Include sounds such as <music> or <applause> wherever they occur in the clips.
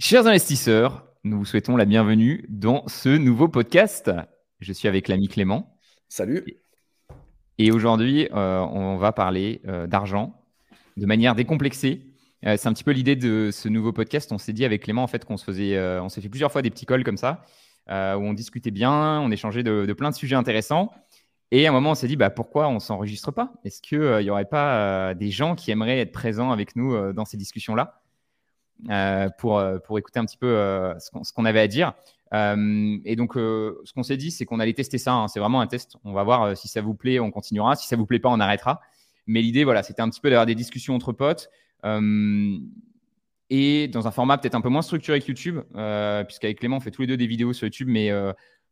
Chers investisseurs, nous vous souhaitons la bienvenue dans ce nouveau podcast. Je suis avec l'ami Clément. Salut. Et aujourd'hui, euh, on va parler euh, d'argent de manière décomplexée. Euh, c'est un petit peu l'idée de ce nouveau podcast. On s'est dit avec Clément en fait qu'on se faisait, on s'est fait plusieurs fois des petits calls comme ça où on discutait bien, on échangeait de, plein de sujets intéressants. Et à un moment, on s'est dit bah, pourquoi on s'enregistre pas? Est-ce qu'il n'y aurait pas des gens qui aimeraient être présents avec nous dans ces discussions-là? euh, pour, euh, pour écouter un petit peu euh, ce qu'on avait à dire. et donc, ce qu'on s'est dit, c'est qu'on allait tester ça. Hein. C'est vraiment un test. On va voir si ça vous plaît, on continuera. Si ça vous plaît pas, on arrêtera. Mais l'idée, voilà, c'était un petit peu d'avoir des discussions entre potes et dans un format peut-être un peu moins structuré que YouTube, puisqu'avec Clément, on fait tous les deux des vidéos sur YouTube, mais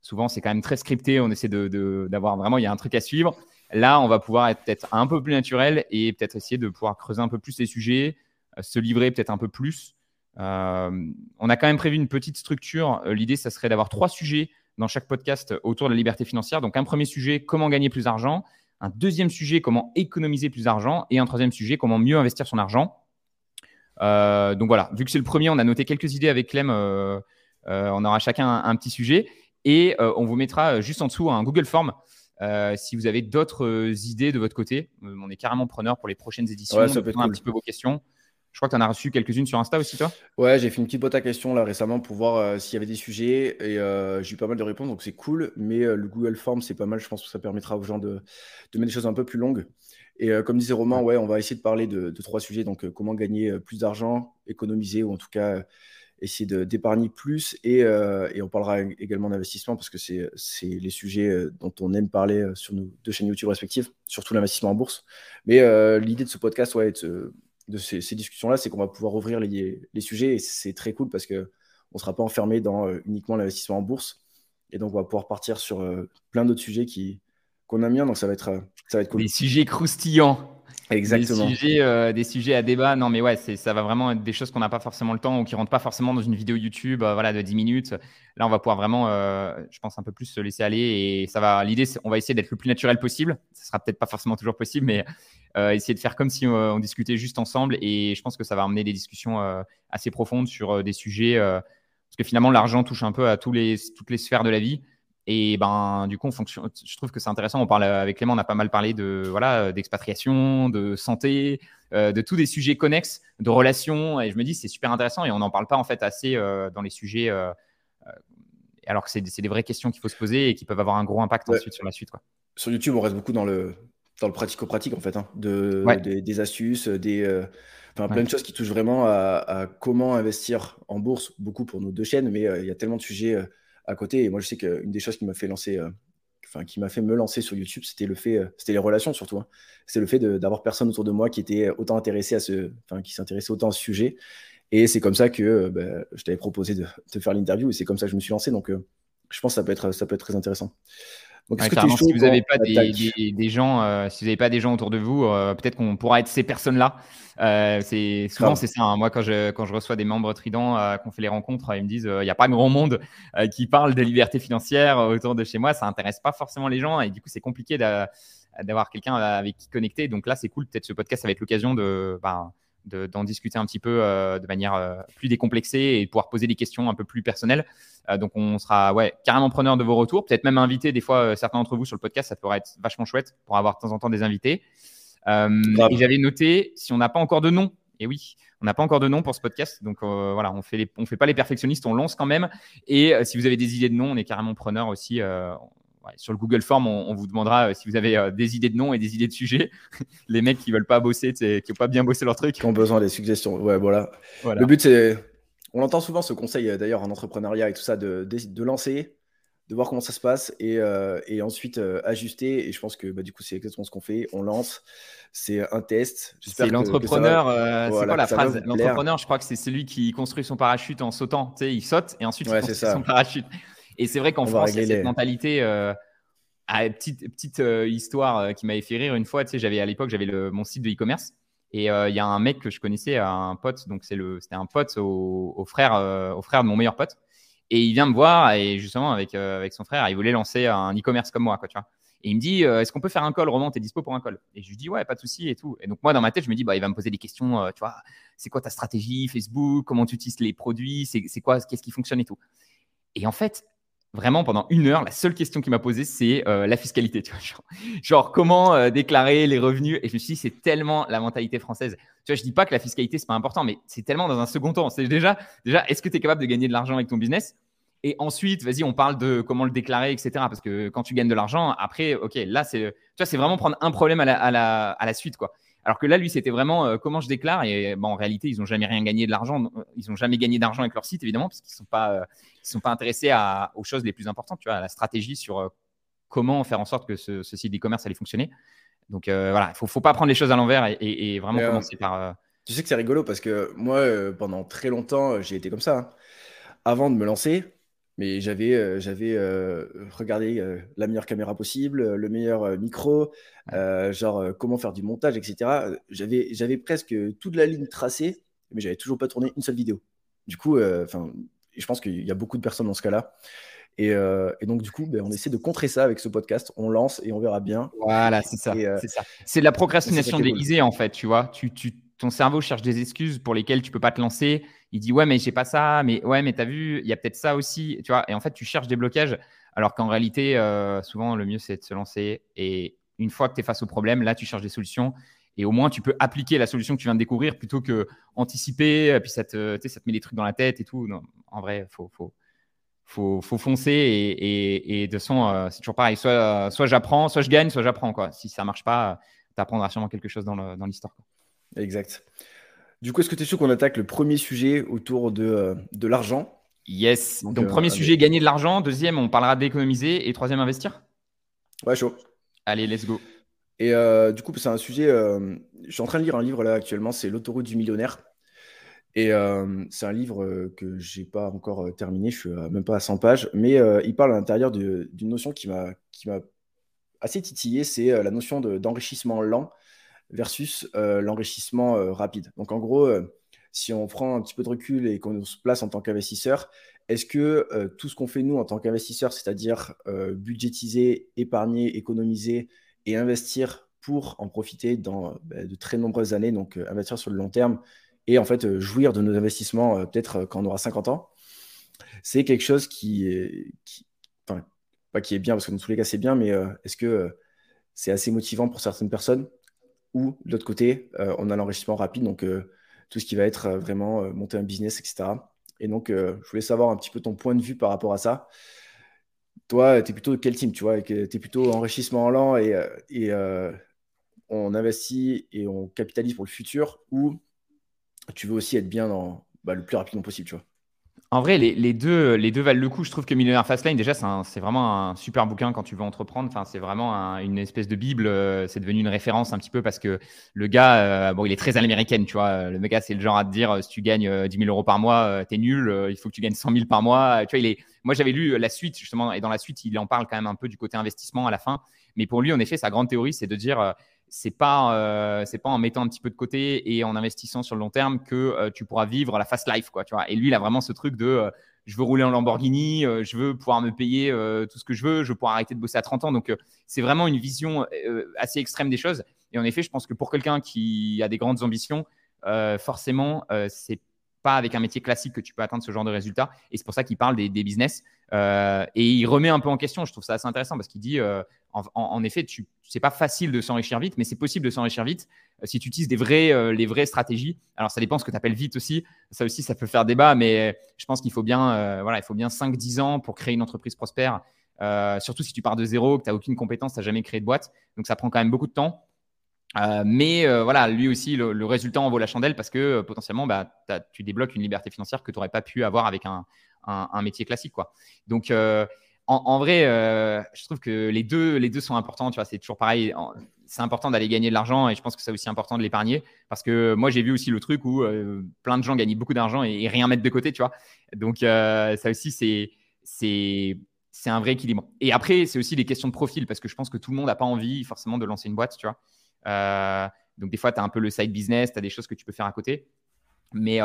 souvent c'est quand même très scripté. On essaie d'avoir de, vraiment, il y a un truc à suivre. Là, on va pouvoir être peut-être un peu plus naturel et peut-être essayer de pouvoir creuser un peu plus les sujets, se livrer peut-être un peu plus. Euh, on a quand même prévu une petite structure. Euh, l'idée, ça serait d'avoir trois sujets dans chaque podcast autour de la liberté financière. Donc, un premier sujet, comment gagner plus d'argent. Un deuxième sujet, comment économiser plus d'argent. Et un troisième sujet, comment mieux investir son argent. Euh, donc voilà, vu que c'est le premier, on a noté quelques idées avec Clem. on aura chacun un, petit sujet. Et on vous mettra juste en dessous un Google Form si vous avez d'autres idées de votre côté. on est carrément preneur pour les prochaines éditions. Ouais, ça peut être un petit peu vos questions. Je crois que tu en as reçu quelques-unes sur Insta aussi, toi? Ouais, j'ai fait une petite boîte à questions là récemment pour voir euh, s'il y avait des sujets et euh, j'ai eu pas mal de réponses, donc c'est cool. Mais euh, le Google Form, c'est pas mal. Je pense que ça permettra aux gens de, de mettre des choses un peu plus longues. Et comme disait Romain, ouais, on va essayer de parler de, trois sujets. Donc, comment gagner plus d'argent, économiser ou en tout cas essayer d'épargner plus. Et, et, on parlera également d'investissement parce que c'est les sujets dont on aime parler sur nos deux chaînes YouTube respectives, surtout l'investissement en bourse. Mais l'idée de ce podcast, ouais, est de, de ces, discussions-là, c'est qu'on va pouvoir ouvrir les, sujets et c'est très cool parce qu'on ne sera pas enfermé dans euh, uniquement l'investissement en bourse. Et donc, on va pouvoir partir sur euh, plein d'autres sujets qui, qu'on aime bien. Donc, ça va être, ça va être cool. Des sujets croustillants. Exactement. Des sujets, euh, des sujets à débat. Non, mais ouais, ça va vraiment être des choses qu'on n'a pas forcément le temps ou qui ne rentrent pas forcément dans une vidéo YouTube voilà, de 10 minutes. Là, on va pouvoir vraiment, je pense, un peu plus se laisser aller. Et ça va. L'idée, on va essayer d'être le plus naturel possible. Ce sera peut-être pas forcément toujours possible, mais euh, essayer de faire comme si euh, on, discutait juste ensemble. Et je pense que ça va amener des discussions euh, assez profondes sur des sujets. parce que finalement, l'argent touche un peu à tous les, toutes les sphères de la vie. Et ben, du coup, fonction, je trouve que c'est intéressant. On parle avec Clément, on a pas mal parlé de voilà, d'expatriation, de santé, de tous des sujets connexes, de relations. Et je me dis, c'est super intéressant et on n'en parle pas en fait assez dans les sujets, alors que c'est des vraies questions qu'il faut se poser et qui peuvent avoir un gros impact ensuite sur la suite. Quoi. Sur YouTube, on reste beaucoup dans le dans le pratico-pratique en fait, hein, de, des, astuces, des, euh, enfin, plein de choses qui touchent vraiment à, comment investir en bourse, beaucoup pour nos deux chaînes, mais euh, il y a tellement de sujets euh, à côté. Et moi, je sais qu'une des choses qui m'a fait lancer, enfin, qui m'a fait me lancer sur YouTube, c'était le fait, c'était les relations surtout. Hein. C'est le fait d'avoir personne autour de moi qui était autant intéressé à ce, enfin, qui s'intéressait autant à ce sujet. Et c'est comme ça que bah, je t'avais proposé de, de faire l'interview et c'est comme ça que je me suis lancé. Donc, je pense que ça peut être, ça peut être très intéressant si vous n'avez pas des, gens, euh, si vous n'avez pas des gens autour de vous, euh, peut-être qu'on pourra être ces personnes-là. Euh, c'est souvent c'est ça. Hein. Moi, quand je quand je reçois des membres Trident, qu'on fait les rencontres, ils me disent il n'y a pas grand monde qui parle de liberté financière autour de chez moi. Ça intéresse pas forcément les gens et du coup c'est compliqué d'avoir quelqu'un avec qui connecter. Donc là, c'est cool. Peut-être ce podcast, ça va être l'occasion de ben, d'en discuter un petit peu euh, de manière euh, plus décomplexée et pouvoir poser des questions un peu plus personnelles. Euh, donc, on sera ouais, carrément preneur de vos retours. Peut-être même inviter des fois certains d'entre vous sur le podcast. Ça pourrait être vachement chouette pour avoir de temps en temps des invités. et j'avais noté, si on n'a pas encore de nom, et oui, on n'a pas encore de nom pour ce podcast. Donc voilà, on fait on fait pas les perfectionnistes, on lance quand même. Et si vous avez des idées de nom, on est carrément preneur aussi sur le Google Form, on, vous demandera euh, si vous avez euh, des idées de noms et des idées de sujets. <laughs> les mecs qui veulent pas bosser, qui n'ont pas bien bossé leur truc. Qui ont besoin des suggestions. Ouais, voilà. Le but, c'est. On entend souvent ce conseil euh, d'ailleurs en entrepreneuriat et tout ça, de, de, lancer, de voir comment ça se passe et, et ensuite ajuster. Et je pense que bah, du coup, c'est exactement ce qu'on fait. On lance, c'est un test. C'est l'entrepreneur, c'est quoi la phrase L'entrepreneur, je crois que c'est celui qui construit son parachute en sautant. Tu sais, il saute et ensuite il construit son parachute. Et c'est vrai qu'en France, il y a cette mentalité. Euh, ah, petite petite euh, histoire euh, qui m'avait fait rire une fois. Tu sais, j'avais à l'époque, j'avais mon site de e-commerce. Et il y a un mec que je connaissais, un pote, donc c'était un pote au, frère, au frère de mon meilleur pote. Et il vient me voir et justement avec, avec son frère, il voulait lancer un e-commerce comme moi, quoi, tu vois. Et il me dit, est-ce qu'on peut faire un call, Roman, t'es dispo pour un call? Et je lui dis, ouais, pas de souci et tout. Et donc, moi, dans ma tête, je me dis, bah, il va me poser des questions, tu vois, c'est quoi ta stratégie? Facebook, comment tu utilises les produits, c'est quoi, qu'est-ce qui fonctionne et tout? Et en fait, vraiment pendant une heure, la seule question qu'il m'a posée, c'est euh, la fiscalité. Genre, comment euh, déclarer les revenus Et je me suis dit, c'est tellement la mentalité française. Tu vois, je dis pas que la fiscalité, c'est pas important, mais c'est tellement dans un second temps. C'est déjà, déjà est-ce que tu es capable de gagner de l'argent avec ton business? Et ensuite, vas-y, on parle de comment le déclarer, etc. Parce que quand tu gagnes de l'argent, après, ok, là, c'est, vraiment prendre un problème à la, à la, à la suite, quoi. Alors que là, lui, c'était vraiment euh, comment je déclare. Et bon, en réalité, ils n'ont jamais rien gagné de l'argent. Ils n'ont jamais gagné d'argent avec leur site, évidemment, parce qu'ils ne sont, pas, euh, sont pas intéressés à, aux choses les plus importantes, tu vois, à la stratégie sur euh, comment faire en sorte que ce, site e-commerce allait fonctionner. Donc voilà, il ne faut, pas prendre les choses à l'envers et, vraiment commencer par. Tu sais que c'est rigolo parce que moi, pendant très longtemps, j'ai été comme ça. Hein. Avant de me lancer, mais j'avais euh, j'avais euh, regardé euh, la meilleure caméra possible, le meilleur micro, genre comment faire du montage, etc. J'avais j'avais presque toute la ligne tracée, mais j'avais toujours pas tourné une seule vidéo. Du coup, enfin, je pense qu'il y a beaucoup de personnes dans ce cas-là. Et, et, donc, du coup, ben, on essaie de contrer ça avec ce podcast. On lance et on verra bien. Voilà, c'est ça. c'est la procrastination déguisée, en fait, tu vois. Tu, tu, ton cerveau cherche des excuses pour lesquelles tu peux pas te lancer. Il dit ouais mais j'ai pas ça, mais ouais mais tu as vu, il y a peut-être ça aussi, tu. Et en fait tu cherches des blocages, alors qu'en réalité euh, souvent le mieux c'est de se lancer. Et une fois que tu es face au problème, là tu cherches des solutions. Et au moins tu peux appliquer la solution que tu viens de découvrir plutôt que anticiper. Puis ça te, ça te met des trucs dans la tête et tout. En vrai, faut, faut, foncer et, de son, euh, c'est toujours pareil. Soit, j'apprends, soit je gagne, soit j'apprends. Si ça marche pas, tu apprendras sûrement quelque chose dans l'histoire. Exact. Du coup, est-ce que tu es sûr qu'on attaque le premier sujet autour de, euh, de l'argent? Yes. Donc, premier euh, sujet, gagner de l'argent. Deuxième, on parlera d'économiser. Et troisième, investir? Ouais, chaud. Allez, let's go. Et euh, du coup, c'est un sujet. je suis en train de lire un livre là actuellement, c'est L'autoroute du millionnaire. Et c'est un livre que j'ai pas encore terminé, je suis même pas à 100 pages, mais il parle à l'intérieur d'une notion qui m'a assez titillé, c'est la notion d'enrichissement lent versus euh, l'enrichissement euh, rapide. Donc en gros, euh, si on prend un petit peu de recul et qu'on se place en tant qu'investisseur, est-ce que tout ce qu'on fait nous en tant qu'investisseur, c'est-à-dire budgétiser, épargner, économiser et investir pour en profiter dans bah, de très nombreuses années, donc investir sur le long terme et en fait jouir de nos investissements peut-être quand on aura 50 ans, c'est quelque chose qui est, qui est bien parce que dans tous les cas c'est bien, mais est-ce que c'est assez motivant pour certaines personnes ou de l'autre côté, euh, on a l'enrichissement rapide, donc euh, tout ce qui va être euh, vraiment monter un business, etc. Et donc, je voulais savoir un petit peu ton point de vue par rapport à ça. Toi, tu es plutôt quel team, tu vois Tu es plutôt enrichissement lent et, et on investit et on capitalise pour le futur ou tu veux aussi être bien dans bah, le plus rapidement possible, tu vois? En vrai, les, deux, les deux valent le coup. Je trouve que Millionaire Fastlane, déjà, c'est vraiment un super bouquin quand tu veux entreprendre. Enfin, c'est vraiment une espèce de bible. Euh, c'est devenu une référence un petit peu parce que le gars, euh, bon, il est très à l'américaine, tu vois. Le gars, c'est le genre à te dire, euh, si tu gagnes 10 000 euros par mois, t'es nul. il faut que tu gagnes 100 000 par mois. Tu vois, il est. Moi, j'avais lu la suite justement, et dans la suite, il en parle quand même un peu du côté investissement à la fin. Mais pour lui, en effet, sa grande théorie, c'est de dire c'est pas euh, c'est pas en mettant un petit peu de côté et en investissant sur le long terme que euh, tu pourras vivre la fast life quoi tu vois. Et lui il a vraiment ce truc de euh, je veux rouler en Lamborghini je veux pouvoir me payer tout ce que je veux je veux pouvoir arrêter de bosser à 30 ans. Donc c'est vraiment une vision assez extrême des choses. Et en effet je pense que pour quelqu'un qui a des grandes ambitions forcément c'est pas avec un métier classique que tu peux atteindre ce genre de résultats et c'est pour ça qu'il parle des, business et il remet un peu en question je trouve ça assez intéressant parce qu'il dit en, effet, tu, c'est pas facile de s'enrichir vite, mais c'est possible de s'enrichir vite euh, si tu utilises des euh, les vraies stratégies. Alors, ça dépend ce que tu appelles vite aussi. Ça aussi, ça peut faire débat, mais je pense qu'il faut bien, euh, voilà, il faut bien 5-10 ans pour créer une entreprise prospère. surtout si tu pars de zéro, que tu n'as aucune compétence, tu n'as jamais créé de boîte. Donc, ça prend quand même beaucoup de temps. Mais voilà, lui aussi, le, résultat en vaut la chandelle parce que potentiellement, bah, tu débloques une liberté financière que tu n'aurais pas pu avoir avec un, un, métier classique. Quoi. Donc, en, vrai, euh, je trouve que les deux, les deux sont importants. Tu vois, c'est toujours pareil. C'est important d'aller gagner de l'argent et je pense que c'est aussi important de l'épargner parce que moi j'ai vu aussi le truc où euh, plein de gens gagnent beaucoup d'argent et, rien mettent de côté, tu vois. Donc euh, ça aussi c'est c'est c'est un vrai équilibre. Et après c'est aussi des questions de profil parce que je pense que tout le monde n'a pas envie forcément de lancer une boîte, tu vois. Donc des fois tu as un peu le side business, tu as des choses que tu peux faire à côté, mais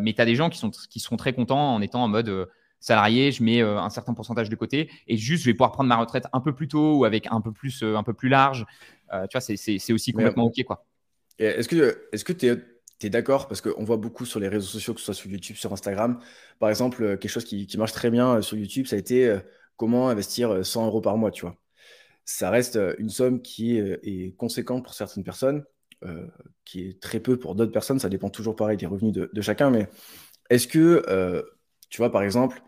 mais tu as des gens qui sont qui seront très contents en étant en mode salarié, je mets un certain pourcentage de côté et juste, je vais pouvoir prendre ma retraite un peu plus tôt ou avec un peu plus, un peu plus large. tu vois, c'est aussi complètement OK. quoi. Est-ce que est-ce que tu es, d'accord? Parce qu'on voit beaucoup sur les réseaux sociaux, que ce soit sur YouTube, sur Instagram. Par exemple, quelque chose qui, qui marche très bien sur YouTube, ça a été comment investir 100 euros par mois, tu vois? Ça reste une somme qui est conséquente pour certaines personnes, qui est très peu pour d'autres personnes. Ça dépend toujours pareil des revenus de, de chacun. Mais est-ce que, tu vois, par exemple,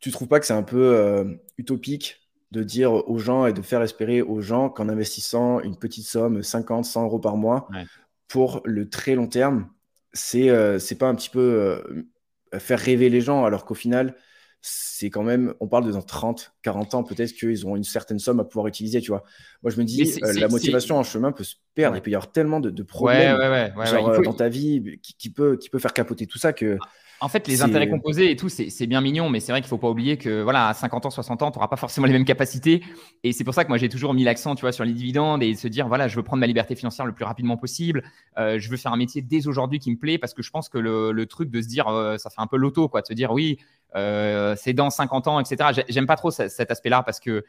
tu trouves pas que c'est un peu euh, utopique de dire aux gens et de faire espérer aux gens qu'en investissant une petite somme, 50, 100 euros par mois, pour le très long terme, c'est euh, c'est pas un petit peu euh, faire rêver les gens, alors qu'au final, c'est quand même, on parle de dans 30, 40 ans, peut-être qu'ils auront une certaine somme à pouvoir utiliser, tu vois. Moi, je me dis, la motivation en chemin peut se perdre, il peut y avoir tellement de, problèmes dans ta vie qui, peut, qui peut faire capoter tout ça que. Ah. En fait, les intérêts composés et tout, c'est bien mignon, mais c'est vrai qu'il faut pas oublier que voilà, à 50 ans, 60 ans, tu n'auras pas forcément les mêmes capacités. Et c'est pour ça que moi, j'ai toujours mis l'accent, tu vois, sur les dividendes et se dire, voilà, je veux prendre ma liberté financière le plus rapidement possible. Euh, je veux faire un métier dès aujourd'hui qui me plaît parce que je pense que le, truc de se dire, euh, ça fait un peu l'auto, quoi, de se dire, oui, euh, c'est dans 50 ans, etc. J'aime pas trop cet aspect-là parce que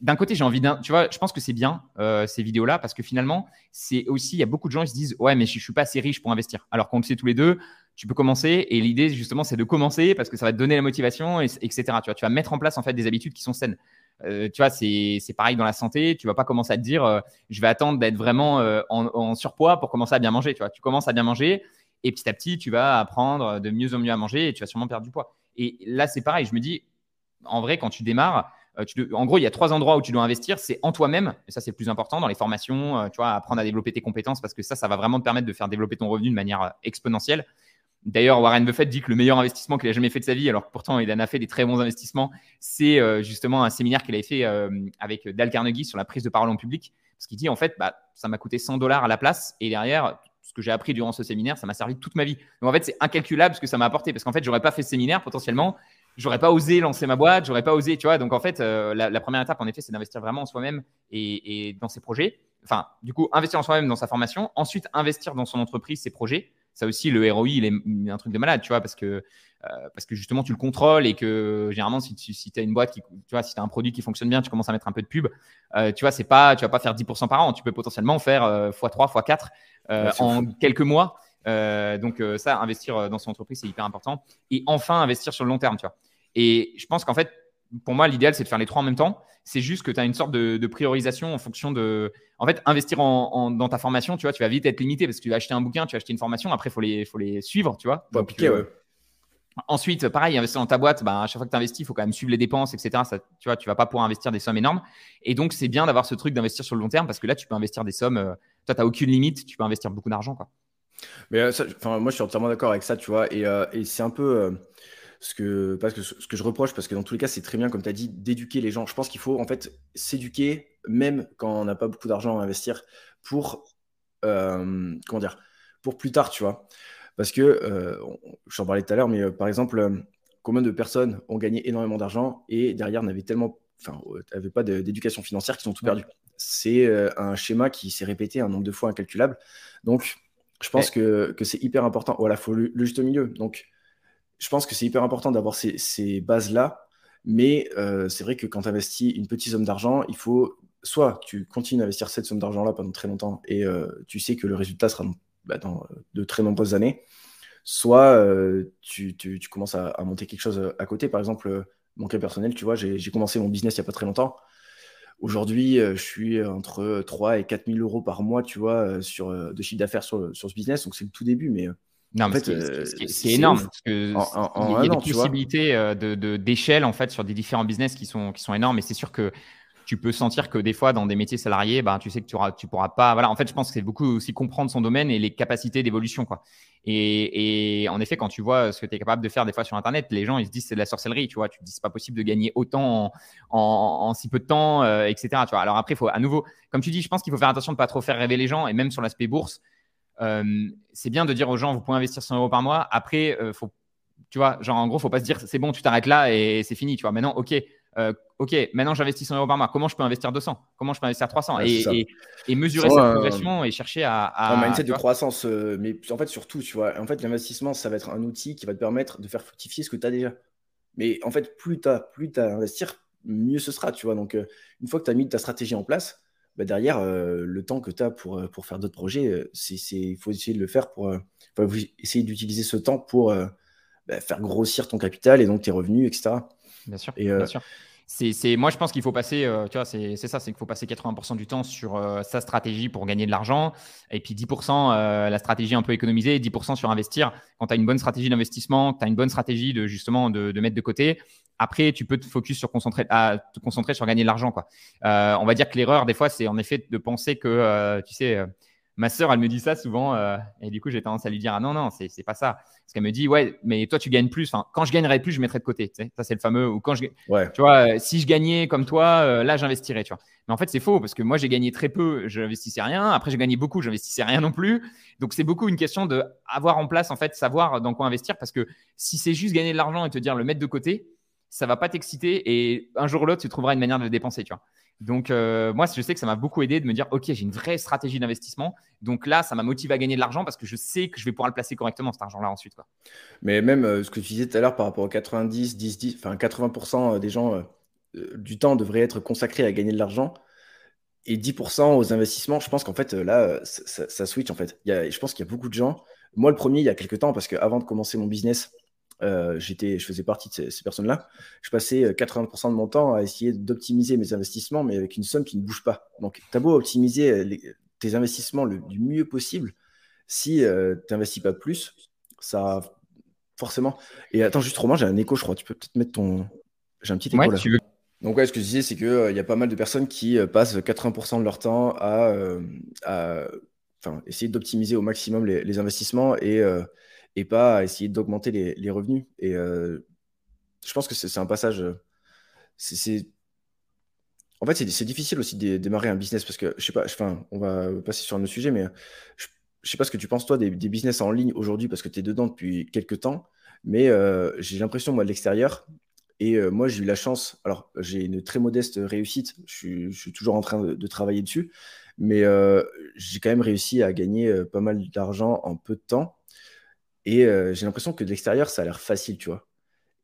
d'un côté, j'ai envie d'un. Tu vois, je pense que c'est bien ces vidéos-là parce que finalement, c'est aussi, il y a beaucoup de gens qui se disent Ouais, mais je, ne suis pas assez riche pour investir. Alors qu'on le sait tous les deux, tu peux commencer et l'idée justement c'est de commencer parce que ça va te donner la motivation etc tu vois tu vas mettre en place en fait des habitudes qui sont saines euh, tu vois c'est pareil dans la santé tu vas pas commencer à te dire euh, je vais attendre d'être vraiment euh, en, surpoids pour commencer à bien manger tu vois tu commences à bien manger et petit à petit tu vas apprendre de mieux en mieux à manger et tu vas sûrement perdre du poids et là c'est pareil je me dis en vrai quand tu démarres en gros, il y a trois endroits où tu dois investir. C'est en toi-même, et ça c'est le plus important, dans les formations, tu vois, apprendre à développer tes compétences parce que ça, ça va vraiment te permettre de faire développer ton revenu de manière exponentielle. D'ailleurs, Warren Buffett dit que le meilleur investissement qu'il a jamais fait de sa vie, alors que pourtant il en a fait des très bons investissements, c'est euh, justement un séminaire qu'il avait fait euh, avec Dal Carnegie sur la prise de parole en public. Parce qu'il dit en fait, bah, ça m'a coûté 100 dollars à la place et derrière, ce que j'ai appris durant ce séminaire, ça m'a servi toute ma vie. Donc en fait, c'est incalculable ce que ça m'a apporté parce qu'en fait, j'aurais pas fait ce séminaire potentiellement, j'aurais pas osé lancer ma boîte, j'aurais pas osé, tu vois. Donc en fait, euh, la, première étape en effet, c'est d'investir vraiment en soi-même et, et dans ses projets. Enfin, du coup, investir en soi-même dans sa formation, ensuite investir dans son entreprise, ses projets ça aussi, le ROI, il est un truc de malade, tu vois, parce que, euh, parce que justement, tu le contrôles et que généralement, si tu si as une boîte qui, tu vois, si tu as un produit qui fonctionne bien, tu commences à mettre un peu de pub, euh, tu vois, c'est pas, tu vas pas faire 10% par an, tu peux potentiellement faire x3, x4 en quelques mois. Euh, donc, ça, investir dans son entreprise, c'est hyper important. Et enfin, investir sur le long terme, tu vois. Et je pense qu'en fait, pour moi, l'idéal, c'est de faire les trois en même temps. C'est juste que tu as une sorte de, priorisation en fonction de. En fait, investir dans ta formation, tu vois, tu vas vite être limité parce que tu vas acheter un bouquin, tu vas acheter une formation, après, il faut les, faut les suivre, tu vois. Euh, ensuite, pareil, investir dans ta boîte, bah, à chaque fois que tu investis, il faut quand même suivre les dépenses, etc. Ça, tu vois, tu vas pas pouvoir investir des sommes énormes. Et donc, c'est bien d'avoir ce truc d'investir sur le long terme parce que là, tu peux investir des sommes. Euh, toi, tu n'as aucune limite, tu peux investir beaucoup d'argent. Quoi. Mais euh, moi, je suis entièrement d'accord avec ça, tu vois. Et, et c'est un peu ce que, parce que, ce que je reproche, parce que dans tous les cas, c'est très bien, comme tu as dit, d'éduquer les gens. Je pense qu'il faut en fait s'éduquer, même quand on n'a pas beaucoup d'argent à investir, pour, euh, comment dire, pour plus tard, tu vois. Parce que, euh, j'en parlais tout à l'heure, mais euh, par exemple, combien de personnes ont gagné énormément d'argent et derrière n'avaient tellement, enfin, n'avaient pas d'éducation financière qui sont tout perdu. C'est un schéma qui s'est répété un nombre de fois incalculable. Donc, je pense que, que c'est hyper important. Voilà, il faut le, le, juste milieu. Donc, je pense que c'est hyper important d'avoir ces, bases-là. Mais euh, c'est vrai que quand tu investis une petite somme d'argent, il faut soit tu continues à investir cette somme d'argent-là pendant très longtemps et euh, tu sais que le résultat sera dans, bah, dans euh, de très nombreuses années, soit tu, commences à, monter quelque chose à côté. Par exemple, mon cas personnel, tu vois, j'ai commencé mon business il n'y a pas très longtemps. Aujourd'hui, je suis entre 3 et 4 000 euros par mois, tu vois, sur, de chiffre d'affaires sur, sur, ce business. Donc, c'est le tout début, mais non, mais c'est énorme parce que il y a des possibilités euh, de d'échelle en fait sur des différents business qui sont qui sont énormes et c'est sûr que tu peux sentir que des fois dans des métiers salariés, ben, tu sais que tu auras, tu pourras pas. Voilà, en fait, je pense que c'est beaucoup aussi comprendre son domaine et les capacités d'évolution, quoi. Et, en effet, quand tu vois ce que tu es capable de faire des fois sur Internet, les gens ils se disent c'est de la sorcellerie, tu vois. Tu te dis c'est pas possible de gagner autant en, si peu de temps, euh, etc. Alors après, faut à nouveau, comme tu dis, je pense qu'il faut faire attention de pas trop faire rêver les gens et même sur l'aspect bourse euh, c'est bien de dire aux gens, vous pouvez investir 100 euros par mois. Après, euh, faut, tu vois, genre en gros, faut pas se dire, c'est bon, tu t'arrêtes là et c'est fini. Tu vois, maintenant, ok, euh, ok, maintenant j'investis 100 euros par mois. Comment je peux investir 200 Comment je peux investir 300 et, et, mesurer cette progression et chercher à. à un mindset de croissance, mais en fait, surtout, tu vois, en fait, l'investissement, ça va être un outil qui va te permettre de faire fructifier ce que tu as déjà. Mais en fait, plus tu as, plus as à investir, mieux ce sera, tu vois. Donc, une fois que tu as mis ta stratégie en place, bah, derrière, le temps que tu as pour, pour faire d'autres projets, il faut essayer de le faire pour. essayer d'utiliser ce temps pour bah, faire grossir ton capital et donc tes revenus, etc. Bien sûr. Et, bien sûr c'est, moi, je pense qu'il faut passer, euh, tu vois, c'est, ça, c'est qu'il faut passer 80% du temps sur euh, sa stratégie pour gagner de l'argent, et puis 10% euh, la stratégie un peu économisée, 10% sur investir. Quand tu as une bonne stratégie d'investissement, tu as une bonne stratégie de justement de, mettre de côté. Après, tu peux te focus sur concentrer, à te concentrer sur gagner de l'argent, quoi. on va dire que l'erreur, des fois, c'est en effet de penser que, tu sais ma sœur, elle me dit ça souvent, euh, et du coup, j'ai tendance à lui dire ah non non, c'est c'est pas ça. Parce qu'elle me dit ouais, mais toi tu gagnes plus. Enfin, quand je gagnerais plus, je mettrais de côté. Tu sais ça c'est le fameux. Ou quand je, ouais. tu vois, euh, si je gagnais comme toi, euh, là j'investirais. Tu vois. Mais en fait, c'est faux parce que moi j'ai gagné très peu, je n'investissais rien. Après j'ai gagné beaucoup, je n'investissais rien non plus. Donc c'est beaucoup une question de avoir en place en fait, savoir dans quoi investir. Parce que si c'est juste gagner de l'argent et te dire le mettre de côté, ça va pas t'exciter et un jour ou l'autre tu trouveras une manière de le dépenser. Tu vois. Donc, euh, moi, je sais que ça m'a beaucoup aidé de me dire, OK, j'ai une vraie stratégie d'investissement. Donc là, ça m'a motivé à gagner de l'argent parce que je sais que je vais pouvoir le placer correctement, cet argent-là, ensuite. Mais même euh, ce que tu disais tout à l'heure par rapport aux 90, 10, 10, enfin 80% des gens euh, du temps devraient être consacrés à gagner de l'argent et 10% aux investissements, je pense qu'en fait, là, ça, switch, en fait. Je pense qu'il y a beaucoup de gens. Moi, le premier, il y a quelques temps, parce qu'avant de commencer mon business, euh, j'étais, je faisais partie de ces, personnes-là. Je passais 80% euh, de mon temps à essayer d'optimiser mes investissements, mais avec une somme qui ne bouge pas. Donc, tu as beau optimiser euh, tes investissements le, du mieux possible, si tu n'investis pas plus, ça forcément. Et attends, juste Romain, j'ai un écho, je crois. Tu peux peut-être mettre ton. J'ai un petit écho là. Donc, ouais, ce que je disais, c'est qu'il il y a pas mal de personnes qui passent 80% de leur temps à, à essayer d'optimiser au maximum les, les investissements et et pas essayer d'augmenter les, revenus. Et euh, je pense que c'est un passage. Euh, c'est en fait, c'est difficile aussi de démarrer un business parce que je sais pas, enfin, on va passer sur un autre sujet, mais je, ne sais pas ce que tu penses toi des, business en ligne aujourd'hui parce que tu es dedans depuis quelques temps, mais euh, j'ai l'impression, moi, de l'extérieur, et moi, j'ai eu la chance, alors j'ai une très modeste réussite, je suis, toujours en train de, travailler dessus, mais j'ai quand même réussi à gagner pas mal d'argent en peu de temps. Et euh, j'ai l'impression que de l'extérieur, ça a l'air facile, tu vois.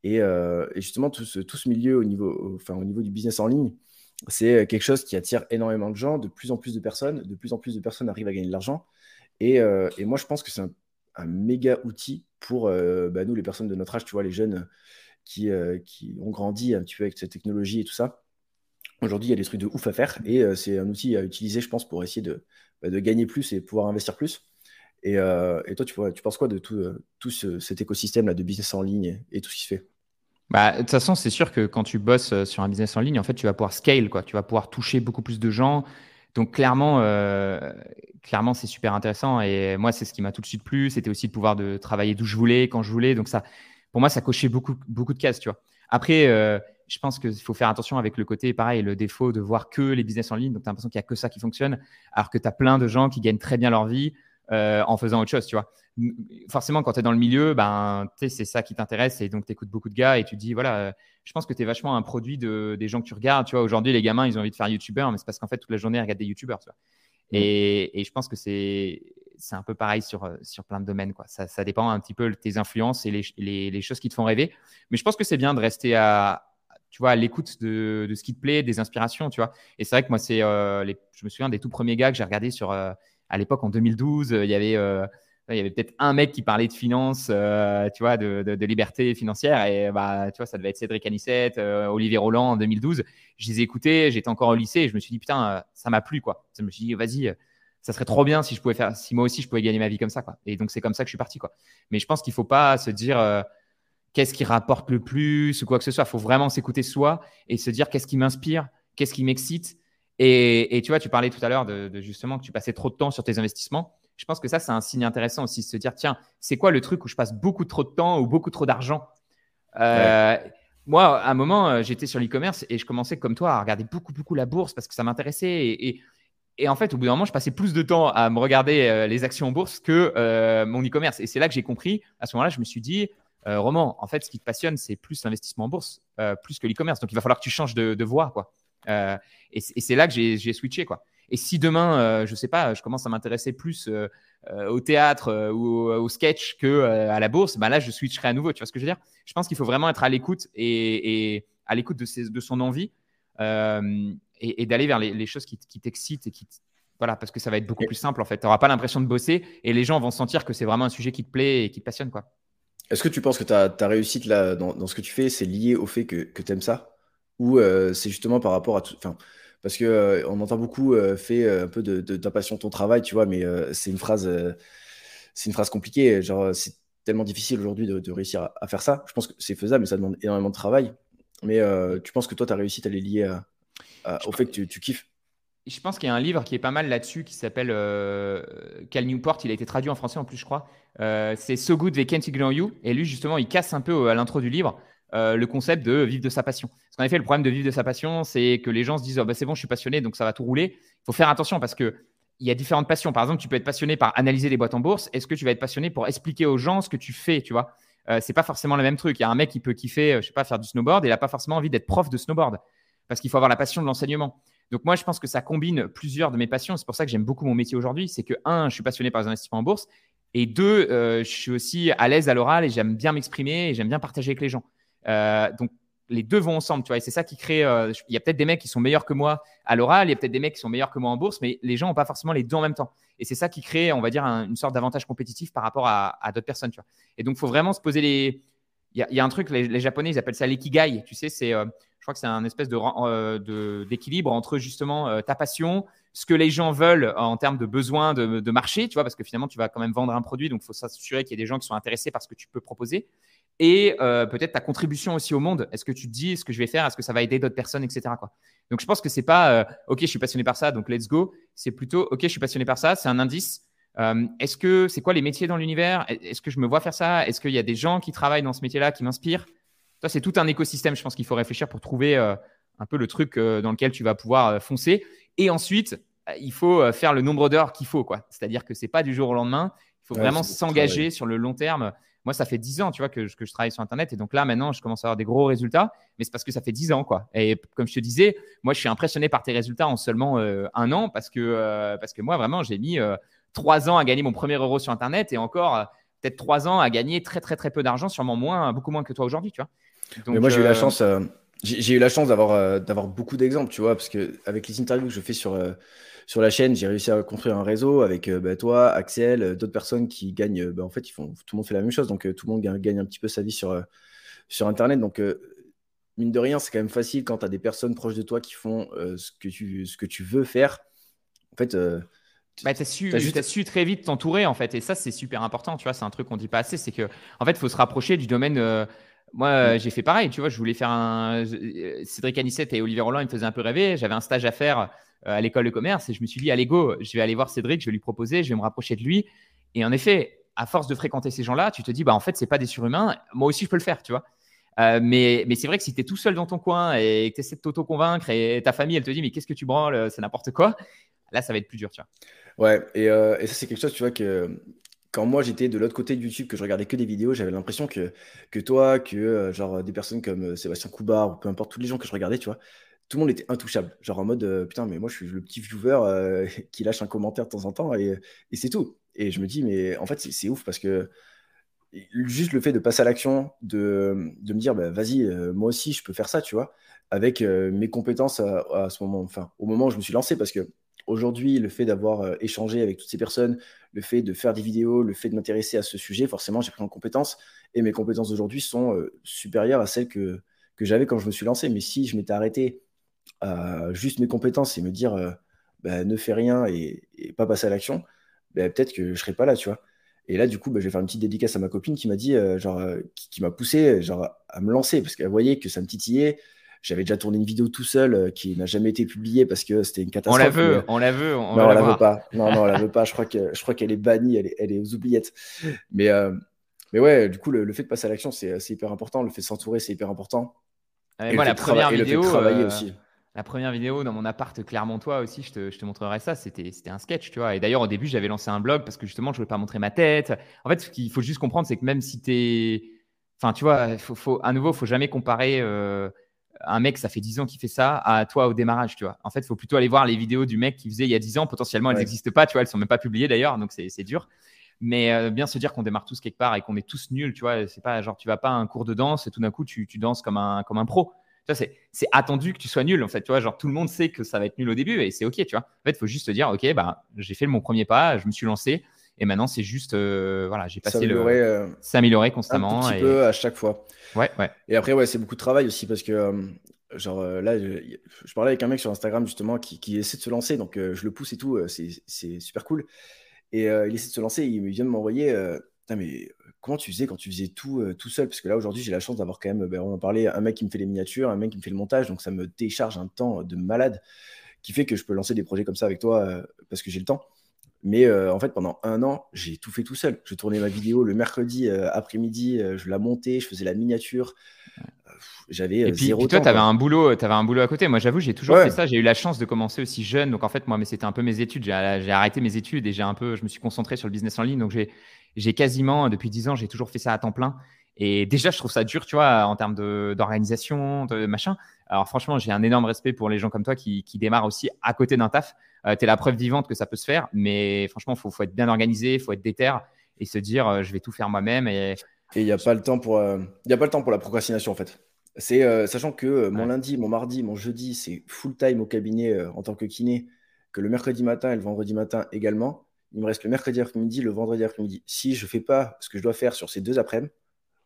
Et, euh, justement, tout ce, milieu au niveau, enfin, au niveau du business en ligne, c'est quelque chose qui attire énormément de gens, de plus en plus de personnes, de plus en plus de personnes arrivent à gagner de l'argent. Et, euh, moi, je pense que c'est un, méga outil pour bah, nous, les personnes de notre âge, tu vois, les jeunes qui, ont grandi un petit peu avec cette technologie et tout ça. Aujourd'hui, il y a des trucs de ouf à faire et c'est un outil à utiliser, je pense, pour essayer de, bah, de gagner plus et pouvoir investir plus. Euh, et, toi, tu, penses quoi de tout, euh, tout cet écosystème là, de business en ligne et, tout ce qui se fait? Bah, de toute façon, c'est sûr que quand tu bosses euh, sur un business en ligne, en fait, tu vas pouvoir scale, quoi. Tu vas pouvoir toucher beaucoup plus de gens. Donc, clairement, clairement c'est super intéressant. Et moi, c'est ce qui m'a tout de suite plu. C'était aussi de pouvoir de travailler d'où je voulais, quand je voulais. Donc, ça, pour moi, ça cochait beaucoup, beaucoup de cases, tu vois. Après, je pense qu'il faut faire attention avec le côté, pareil, le défaut de voir que les business en ligne. Donc, tu as l'impression qu'il n'y a que ça qui fonctionne, alors que tu as plein de gens qui gagnent très bien leur vie. Euh, en faisant autre chose, tu vois. Forcément, quand tu es dans le milieu, ben, c'est ça qui t'intéresse et donc tu écoutes beaucoup de gars et tu te dis, voilà, euh, je pense que tu es vachement un produit de, des gens que tu regardes. Tu vois, aujourd'hui, les gamins, ils ont envie de faire YouTuber, mais c'est parce qu'en fait, toute la journée, ils regardent des YouTubers, tu vois. Et, et, je pense que c'est un peu pareil sur, euh, sur plein de domaines. Quoi. Ça, ça dépend un petit peu de tes influences et les, les, les choses qui te font rêver. Mais je pense que c'est bien de rester à, tu vois, à l'écoute de, de, ce qui te plaît, des inspirations, tu vois. Et c'est vrai que moi, c'est, je me souviens des tout premiers gars que j'ai regardés sur, à l'époque, en 2012, euh, il y avait, euh, il y avait peut-être un mec qui parlait de finance, euh, tu vois, de, liberté financière. Et bah, tu vois, ça devait être Cédric Anissette, Olivier Roland en 2012. Je les ai écoutés, j'étais encore au lycée et je me suis dit, putain, ça m'a plu, quoi. Je me suis dit, vas-y, ça serait trop bien si je pouvais faire, si moi aussi je pouvais gagner ma vie comme ça, quoi. Et donc, c'est comme ça que je suis parti, quoi. Mais je pense qu'il faut pas se dire, qu'est-ce qui rapporte le plus ou quoi que ce soit. Il faut vraiment s'écouter soi et se dire qu'est-ce qui m'inspire, qu'est-ce qui m'excite et, tu vois, tu parlais tout à l'heure de, justement que tu passais trop de temps sur tes investissements. Je pense que ça, c'est un signe intéressant aussi, de se dire, tiens, c'est quoi le truc où je passe beaucoup trop de temps ou beaucoup trop d'argent? Euh, Moi, à un moment, euh, j'étais sur l'e-commerce et je commençais comme toi à regarder beaucoup, beaucoup la bourse parce que ça m'intéressait. Et, et, en fait, au bout d'un moment, je passais plus de temps à me regarder euh, les actions en bourse que mon e-commerce. Et c'est là que j'ai compris. À ce moment-là, je me suis dit, Roman, en fait, ce qui te passionne, c'est plus l'investissement en bourse, plus que l'e-commerce. Donc, il va falloir que tu changes de, de voie, quoi. Euh, et, c'est là que j'ai switché. Quoi. Et si demain, je sais pas, je commence à m'intéresser plus au théâtre ou au, sketch que à la bourse, bah là, je switcherai à nouveau. Tu vois ce que je veux dire? Je pense qu'il faut vraiment être à l'écoute et, à l'écoute de, de, son envie et, d'aller vers les, choses qui, qui t'excitent et qui voilà, parce que ça va être beaucoup plus simple en fait. Tu n'auras pas l'impression de bosser et les gens vont sentir que c'est vraiment un sujet qui te plaît et qui te passionne. quoi. Est-ce que tu penses que ta, ta réussite là, dans, ce que tu fais, c'est lié au fait que, que tu aimes ça? Ou euh, c'est justement par rapport à tout. Parce qu'on euh, on entend beaucoup euh, fait un peu de, ta passion ton travail, tu vois, mais c'est une phrase, c'est une phrase compliquée. Genre, c'est tellement difficile aujourd'hui de, réussir à, faire ça. Je pense que c'est faisable, mais ça demande énormément de travail. Mais tu penses que toi, ta réussite, elle est liée au fait que tu, tu kiffes? Je pense qu'il y a un livre qui est pas mal là-dessus qui s'appelle euh, Cal Newport. Il a été traduit en français en plus, je crois. Euh, c'est So Good They Can't Ignore You. Et lui, justement, il casse un peu à l'intro du livre euh, le concept de vivre de sa passion. Parce qu'en effet, le problème de vivre de sa passion, c'est que les gens se disent oh, c'est bon, je suis passionné, donc ça va tout rouler. Il faut faire attention parce que il y a différentes passions. Par exemple, tu peux être passionné par analyser les boîtes en bourse. Est-ce que tu vas être passionné pour expliquer aux gens ce que tu fais, tu vois? Euh, C'est pas forcément le même truc. Il y a un mec qui peut kiffer, je sais pas, faire du snowboard et il n'a pas forcément envie d'être prof de snowboard parce qu'il faut avoir la passion de l'enseignement. Donc moi, je pense que ça combine plusieurs de mes passions. C'est pour ça que j'aime beaucoup mon métier aujourd'hui. C'est que, un, je suis passionné par les investissements en bourse. Et deux, euh, je suis aussi à l'aise à l'oral et j'aime bien m'exprimer et j'aime bien partager avec les gens. Euh, donc les deux vont ensemble, tu vois. Et c'est ça qui crée. Euh, il y a peut-être des mecs qui sont meilleurs que moi à l'oral, il y a peut-être des mecs qui sont meilleurs que moi en bourse, mais les gens n'ont pas forcément les deux en même temps. Et c'est ça qui crée, on va dire, une sorte d'avantage compétitif par rapport à, d'autres personnes, tu vois. Et donc, il faut vraiment se poser les. Il y, a un truc, les, Japonais, ils appellent ça l'ikigai. Tu sais, c'est je crois que c'est un espèce euh, de, d'équilibre entre justement euh, ta passion, ce que les gens veulent en termes de besoin de, marché, tu vois, parce que finalement, tu vas quand même vendre un produit, donc il faut s'assurer qu'il y ait des gens qui sont intéressés par ce que tu peux proposer. Et euh, peut-être ta contribution aussi au monde. Est-ce que tu te dis ce que je vais faire Est-ce que ça va aider d'autres personnes, etc. Quoi. Donc je pense que c'est pas OK, je suis passionné par ça, donc let's go. C'est plutôt OK, je suis passionné par ça. C'est un indice. est-ce que c'est quoi les métiers dans l'univers? Est-ce que je me vois faire ça? Est-ce qu'il y a des gens qui travaillent dans ce métier-là qui m'inspirent? C'est tout un écosystème, je pense qu'il faut réfléchir pour trouver euh, un peu le truc euh, dans lequel tu vas pouvoir euh, foncer. Et ensuite, il faut faire le nombre d'heures qu'il faut. quoi. C'est-à-dire que c'est pas du jour au lendemain. Il faut vraiment s'engager sur le long terme. Moi, ça fait 10 ans, tu vois, que je, que je, travaille sur Internet. Et donc là, maintenant, je commence à avoir des gros résultats. Mais c'est parce que ça fait 10 ans, quoi. Et comme je te disais, moi, je suis impressionné par tes résultats en seulement un an parce que, parce que moi, vraiment, j'ai mis 3 ans à gagner mon premier euro sur Internet et encore peut-être 3 ans à gagner très, très, très peu d'argent, sûrement moins, beaucoup moins que toi aujourd'hui, tu vois. Mais moi, j'ai eu la euh, chance. Euh, j'ai eu la chance d'avoir euh, d'avoir beaucoup d'exemples, tu vois, parce que avec les interviews que je fais sur sur la chaîne, j'ai réussi à construire un réseau avec bah, toi, Axel, d'autres personnes qui gagnent. Bah, en fait, ils font, tout le monde fait la même chose, donc tout le monde gagne, un petit peu sa vie sur, sur Internet. Donc, mine de rien, c'est quand même facile quand tu as des personnes proches de toi qui font ce, que tu, ce que tu veux faire. En fait, bah, tu as, su, as su très vite t'entourer en fait et ça c'est super important tu vois c'est un truc qu'on dit pas assez c'est que en fait il faut se rapprocher du domaine moi, euh, j'ai fait pareil, tu vois, je voulais faire un. Euh, Cédric Anissette et Olivier Roland, ils me faisaient un peu rêver. J'avais un stage à faire euh, à l'école de commerce et je me suis dit, allez, go, je vais aller voir Cédric, je vais lui proposer, je vais me rapprocher de lui. Et en effet, à force de fréquenter ces gens-là, tu te dis, bah, en fait, c'est pas des surhumains, moi aussi, je peux le faire, tu vois. mais, mais c'est vrai que si tu es tout seul dans ton coin et que tu essaies de t'auto-convaincre et ta famille, elle te dit, mais qu'est-ce que tu branles, c'est n'importe quoi, là, ça va être plus dur, tu vois. Ouais, et, et ça, c'est quelque chose, tu vois, que quand moi j'étais de l'autre côté de YouTube, que je regardais que des vidéos, j'avais l'impression que, que toi, que euh, genre des personnes comme euh, Sébastien Coubard ou peu importe, tous les gens que je regardais, tu vois, tout le monde était intouchable. Genre en mode euh, putain, mais moi je suis le petit viewer <laughs> qui lâche un commentaire de temps en temps et, c'est tout. Et je me dis, mais en fait, c'est ouf parce que juste le fait de passer à l'action, de, de, me dire, bah, vas-y, moi aussi je peux faire ça, tu vois, avec mes compétences à, ce moment, enfin, au moment où je me suis lancé parce que Aujourd'hui, le fait d'avoir euh, échangé avec toutes ces personnes, le fait de faire des vidéos, le fait de m'intéresser à ce sujet, forcément, j'ai pris en compétences et mes compétences d'aujourd'hui sont euh, supérieures à celles que, que j'avais quand je me suis lancé. Mais si je m'étais arrêté à juste mes compétences et me dire euh, bah, ne fais rien et, pas passer à l'action, bah, peut-être que je serais pas là, tu vois. Et là, du coup, bah, je vais faire une petite dédicace à ma copine qui m'a dit, genre, qui, m'a poussé genre, à me lancer parce qu'elle voyait que ça me titillait, j'avais déjà tourné une vidéo tout seul euh, qui n'a jamais été publiée parce que c'était une catastrophe. On la veut, on la veut. On non, on la, veut pas. Non, non, on la veut pas. Je crois que je crois qu'elle est bannie, elle est, elle est aux oubliettes. Mais euh, mais ouais, du coup, le, fait de passer à l'action, c'est hyper important. Le fait de s'entourer, c'est hyper important. et moi, la première vidéo, travailler euh, aussi. La première vidéo dans mon appart Clermontois aussi, je te, je te montrerai ça. C'était un sketch, tu vois. Et d'ailleurs, au début, j'avais lancé un blog parce que justement, je voulais pas montrer ma tête. En fait, ce qu'il faut juste comprendre, c'est que même si tu es. Enfin, tu vois, faut, faut, à nouveau, il faut jamais comparer un mec, ça fait 10 ans qu'il fait ça, à toi au démarrage, tu vois. En fait, il faut plutôt aller voir les vidéos du mec qui faisait il y a 10 ans. Potentiellement, elles n'existent pas, tu vois, elles sont même pas publiées d'ailleurs, donc c'est dur. Mais euh, bien se dire qu'on démarre tous quelque part et qu'on est tous nuls, tu vois. C'est pas genre tu vas pas à un cours de danse et tout d'un coup tu, tu danses comme un, comme un pro. C'est attendu que tu sois nul, en fait. Tu vois, genre tout le monde sait que ça va être nul au début et c'est OK, tu vois. En fait, il faut juste te dire, OK, bah, j'ai fait mon premier pas, je me suis lancé et maintenant c'est juste, euh, voilà, j'ai passé le. S'améliorer constamment. Un petit peu à chaque fois. Ouais, ouais. Et après, ouais, c'est beaucoup de travail aussi parce que. Euh, genre là, je, parlais avec un mec sur Instagram justement qui, qui essaie de se lancer, donc je le pousse et tout, c'est super cool. Et il essaie de se lancer, il vient de m'envoyer, mais comment tu faisais quand tu faisais tout tout seul? Parce que là, aujourd'hui, j'ai la chance d'avoir quand même, ben, on en parlait, un mec qui me fait les miniatures, un mec qui me fait le montage, donc ça me décharge un temps de malade qui fait que je peux lancer des projets comme ça avec toi parce que j'ai le temps. Mais en fait, pendant un an, j'ai tout fait tout seul. Je tournais ma vidéo le mercredi après-midi, je la montais, je faisais la miniature. J'avais et puis, toi, tu avais un boulot, avais un boulot à côté. Moi, j'avoue, j'ai toujours fait ça. J'ai eu la chance de commencer aussi jeune. Donc, en fait, moi, mais c'était un peu mes études. J'ai arrêté mes études et j'ai un peu, je me suis concentré sur le business en ligne. Donc, j'ai quasiment depuis 10 ans, j'ai toujours fait ça à temps plein. Et déjà, je trouve ça dur, tu vois, en termes d'organisation, de, machin. Alors, franchement, j'ai un énorme respect pour les gens comme toi qui, qui démarrent aussi à côté d'un taf. Euh, tu es la preuve vivante que ça peut se faire. Mais franchement, il faut, faut, être bien organisé, il faut être déter et se dire, euh, je vais tout faire moi-même. Et il n'y a, pas le temps pour, euh, a pas le temps pour la procrastination, en fait. C'est sachant que mon lundi, mon mardi, mon jeudi, c'est full time au cabinet en tant que kiné, que le mercredi matin et le vendredi matin également. Il me reste le mercredi après-midi, le vendredi après-midi. Si je ne fais pas ce que je dois faire sur ces deux après-midi,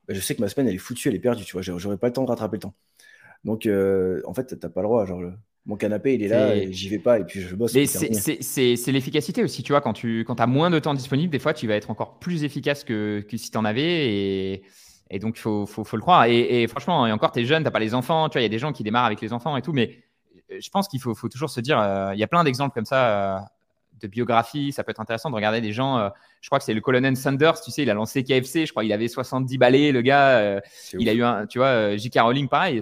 bah, je sais que ma semaine, elle est foutue, elle est perdue, tu vois. J'aurais pas le temps de rattraper le temps. Donc, euh, en fait, tu n'as pas le droit. Genre, mon canapé, il est là, et j'y vais pas, et puis je bosse. c'est l'efficacité aussi, tu vois. Quand tu quand as moins de temps disponible, des fois, tu vas être encore plus efficace que, que si tu en avais. Et, et donc, il faut, faut, faut, le croire. Et, franchement, et encore, tu es jeune, tu n'as pas les enfants. Tu vois, il y a des gens qui démarrent avec les enfants et tout. Mais euh, je pense qu'il faut, faut, toujours se dire, euh, il y a plein d'exemples comme ça de biographie. Ça peut être intéressant de regarder des gens. Euh, je crois que c'est le colonel Sanders, tu sais, il a lancé KFC. Je crois qu'il avait 70 balais, le gars. Euh, il a eu un, tu vois, euh, J.K. Rowling, pareil.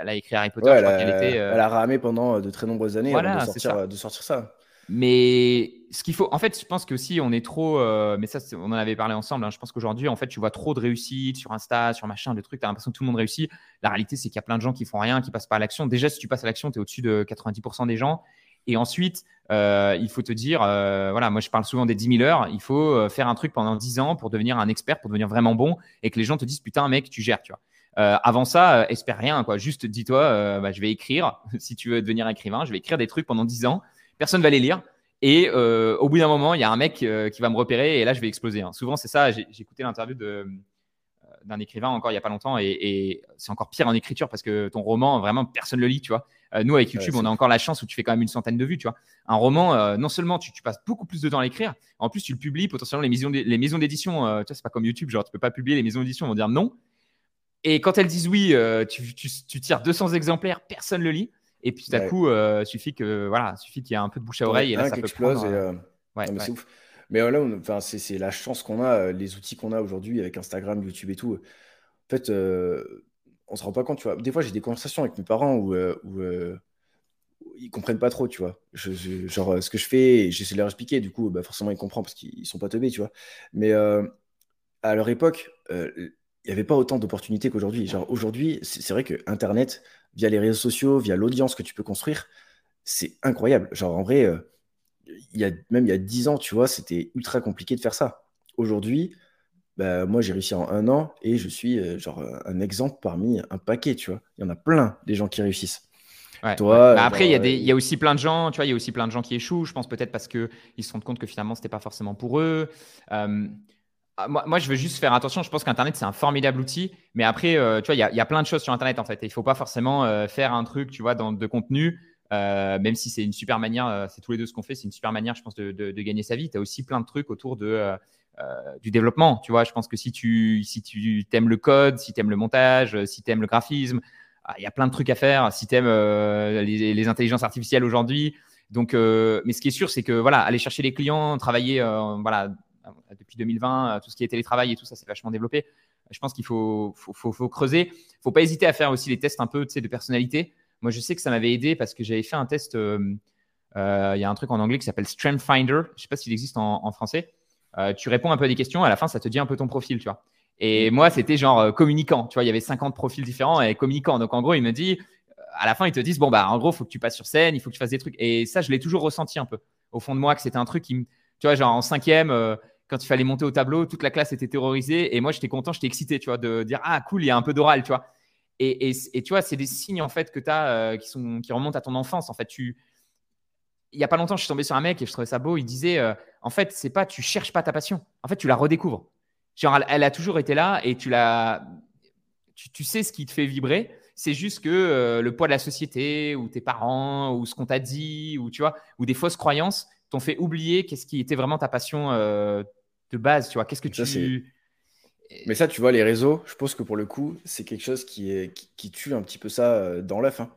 Elle a écrit Harry Potter. elle, a, elle, a, ramé pendant de très nombreuses années de, sortir, de sortir ça. Mais ce qu'il faut, en fait, je pense que si on est trop, mais ça, on en avait parlé ensemble. Hein, je pense qu'aujourd'hui, en fait, tu vois trop de réussite sur Insta, sur machin, de trucs. Tu as l'impression que tout le monde réussit. La réalité, c'est qu'il y a plein de gens qui font rien, qui passent pas à l'action. Déjà, si tu passes à l'action, tu es au-dessus de 90% des gens. Et ensuite, euh, il faut te dire, euh, voilà, moi je parle souvent des 10 000 heures, il faut euh, faire un truc pendant 10 ans pour devenir un expert, pour devenir vraiment bon, et que les gens te disent, putain mec, tu gères, tu vois. avant ça, espère rien, quoi. Juste dis-toi, bah, je vais écrire, <laughs> si tu veux devenir écrivain, je vais écrire des trucs pendant 10 ans, personne va les lire. Et au bout d'un moment, il y a un mec qui va me repérer et là, je vais exploser. Hein. Souvent, c'est ça. J'ai écouté l'interview d'un écrivain encore il n'y a pas longtemps et, et c'est encore pire en écriture parce que ton roman, vraiment, personne le lit, tu vois. Euh, nous, avec YouTube, on a encore la chance où tu fais quand même une centaine de vues, tu vois. Un roman, euh, non seulement tu, passes beaucoup plus de temps à l'écrire, en plus tu le publies potentiellement les maisons, les maisons d'édition. Euh, tu vois, c'est pas comme YouTube, genre tu peux pas publier les maisons d'édition, vont dire non. Et quand elles disent oui, tu, tires 200 exemplaires, personne le lit. Et puis tout à coup, il suffit que voilà, suffit qu'il y ait un peu de bouche à oreille et là ça peut explose. mais c'est ouf. Mais là, enfin, c'est la chance qu'on a, les outils qu'on a aujourd'hui avec Instagram, YouTube et tout. En fait, on se rend pas compte, tu vois. Des fois, j'ai des conversations avec mes parents où, euh, où euh, ils comprennent pas trop, tu vois. Je, genre, euh, ce que je fais, j'essaie de leur expliquer, du coup, bah, forcément, ils comprennent parce qu'ils sont pas teubés, tu vois. Mais à leur époque, il n'y avait pas autant d'opportunités qu'aujourd'hui. Genre, aujourd'hui, c'est vrai que Internet, via les réseaux sociaux, via l'audience que tu peux construire, c'est incroyable. Genre, en vrai, il y a, même il y a 10 ans, tu vois, c'était ultra compliqué de faire ça. Aujourd'hui, bah, moi j'ai réussi en un an et je suis euh, genre un exemple parmi un paquet, tu vois. Il y en a plein des gens qui réussissent. Toi, bah, après, il y, a des, il y a aussi plein de gens, tu vois, il y a aussi plein de gens qui échouent. Je pense peut-être parce qu'ils se rendent compte que finalement, ce n'était pas forcément pour eux. Euh, ah, moi, moi, je veux juste faire attention. Je pense qu'Internet, c'est un formidable outil. Mais après, euh, tu vois, il y, a, il y, a plein de choses sur Internet, en fait. il ne faut pas forcément faire un truc, tu vois, dans, de contenu, même si c'est une super manière, c'est tous les deux ce qu'on fait, c'est une super manière, je pense, de, gagner sa vie. Tu as aussi plein de trucs autour euh, du développement. Tu vois, je pense que si tu, si tu aimes le code, si tu aimes le montage, euh, si tu aimes le graphisme, ah, il y a plein de trucs à faire. Si tu aimes euh, les, intelligences artificielles aujourd'hui. Donc, mais ce qui est sûr, c'est que voilà, aller chercher les clients, travailler, voilà, depuis 2020, tout ce qui est télétravail et tout ça, c'est vachement développé. Je pense qu'il faut, faut, faut, faut, creuser. faut pas hésiter à faire aussi les tests un peu de personnalité. Moi, je sais que ça m'avait aidé parce que j'avais fait un test. Il y a un truc en anglais qui s'appelle Strength Finder. Je sais pas s'il existe en, en français. Euh, tu réponds un peu à des questions, à la fin, ça te dit un peu ton profil, tu vois. Et mm. moi, c'était genre euh, communicant. Tu vois, il y avait 50 profils différents et communicant. Donc, en gros, il me dit à la fin, ils te disent bon, bah, en gros, il faut que tu passes sur scène, il faut que tu fasses des trucs. Et ça, je l'ai toujours ressenti un peu au fond de moi, que c'était un truc qui me. Tu vois, genre en cinquième, euh, quand il fallait monter au tableau, toute la classe était terrorisée. Et moi, j'étais content, j'étais excité, tu vois, de dire ah, cool, il y a un peu d'oral, tu vois. Et, et, tu vois, c'est des signes, en fait, que tu as euh, qui, sont, qui remontent à ton enfance. En fait, tu. Il n'y a pas longtemps, je suis tombé sur un mec et je trouvais ça beau. Il disait en fait, c'est pas, tu cherches pas ta passion. En fait, tu la redécouvres. Genre, elle, a toujours été là et tu la. tu sais ce qui te fait vibrer c'est juste que euh, le poids de la société ou tes parents ou ce qu'on t'a dit ou tu vois ou des fausses croyances t'ont fait oublier qu'est-ce qui était vraiment ta passion euh, de base. Tu vois, qu'est-ce que tu mais ça, tu vois, les réseaux, je pense que pour le coup, c'est quelque chose qui, est, qui, tue un petit peu ça euh, dans l'œuf. Hein.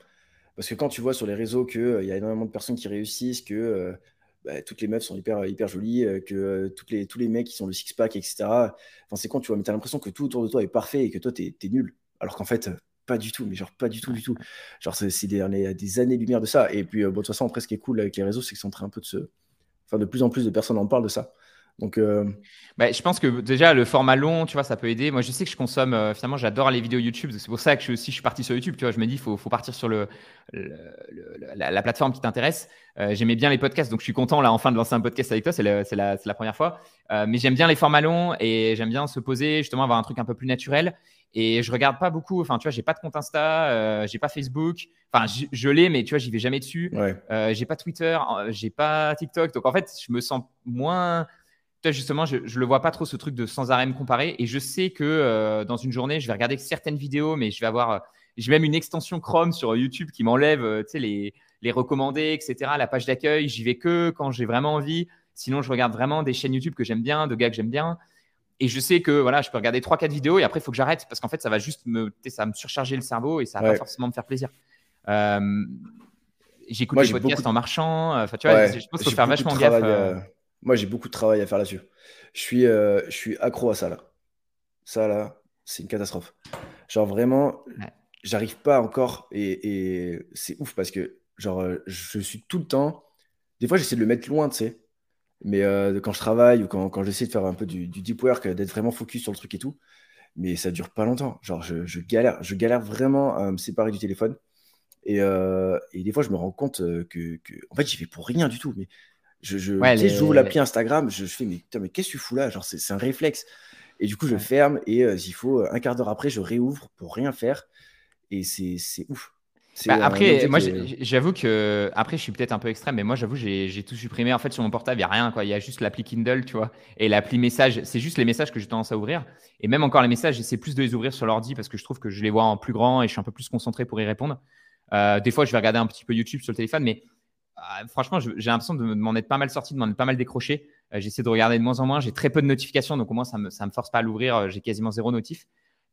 Parce que quand tu vois sur les réseaux qu'il il y a énormément de personnes qui réussissent, que bah, toutes les meufs sont hyper, hyper jolies, que toutes les, tous les mecs qui sont le six-pack, etc. C'est quand tu vois, mais tu as l'impression que tout autour de toi est parfait et que toi, tu es, nul. Alors qu'en fait, pas du tout, mais genre pas du tout, du tout. Genre, c'est des, des années-lumière de ça. Et puis, euh, bon, de toute façon, après, ce qui est cool avec les réseaux, c'est que c'est en train un peu de se. Enfin, de plus en plus de personnes en parlent de ça. Donc, euh, bah, je pense que déjà le format long, tu vois, ça peut aider. Moi, je sais que je consomme, euh, finalement, j'adore les vidéos YouTube. C'est pour ça que je, aussi je suis parti sur YouTube. Tu vois, je me dis, il faut, faut, partir sur le, la, plateforme qui t'intéresse. J'aimais bien les podcasts, donc je suis content là enfin de lancer un podcast avec toi. C'est la, la, première fois. mais j'aime bien les formats longs et j'aime bien se poser, justement, avoir un truc un peu plus naturel. Et je regarde pas beaucoup. Enfin, tu vois, j'ai pas de compte Insta, euh, j'ai pas Facebook. Enfin, je, l'ai, mais tu vois, j'y vais jamais dessus. Euh, j'ai pas Twitter, euh, j'ai pas TikTok. Donc en fait, je me sens moins. Vois, justement, je, le vois pas trop ce truc de sans arrêt me comparer. Et je sais que euh, dans une journée, je vais regarder certaines vidéos, mais je vais avoir. j'ai même une extension Chrome sur YouTube qui m'enlève, tu sais, les, les recommandés, etc. La page d'accueil, j'y vais que quand j'ai vraiment envie. Sinon, je regarde vraiment des chaînes YouTube que j'aime bien, de gars que j'aime bien et je sais que voilà, je peux regarder 3-4 vidéos et après, il faut que j'arrête parce qu'en fait, ça va juste me, ça me surcharger le cerveau et ça va pas forcément me faire plaisir. Euh, J'écoute des podcasts en marchant. Enfin, tu vois, je pense qu'il faut faire vachement gaffe. Euh. Moi, j'ai beaucoup de travail à faire là-dessus. Je suis, euh, je suis accro à ça là. Ça là, c'est une catastrophe. Genre vraiment, j'arrive pas encore et, et c'est ouf parce que genre, je suis tout le temps. Des fois, j'essaie de le mettre loin, tu sais. Mais euh, quand je travaille ou quand, quand j'essaie de faire un peu du, deep work, d'être vraiment focus sur le truc et tout, mais ça dure pas longtemps. Genre, je, galère, je galère vraiment à me séparer du téléphone. Et, euh, et des fois, je me rends compte euh, que, que en fait, j'y vais pour rien du tout. Mais je, je j'ouvre l'appli Instagram, je, fais, mais, mais qu'est-ce que tu fous là? Genre, c'est, un réflexe. Et du coup, je ferme et il faut un quart d'heure après, je réouvre pour rien faire. Et c'est, ouf. Bah, après, moi, j'avoue que après, je suis peut-être un peu extrême, mais moi, j'avoue, j'ai tout supprimé. En fait, sur mon portable, il n'y a rien. Quoi. Il y a juste l'appli Kindle, tu vois, et l'appli message. C'est juste les messages que j'ai tendance à ouvrir. Et même encore les messages, j'essaie plus de les ouvrir sur l'ordi parce que je trouve que je les vois en plus grand et je suis un peu plus concentré pour y répondre. Euh, des fois, je vais regarder un petit peu YouTube sur le téléphone, mais euh, franchement, j'ai l'impression de m'en être pas mal sorti, de m'en être pas mal décroché. Euh, j'essaie de regarder de moins en moins. J'ai très peu de notifications, donc au moins, ça me, ça me force pas à l'ouvrir. J'ai quasiment zéro notif.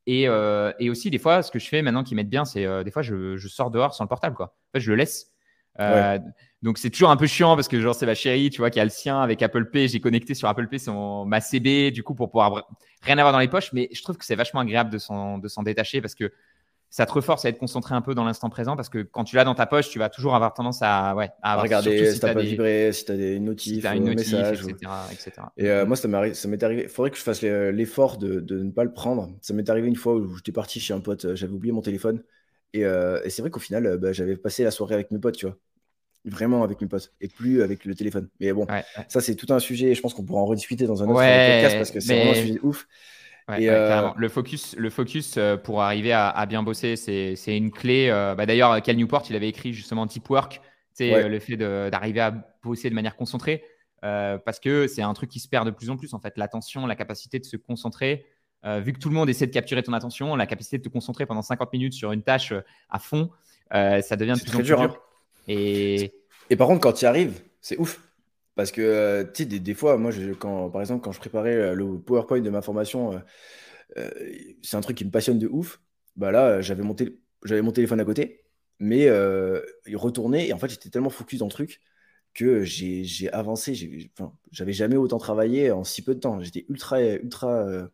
Euh, et, aussi, des fois, ce que je fais maintenant qui m'aide bien, c'est euh, des fois, je, sors dehors sans le portable. Quoi. En fait, je le laisse. Euh, donc, c'est toujours un peu chiant parce que, genre, c'est ma chérie, tu vois, qui a le sien avec Apple Pay. J'ai connecté sur Apple Pay son, ma CB, du coup, pour pouvoir rien avoir dans les poches. Mais je trouve que c'est vachement agréable de s'en détacher parce que ça te reforce à être concentré un peu dans l'instant présent parce que quand tu l'as dans ta poche, tu vas toujours avoir tendance à, ouais, à regarder si, tu as, pas vibré, si tu as des notifs, si une notif, etc., Et euh, moi, ça m'est arrivé. Il faudrait que je fasse l'effort de, de, ne pas le prendre. Ça m'est arrivé une fois où j'étais parti chez un pote, euh, j'avais oublié mon téléphone. Et, euh, et c'est vrai qu'au final, bah, j'avais passé la soirée avec mes potes, tu vois. Vraiment avec mes potes et plus avec le téléphone. Mais bon, ça, c'est tout un sujet. Je pense qu'on pourra en rediscuter dans un autre podcast parce que c'est vraiment un sujet ouf. Euh, le focus, le focus euh, pour arriver à, bien bosser, c'est une clé. Euh, bah, d'ailleurs, Cal Newport, il avait écrit justement Deep Work, c'est le fait d'arriver à bosser de manière concentrée, parce que c'est un truc qui se perd de plus en plus en fait. L'attention, la capacité de se concentrer. vu que tout le monde essaie de capturer ton attention, la capacité de te concentrer pendant 50 minutes sur une tâche à fond, ça devient de plus en plus dur. Hein. Et... Et par contre, quand tu y arrives, c'est ouf. Parce que, euh, tu sais, des, fois, moi, je, quand, par exemple, quand je préparais euh, le PowerPoint de ma formation, euh, c'est un truc qui me passionne de ouf. Bah là, j'avais mon, j'avais mon téléphone à côté, mais il retournait, et en fait, j'étais tellement focus dans le truc que j'ai avancé. J'avais jamais autant travaillé en si peu de temps. J'étais ultra, ultra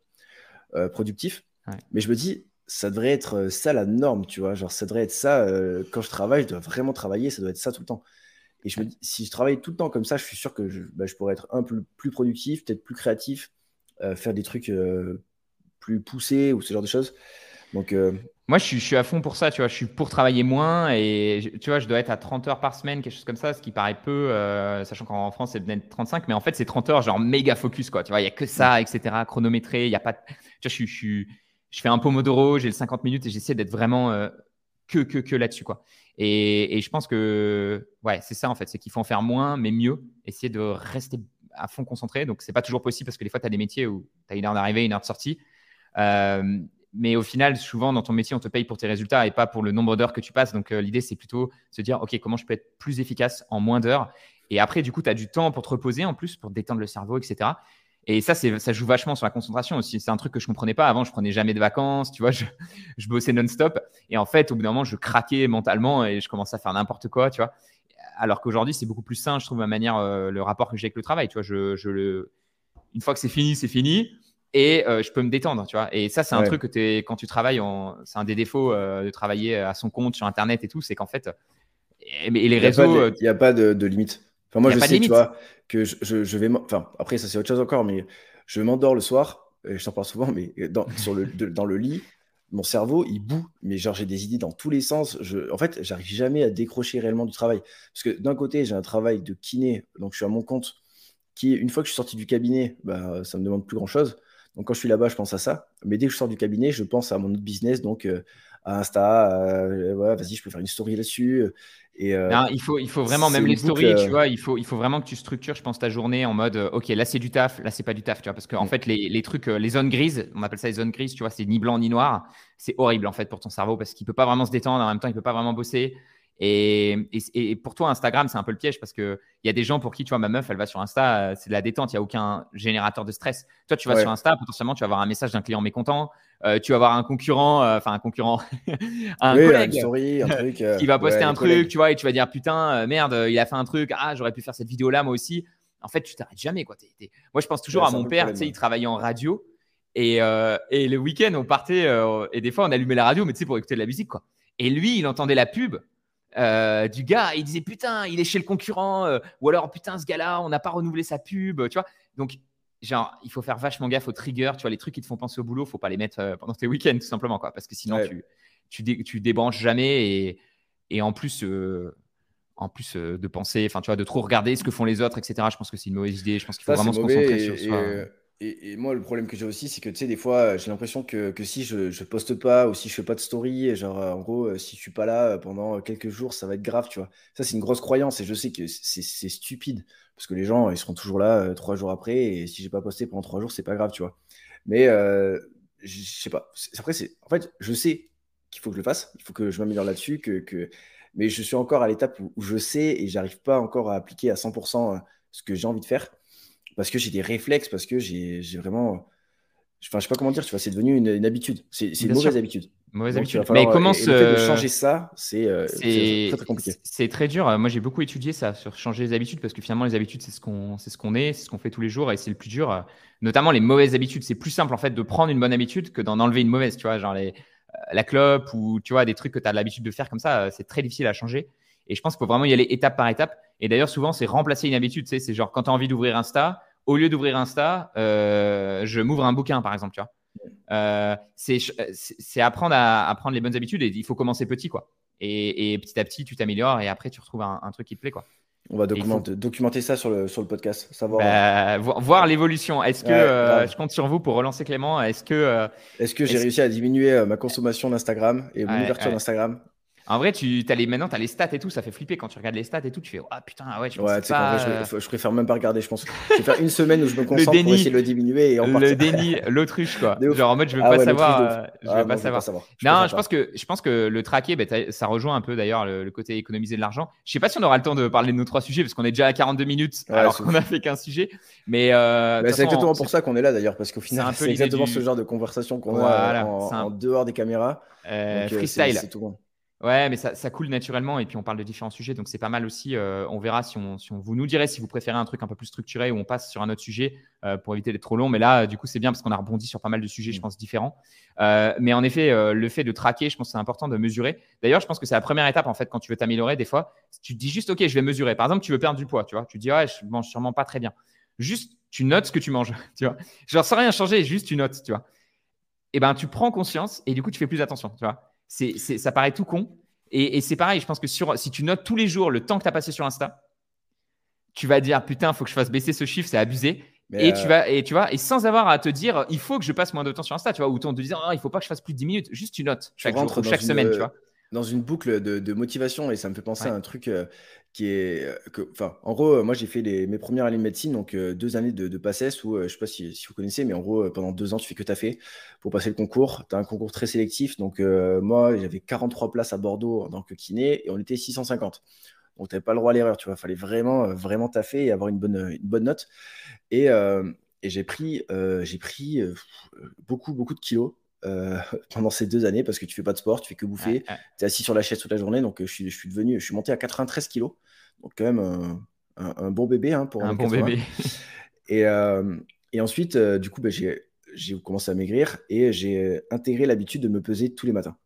productif. Mais je me dis, ça devrait être ça la norme, tu vois. Genre, ça devrait être ça. quand je travaille, je dois vraiment travailler, ça doit être ça tout le temps. Et je me dis, si je travaille tout le temps comme ça, je suis sûr que je, bah, pourrais être un peu plus productif, peut-être plus créatif, euh, faire des trucs euh, plus poussés ou ce genre de choses. Donc, euh, moi, je suis, à fond pour ça, tu vois. Je suis pour travailler moins et tu vois, je dois être à 30 heures par semaine, quelque chose comme ça, ce qui paraît peu, sachant qu'en France, c'est peut-être 35, mais en fait, c'est 30 heures, genre méga focus, quoi. Tu vois, il n'y a que ça, etc., chronométré, il y a pas. Tu vois, je, je, je fais un pomodoro, j'ai le 50 minutes et j'essaie d'être vraiment que, que, que là-dessus, quoi. Et, et, je pense que, ouais, c'est ça, en fait, c'est qu'il faut en faire moins, mais mieux, essayer de rester à fond concentré. Donc, c'est pas toujours possible parce que des fois, tu as des métiers où tu as une heure d'arrivée, une heure de sortie. Euh, mais au final, souvent dans ton métier, on te paye pour tes résultats et pas pour le nombre d'heures que tu passes. Donc euh, l'idée, c'est plutôt se dire, OK, comment je peux être plus efficace en moins d'heures? Et après, du coup, tu as du temps pour te reposer en plus, pour détendre le cerveau, etc. Et ça, ça joue vachement sur la concentration aussi. C'est un truc que je comprenais pas. Avant, je prenais jamais de vacances, tu vois, je, <laughs> je bossais non-stop. Et en fait, au bout d'un moment, je craquais mentalement et je commençais à faire n'importe quoi, tu vois. Alors qu'aujourd'hui, c'est beaucoup plus sain, je trouve, ma manière, euh, le rapport que j'ai avec le travail. Tu vois, je, je le... Une fois que c'est fini, c'est fini et euh, je peux me détendre, tu vois. Et ça, c'est un truc que es, quand tu travailles, c'est un des défauts euh, de travailler à son compte sur Internet et tout, c'est qu'en fait, et, les réseaux. Il n'y a pas de, limite. Enfin, moi, je sais, tu vois, que je, je, vais. Enfin, après, ça, c'est autre chose encore, mais je m'endors le soir, et je t'en parle souvent, mais dans, sur le, dans le lit, mon cerveau, il boue. Mais genre, j'ai des idées dans tous les sens. Je, en fait, j'arrive jamais à décrocher réellement du travail. Parce que d'un côté, j'ai un travail de kiné, donc je suis à mon compte, qui, une fois que je suis sorti du cabinet, bah, ça me demande plus grand chose. Donc quand je suis là-bas, je pense à ça. Mais dès que je sors du cabinet, je pense à mon autre business, donc euh, à Insta, euh, vas-y, je peux faire une story là-dessus. Euh, il, faut, il faut vraiment, même les stories, tu vois, il faut, il faut vraiment que tu structures, je pense, ta journée en mode, ok, là c'est du taf, là c'est pas du taf, tu vois, parce qu'en en mm. fait, les, les, trucs, les zones grises, on appelle ça les zones grises, tu vois, c'est ni blanc ni noir, c'est horrible en fait pour ton cerveau parce qu'il peut pas vraiment se détendre, en même temps, il peut pas vraiment bosser. Et, et, pour toi, Instagram, c'est un peu le piège parce qu'il y a des gens pour qui, tu vois, ma meuf, elle va sur Insta, euh, c'est de la détente, il n'y a aucun générateur de stress. Toi, tu vas sur Insta, potentiellement, tu vas avoir un message d'un client mécontent, euh, tu vas avoir un concurrent, euh, enfin un concurrent, <laughs> un collègue un <laughs> truc, qui va poster un truc, tu vois, et tu vas dire, putain, merde, il a fait un truc, ah, j'aurais pu faire cette vidéo-là, moi aussi. En fait, tu t'arrêtes jamais, quoi. Moi, je pense toujours à mon père, tu sais, il travaillait en radio. Et, et le week-end, on partait, et des fois, on allumait la radio, mais tu sais, pour écouter de la musique, quoi. Et lui, il entendait la pub euh, du gars, il disait putain, il est chez le concurrent, euh, ou alors putain, ce gars-là, on n'a pas renouvelé sa pub, tu vois. Donc, genre, il faut faire vachement gaffe aux triggers, tu vois, les trucs qui te font penser au boulot, faut pas les mettre euh, pendant tes week-ends, tout simplement, quoi, parce que sinon, tu, tu, débranches jamais et, en plus, en plus de penser, enfin, tu vois, de trop regarder ce que font les autres, etc. Je pense que c'est une mauvaise idée. Je pense qu'il faut vraiment se concentrer sur soi. Et, moi, le problème que j'ai aussi, c'est que tu sais, des fois, j'ai l'impression que, que, si je, je poste pas ou si je fais pas de story, genre en gros, euh, si je suis pas là euh, pendant quelques jours, ça va être grave, tu vois. Ça, c'est une grosse croyance et je sais que c'est stupide parce que les gens, ils seront toujours là euh, trois jours après et si j'ai pas posté pendant trois jours, c'est pas grave, tu vois. Mais je sais pas. Après, c'est en fait, je sais qu'il faut que je le fasse, il faut que je m'améliore là-dessus, que, que, mais je suis encore à l'étape où, où, je sais et j'arrive pas encore à appliquer à 100% ce que j'ai envie de faire parce que j'ai des réflexes, parce que j'ai vraiment. Enfin, je sais pas comment dire, tu vois, c'est devenu une, habitude. C'est une mauvaise habitude. Mauvaise habitude. Mais comment se... changer ça, euh, c'est très, très, compliqué. C'est très dur. Moi, j'ai beaucoup étudié ça sur changer les habitudes parce que finalement, les habitudes, c'est ce qu'on c'est ce qu'on est, c'est ce qu'on fait tous les jours et c'est le plus dur. Notamment les mauvaises habitudes. C'est plus simple en fait de prendre une bonne habitude que d'en enlever une mauvaise. Tu vois, genre les, euh, la clope ou tu vois des trucs que tu as l'habitude de faire comme ça, euh, c'est très difficile à changer. Et je pense qu'il faut vraiment y aller étape par étape. Et d'ailleurs, souvent, c'est remplacer une habitude. Tu sais, c'est genre quand tu as envie d'ouvrir Insta, au lieu d'ouvrir Insta, euh, je m'ouvre un bouquin, par exemple. Tu vois. Euh, c'est apprendre à, prendre les bonnes habitudes et il faut commencer petit, quoi. Et, petit à petit, tu t'améliores et après, tu retrouves un, truc qui te plaît, quoi. On va documenter, ça sur le, sur le podcast, savoir bah, voir l'évolution. Est-ce que euh, je compte sur vous pour relancer Clément? Est-ce que est-ce que j'ai réussi à diminuer ma consommation d'Instagram et mon ouverture d'Instagram? En vrai, tu as les, maintenant, tu as les stats et tout, ça fait flipper quand tu regardes les stats et tout. Tu fais, ah putain, ouais, je ouais, pas... je, préfère même pas regarder, je pense. Je vais faire une semaine où je me concentre pour essayer de le diminuer. Et le déni, l'autruche, quoi. Genre en mode, je veux ah pas, savoir, euh, je veux ah, pas, savoir. non, je, pense que, je pense que le traquer, bah, ça rejoint un peu d'ailleurs le, côté économiser de l'argent. Je sais pas si on aura le temps de parler de nos trois sujets parce qu'on est déjà à 42 minutes alors qu'on a fait qu'un sujet. Mais euh, c'est exactement pour ça qu'on est là d'ailleurs parce qu'au final, c'est exactement ce genre de conversation qu'on a en dehors des caméras. Euh, freestyle. Ouais, mais ça, ça, coule naturellement et puis on parle de différents sujets, donc c'est pas mal aussi. Euh, on verra si on, si on, vous nous direz si vous préférez un truc un peu plus structuré ou on passe sur un autre sujet euh, pour éviter d'être trop long. Mais là, du coup, c'est bien parce qu'on a rebondi sur pas mal de sujets, je mm. pense, différents. Euh, mais en effet, euh, le fait de traquer, je pense que c'est important de mesurer. D'ailleurs, je pense que c'est la première étape en fait quand tu veux t'améliorer. Des fois, tu te dis juste, ok, je vais mesurer. Par exemple, tu veux perdre du poids, tu vois. Tu te dis, ouais, je mange sûrement pas très bien. Juste, tu notes ce que tu manges, <laughs> tu vois. Genre sans rien changer, juste tu notes, tu vois. et ben tu prends conscience et du coup tu fais plus attention. Tu vois, c'est, ça paraît tout con. Et, c'est pareil, je pense que sur, si tu notes tous les jours le temps que tu as passé sur Insta, tu vas dire putain, il faut que je fasse baisser ce chiffre, c'est abusé. et tu euh, vas et tu vois et sans avoir à te dire il faut que je passe moins de temps sur Insta, tu vois, ou en te disant oh, il faut pas que je fasse plus de 10 minutes, juste tu notes chaque, jour, chaque semaine, tu vois dans une boucle de, motivation et ça me fait penser à un truc euh, Euh, en gros, euh, moi j'ai fait mes premières années de médecine, donc deux années de, de PACES où je sais pas si, vous connaissez, mais en gros, pendant deux ans, tu fais que tu as fait pour passer le concours. Tu as un concours très sélectif. Donc, moi, j'avais 43 places à Bordeaux en tant que kiné et on était 650. Donc, tu n'avais pas le droit à l'erreur, tu vois. Fallait vraiment, vraiment taffer et avoir une bonne, bonne note. Et, j'ai pris beaucoup, beaucoup de kilos. Euh, <laughs> pendant ces deux années parce que tu fais pas de sport, tu fais que bouffer, tu es assis sur la chaise toute la journée. Donc, euh, je suis, je suis devenu, je suis monté à 93 kilos. Donc, quand même un, bon bébé hein, pour un bon bébé. <laughs> et, euh, et, ensuite, du coup, bah, j'ai commencé à maigrir et j'ai intégré l'habitude de me peser tous les matins.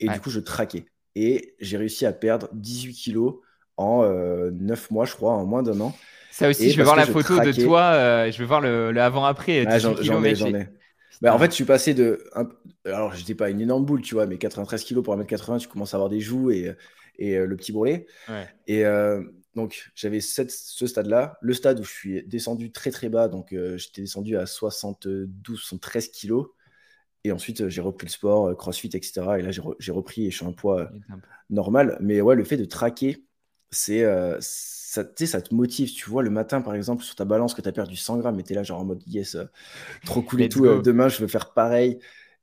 Et du coup, je traquais. Et j'ai réussi à perdre 18 kilos en 9 mois, je crois, en moins d'un an. Ça aussi, je vais voir la photo de toi, je vais voir le, avant-après. Ah, j'en ai. Bah, en fait, je suis passé de. Alors, j'étais pas une énorme boule, tu vois, mais 93 kilos pour 1m80, tu commences à avoir des joues et, et euh, le petit bourrelet. Et euh, donc, j'avais ce stade-là. Le stade où je suis descendu très très bas, donc euh, j'étais descendu à 72, 73 kilos. Et ensuite, j'ai repris le sport, crossfit, etc. Et là, j'ai repris et je suis un poids normal. Mais ouais, le fait de traquer, c'est ça, ça te motive. Tu vois, le matin, par exemple, sur ta balance, que tu as perdu 100 grammes, et tu es là, genre en mode yes, euh, trop cool et tout. Euh, demain, je veux faire pareil.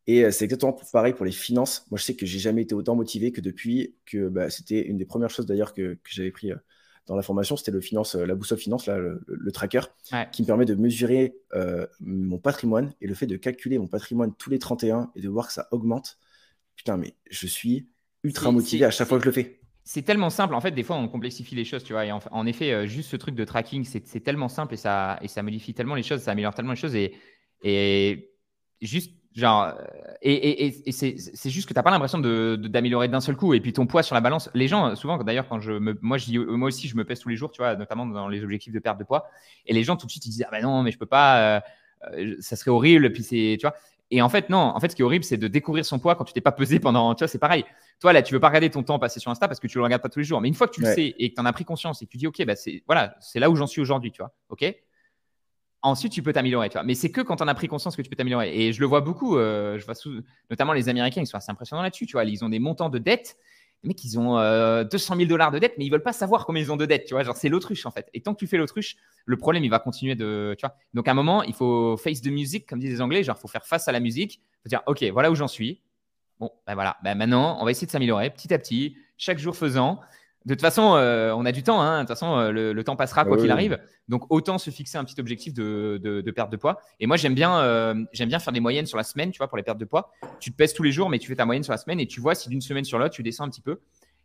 Et euh, c'est exactement pareil pour les finances. Moi, je sais que j'ai jamais été autant motivé que depuis que bah, c'était une des premières choses d'ailleurs que, que j'avais pris dans la formation. C'était le finance, la boussole finance, là, le, tracker, qui me permet de mesurer mon patrimoine et le fait de calculer mon patrimoine tous les 31 et de voir que ça augmente. Putain, mais je suis ultra motivé à chaque fois que je le fais c'est tellement simple. En fait, des fois, on complexifie les choses, tu vois. Et en, effet, euh, juste ce truc de tracking, c'est tellement simple et ça, et ça modifie tellement les choses, ça améliore tellement les choses. Et, juste, genre, euh, et, c'est juste que tu n'as pas l'impression d'améliorer de, d'un seul coup. Et puis ton poids sur la balance, les gens, souvent, d'ailleurs, quand je me, moi, dis, moi aussi, je me pèse tous les jours, tu vois, notamment dans les objectifs de perte de poids. Et les gens, tout de suite, ils disent, ah ben non, mais je peux pas, euh, ça serait horrible. Puis c'est, tu vois. Et en fait, non, en fait, ce qui est horrible, c'est de découvrir son poids quand tu t'es pas pesé pendant. Tu vois, c'est pareil. Toi, là, tu veux pas regarder ton temps passé sur Insta parce que tu le regardes pas tous les jours. Mais une fois que tu le sais et que tu en as pris conscience et que tu dis, OK, bah, c'est voilà, c'est là où j'en suis aujourd'hui, tu vois. OK? Ensuite, tu peux t'améliorer, tu vois. Mais c'est que quand on a pris conscience que tu peux t'améliorer. Et je le vois beaucoup, euh, je vois notamment les Américains, ils sont assez impressionnants là-dessus, tu vois. Ils ont des montants de dettes les mecs, ils ont 200 euh, 000 dollars de dette, mais ils veulent pas savoir combien ils ont de dette. Tu vois, genre, c'est l'autruche, en fait. Et tant que tu fais l'autruche, le problème, il va continuer de. Tu Donc, à un moment, il faut face the music, comme disent les Anglais. Genre, il faut faire face à la musique. Faut dire, OK, voilà où j'en suis. Bon, ben voilà. Ben maintenant, on va essayer de s'améliorer petit à petit, chaque jour faisant. De toute façon, euh, on a du temps. Hein. De toute façon, euh, le, temps passera quoi qu'il arrive. Donc, autant se fixer un petit objectif de, perte de poids. Et moi, j'aime bien, euh, j'aime bien faire des moyennes sur la semaine, tu vois, pour les pertes de poids. Tu te pèses tous les jours, mais tu fais ta moyenne sur la semaine et tu vois si d'une semaine sur l'autre, tu descends un petit peu.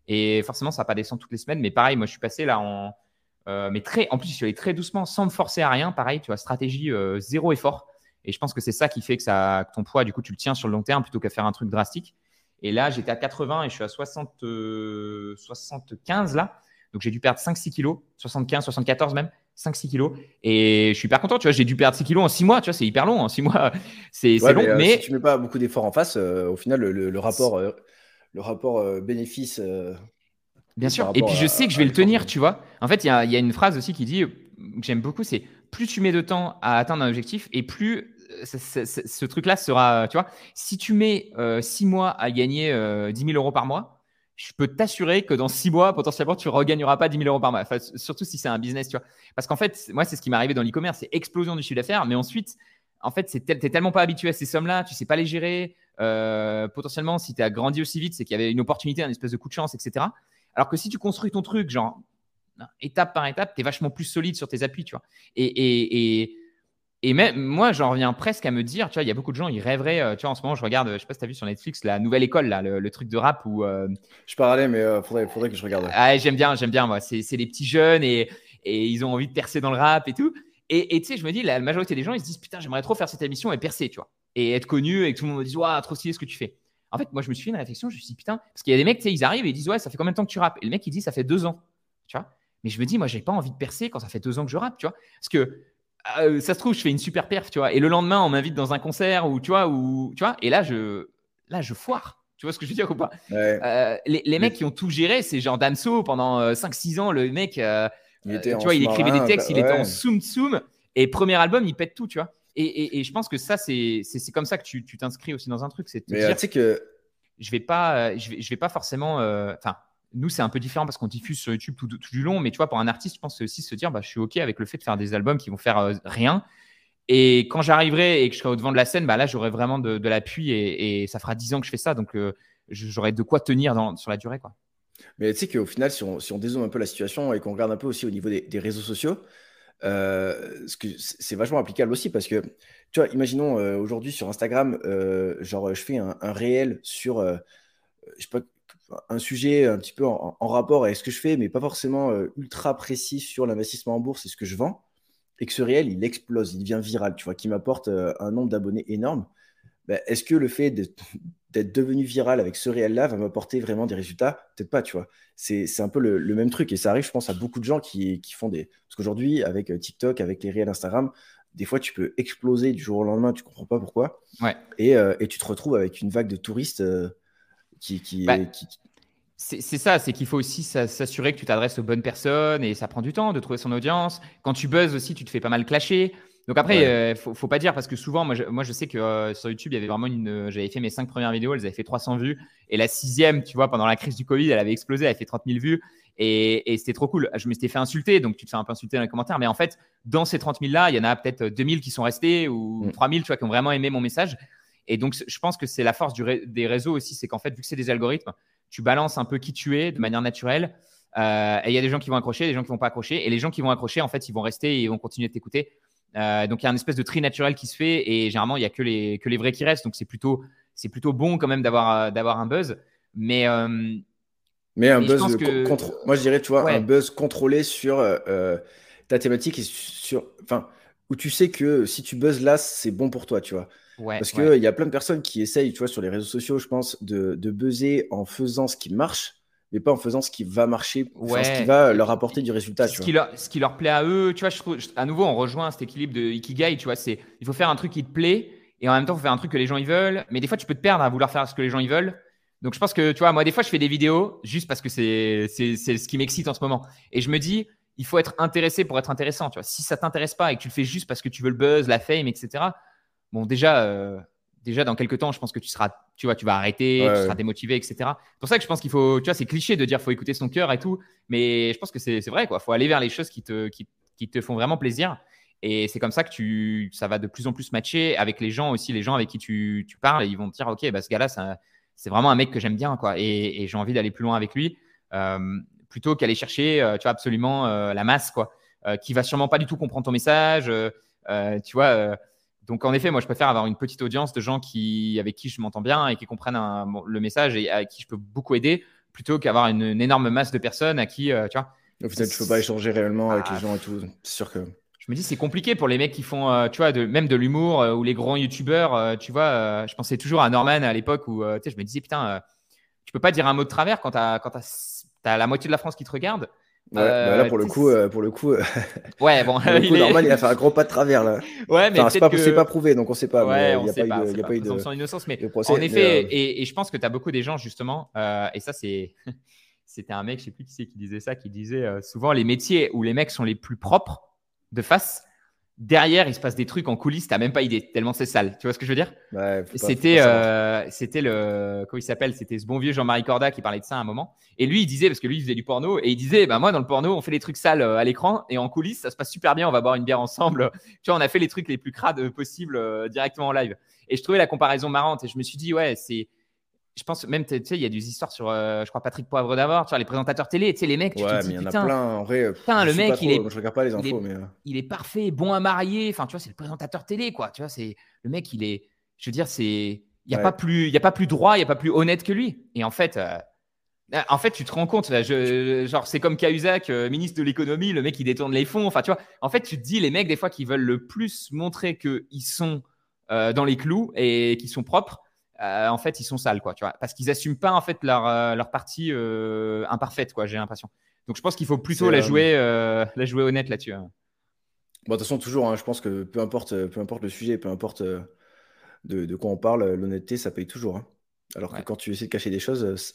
Et forcément, ça va pas descendre toutes les semaines. Mais pareil, moi, je suis passé là en. mais très, en plus, je suis allé très doucement, sans me forcer à rien. Pareil, tu vois, stratégie zéro effort. Et je pense que c'est ça qui fait que, ça, que ton poids, du coup, tu le tiens sur le long terme plutôt qu'à faire un truc drastique. Et là, j'étais à 80 et je suis à 60, 75 là. Donc, j'ai dû perdre 5-6 kilos, 75, 74 même, 5-6 kilos. Et je suis hyper content, tu vois, j'ai dû perdre 6 kilos en 6 mois, tu vois, c'est hyper long, en 6 mois, <laughs> c'est long. Mais, euh, si tu mets pas beaucoup d'efforts en face, euh, au final, le, rapport, le rapport euh, bénéfice. Bien sûr. Et puis, je sais que je vais le tenir, tu vois. En fait, il y a, y a, une phrase aussi qui dit, que j'aime beaucoup, c'est plus tu mets de temps à atteindre un objectif et plus ce truc-là sera, tu vois, si tu mets euh, six mois à gagner 10 euh, 000 euros par mois, je peux t'assurer que dans six mois, potentiellement, tu ne regagneras pas 10 000 euros par mois. surtout si c'est un business, tu vois. Parce qu'en fait, moi, c'est ce qui m'est arrivé dans l'e-commerce, c'est explosion du chiffre d'affaires. Mais ensuite, en fait, tu n'es tellement pas habitué à ces sommes-là, tu sais pas les gérer. Euh, potentiellement, si tu as grandi aussi vite, c'est qu'il y avait une opportunité, un espèce de coup de chance, etc. Alors que si tu construis ton truc, genre, étape par étape, tu es vachement plus solide sur tes appuis, tu vois. et et même moi, j'en reviens presque à me dire, tu vois, il y a beaucoup de gens, ils rêveraient, euh, tu vois, en ce moment, je regarde, je sais pas si tu as vu sur Netflix, la nouvelle école, là, le, truc de rap où. Euh, je parlais, mais euh, faudrait, faudrait que je regarde. Ah, j'aime bien, j'aime bien, moi. C'est les petits jeunes et, et, ils ont envie de percer dans le rap et tout. Et tu sais, je me dis, la majorité des gens, ils se disent, putain, j'aimerais trop faire cette émission et percer, tu vois. Et être connu et que tout le monde me dise, waouh, trop stylé ce que tu fais. En fait, moi, je me suis fait une réflexion, je me suis dit, putain, parce qu'il y a des mecs, tu sais, ils arrivent et ils disent, ouais, ça fait combien de temps que tu rappes? Et le mec, il dit, ça fait deux ans, tu vois. Mais je me dis, moi, j'ai pas envie de percer quand ça fait deux ans que je rappe, tu vois. Parce que euh, ça se trouve, je fais une super perf, tu vois. Et le lendemain, on m'invite dans un concert ou tu vois, ou tu vois. Et là, je, là, je foire. Tu vois ce que je veux dire ou pas? Euh, les, mecs qui ont tout géré, c'est genre Damso pendant 5-6 ans. Le mec, il tu vois, il écrivait des textes, il était en soum soum. Et premier album, il pète tout, tu vois. Et, je pense que ça, c'est comme ça que tu t'inscris aussi dans un truc. C'est Mais tu sais que je vais pas, je vais, je vais pas forcément. Enfin, nous, c'est un peu différent parce qu'on diffuse sur YouTube tout, du long, mais tu vois, pour un artiste, je pense aussi se dire, bah, je suis OK avec le fait de faire des albums qui vont faire euh, rien. Et quand j'arriverai et que je serai au devant de la scène, bah, là, j'aurai vraiment de, l'appui et, ça fera 10 ans que je fais ça. Donc, euh, j'aurai de quoi tenir sur la durée. Quoi. Mais tu sais qu'au final, si on, dézoome un peu la situation et qu'on regarde un peu aussi au niveau des, réseaux sociaux, euh, c'est vachement applicable aussi parce que, tu vois, imaginons aujourd'hui sur Instagram, genre, je fais un, un réel sur, je sais pas, un sujet un petit peu en, rapport avec ce que je fais, mais pas forcément euh, ultra précis sur l'investissement en bourse et ce que je vends, et que ce réel, il explose, il devient viral, tu vois, qui m'apporte euh, un nombre d'abonnés énorme, ben, est-ce que le fait d'être <laughs> devenu viral avec ce réel-là va m'apporter vraiment des résultats? Peut-être pas, tu vois. C'est un peu le, même truc, et ça arrive, je pense, à beaucoup de gens qui, font des... Parce qu'aujourd'hui, avec euh, TikTok, avec les réels Instagram, des fois, tu peux exploser du jour au lendemain, tu comprends pas pourquoi. Ouais. Et, et tu te retrouves avec une vague de touristes qui, bah, c'est ça, c'est qu'il faut aussi s'assurer que tu t'adresses aux bonnes personnes et ça prend du temps de trouver son audience. Quand tu buzzes aussi, tu te fais pas mal clasher. Donc après, il euh, faut, faut, pas dire parce que souvent, moi je, moi, je sais que euh, sur YouTube, il y avait vraiment une. J'avais fait mes cinq premières vidéos, elles avaient fait 300 vues. Et la sixième, tu vois, pendant la crise du Covid, elle avait explosé, elle avait fait 30 000 vues. Et, c'était trop cool. Je me suis fait insulter, donc tu te fais un peu insulter dans les commentaires. Mais en fait, dans ces 30 000 là, il y en a peut-être 2000 qui sont restés ou 3000, mm. tu vois, qui ont vraiment aimé mon message. Et donc, je pense que c'est la force des réseaux aussi, c'est qu'en fait, vu que c'est des algorithmes, tu balances un peu qui tu es de manière naturelle. Euh, et il y a des gens qui vont accrocher, des gens qui vont pas accrocher. Et les gens qui vont accrocher, en fait, ils vont rester et ils vont continuer de t'écouter. Euh, donc, il y a une espèce de tri naturel qui se fait. Et généralement, il y a que les, que les vrais qui restent. Donc, c'est plutôt, c'est plutôt bon quand même d'avoir, d'avoir un buzz. Mais, euh, mais un buzz, moi je dirais, tu vois, un buzz contrôlé sur ta thématique et sur, enfin, où tu sais que si tu buzzes là, c'est bon pour toi, tu vois. Parce qu'il il y a plein de personnes qui essayent, tu vois, sur les réseaux sociaux, je pense, de, de buzzer en faisant ce qui marche, mais pas en faisant ce qui va marcher, ce qui va leur apporter du résultat. Ce, Qui leur, ce qui leur plaît à eux, tu vois, je trouve, à nouveau, on rejoint cet équilibre de Ikigai, tu vois, c'est il faut faire un truc qui te plaît et en même temps, il faut faire un truc que les gens ils veulent, mais des fois, tu peux te perdre à vouloir faire ce que les gens ils veulent. Donc, je pense que, tu vois, moi, des fois, je fais des vidéos juste parce que c'est ce qui m'excite en ce moment. Et je me dis, il faut être intéressé pour être intéressant. Tu vois, si ça t'intéresse pas et que tu le fais juste parce que tu veux le buzz, la fame, etc. Bon, déjà, euh, déjà dans quelques temps, je pense que tu seras, tu vois, tu vas arrêter, tu seras démotivé, etc. C'est pour ça que je pense qu'il faut, tu vois, c'est cliché de dire faut écouter son cœur et tout, mais je pense que c'est vrai, quoi. Faut aller vers les choses qui te, qui, qui te font vraiment plaisir. Et c'est comme ça que tu, ça va de plus en plus matcher avec les gens aussi, les gens avec qui tu, tu parles, et ils vont te dire, ok, bah, ce gars-là, c'est vraiment un mec que j'aime bien, quoi, et, et j'ai envie d'aller plus loin avec lui. Euh, plutôt qu'aller chercher, euh, tu vois, absolument euh, la masse, quoi, qui va sûrement pas du tout comprendre ton message, tu vois. Donc en effet, moi, je préfère avoir une petite audience de gens qui, avec qui je m'entends bien et qui comprennent le message et à qui je peux beaucoup aider, plutôt qu'avoir une, énorme masse de personnes à qui, tu vois. Au final, tu peux pas échanger réellement avec les ah. gens et tout. C'est sûr que. Je me dis, c'est compliqué pour les mecs qui font, tu vois, de, même de l'humour ou les grands youtubeurs. tu vois, je pensais toujours à Norman à l'époque où, tu sais, je me disais, putain, tu peux pas dire un mot de travers quand tu as, quand as tu as la moitié de la France qui te regarde. Ouais, bah là pour le coup, euh, pour le coup, <laughs> ouais bon, <laughs> il normal, il a fait un gros pas de travers là. <laughs> Ouais, mais c'est pas, pas, prouvé, donc on sait pas. Ouais, il n'y a, pas, eu de, y a pas eu de, son innocence, mais en effet, euh, et, et, je pense que tu as beaucoup des gens justement, euh, et ça c'est, c'était un mec, je sais plus qui c'est qui disait ça, qui disait souvent les métiers où les mecs sont les plus propres de face, derrière, il se passe des trucs en coulisses, t'as même pas idée, tellement c'est sale. Tu vois ce que je veux dire? C'était, euh, c'était le, comment il s'appelle? C'était ce bon vieux Jean-Marie Corda qui parlait de ça à un moment. Et lui, il disait, parce que lui, il faisait du porno, et il disait, bah moi, dans le porno, on fait des trucs sales euh, à l'écran, et en coulisses, ça se passe super bien. On va boire une bière ensemble. <laughs> Tu vois, on a fait les trucs les plus crades possibles euh, directement en live. Et je trouvais la comparaison marrante, et je me suis dit, ouais, c'est je pense même, tu sais, il y a des histoires sur, euh, je crois, Patrick Poivre d'abord, tu vois, les présentateurs télé, tu sais, les mecs, tu ouais, te dis, mais il y en a plein, en vrai. Putain, le mec, il est. je regarde pas les infos, il est, mais. Il est parfait, bon à marier, enfin, tu vois, c'est le présentateur télé, quoi, tu vois, c'est. Le mec, il est. Je veux dire, c'est. Il n'y a, pas plus, il y a pas plus droit, il n'y a pas plus honnête que lui. Et en fait. Euh, en fait, tu te rends compte, là, je, genre, c'est comme Cahuzac, euh, ministre de l'économie, le mec, il détourne les fonds. Enfin, tu vois, en fait, tu te dis, les mecs, des fois, qui veulent le plus montrer qu'ils sont dans les clous et qu'ils sont propres, euh, en fait, ils sont sales, quoi, tu vois, parce qu'ils assument pas en fait leur, euh, leur partie euh, imparfaite, quoi. J'ai l'impression. Donc, je pense qu'il faut plutôt la jouer, la jouer honnête là-dessus. Hein. Bon, de toute façon, toujours, hein, je pense que peu importe, peu importe le sujet, peu importe de, quoi on parle, l'honnêteté, ça paye toujours. Hein. Alors que quand tu essaies de cacher des choses,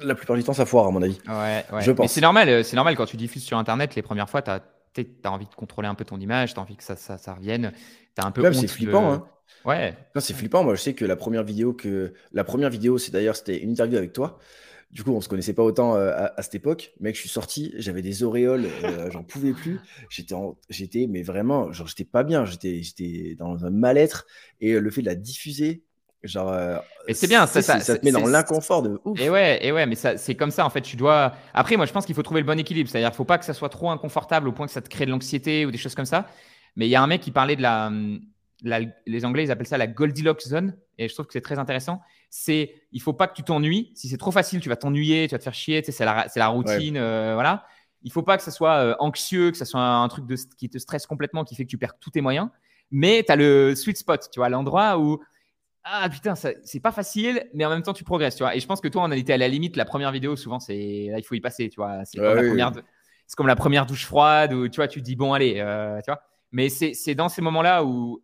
la plupart du temps, ça foire, à mon avis. Ouais, Je pense. Mais c'est normal, c'est normal quand tu diffuses sur Internet les premières fois, tu as, envie de contrôler un peu ton image, tu as envie que ça, ça, revienne. As un peu c'est flippant. Hein. Ouais. c'est flippant. Moi, je sais que la première vidéo, que la première vidéo, c'est d'ailleurs, c'était une interview avec toi. Du coup, on se connaissait pas autant euh, à, cette époque. Mec, je suis sorti, j'avais des auréoles, euh, j'en pouvais plus. J'étais, j'étais, mais vraiment, genre, j'étais pas bien. J'étais, j'étais dans un mal-être. Et euh, le fait de la diffuser, genre. et c'est bien, ça, ça, ça, te met dans l'inconfort de ouf. Et ouais, et ouais, mais ça, c'est comme ça. En fait, tu dois. Après, moi, je pense qu'il faut trouver le bon équilibre. C'est-à-dire, il faut pas que ça soit trop inconfortable au point que ça te crée de l'anxiété ou des choses comme ça. Mais il y a un mec qui parlait de la, la les Anglais, ils appellent ça la Goldilocks zone. Et je trouve que c'est très intéressant c'est il faut pas que tu t'ennuies. Si c'est trop facile, tu vas t'ennuyer, tu vas te faire chier. c'est la, la, routine, euh, voilà. Il faut pas que ça soit euh, anxieux, que ça soit un, truc de, qui te stresse complètement, qui fait que tu perds tous tes moyens. Mais tu as le sweet spot, tu vois, l'endroit où ah putain, c'est pas facile, mais en même temps tu progresses, tu vois. Et je pense que toi, on a été à la limite. La première vidéo, souvent, c'est là, il faut y passer, tu vois. C'est comme, la première douche froide où tu vois, tu dis bon, allez, euh, tu vois. Mais c'est dans ces moments-là où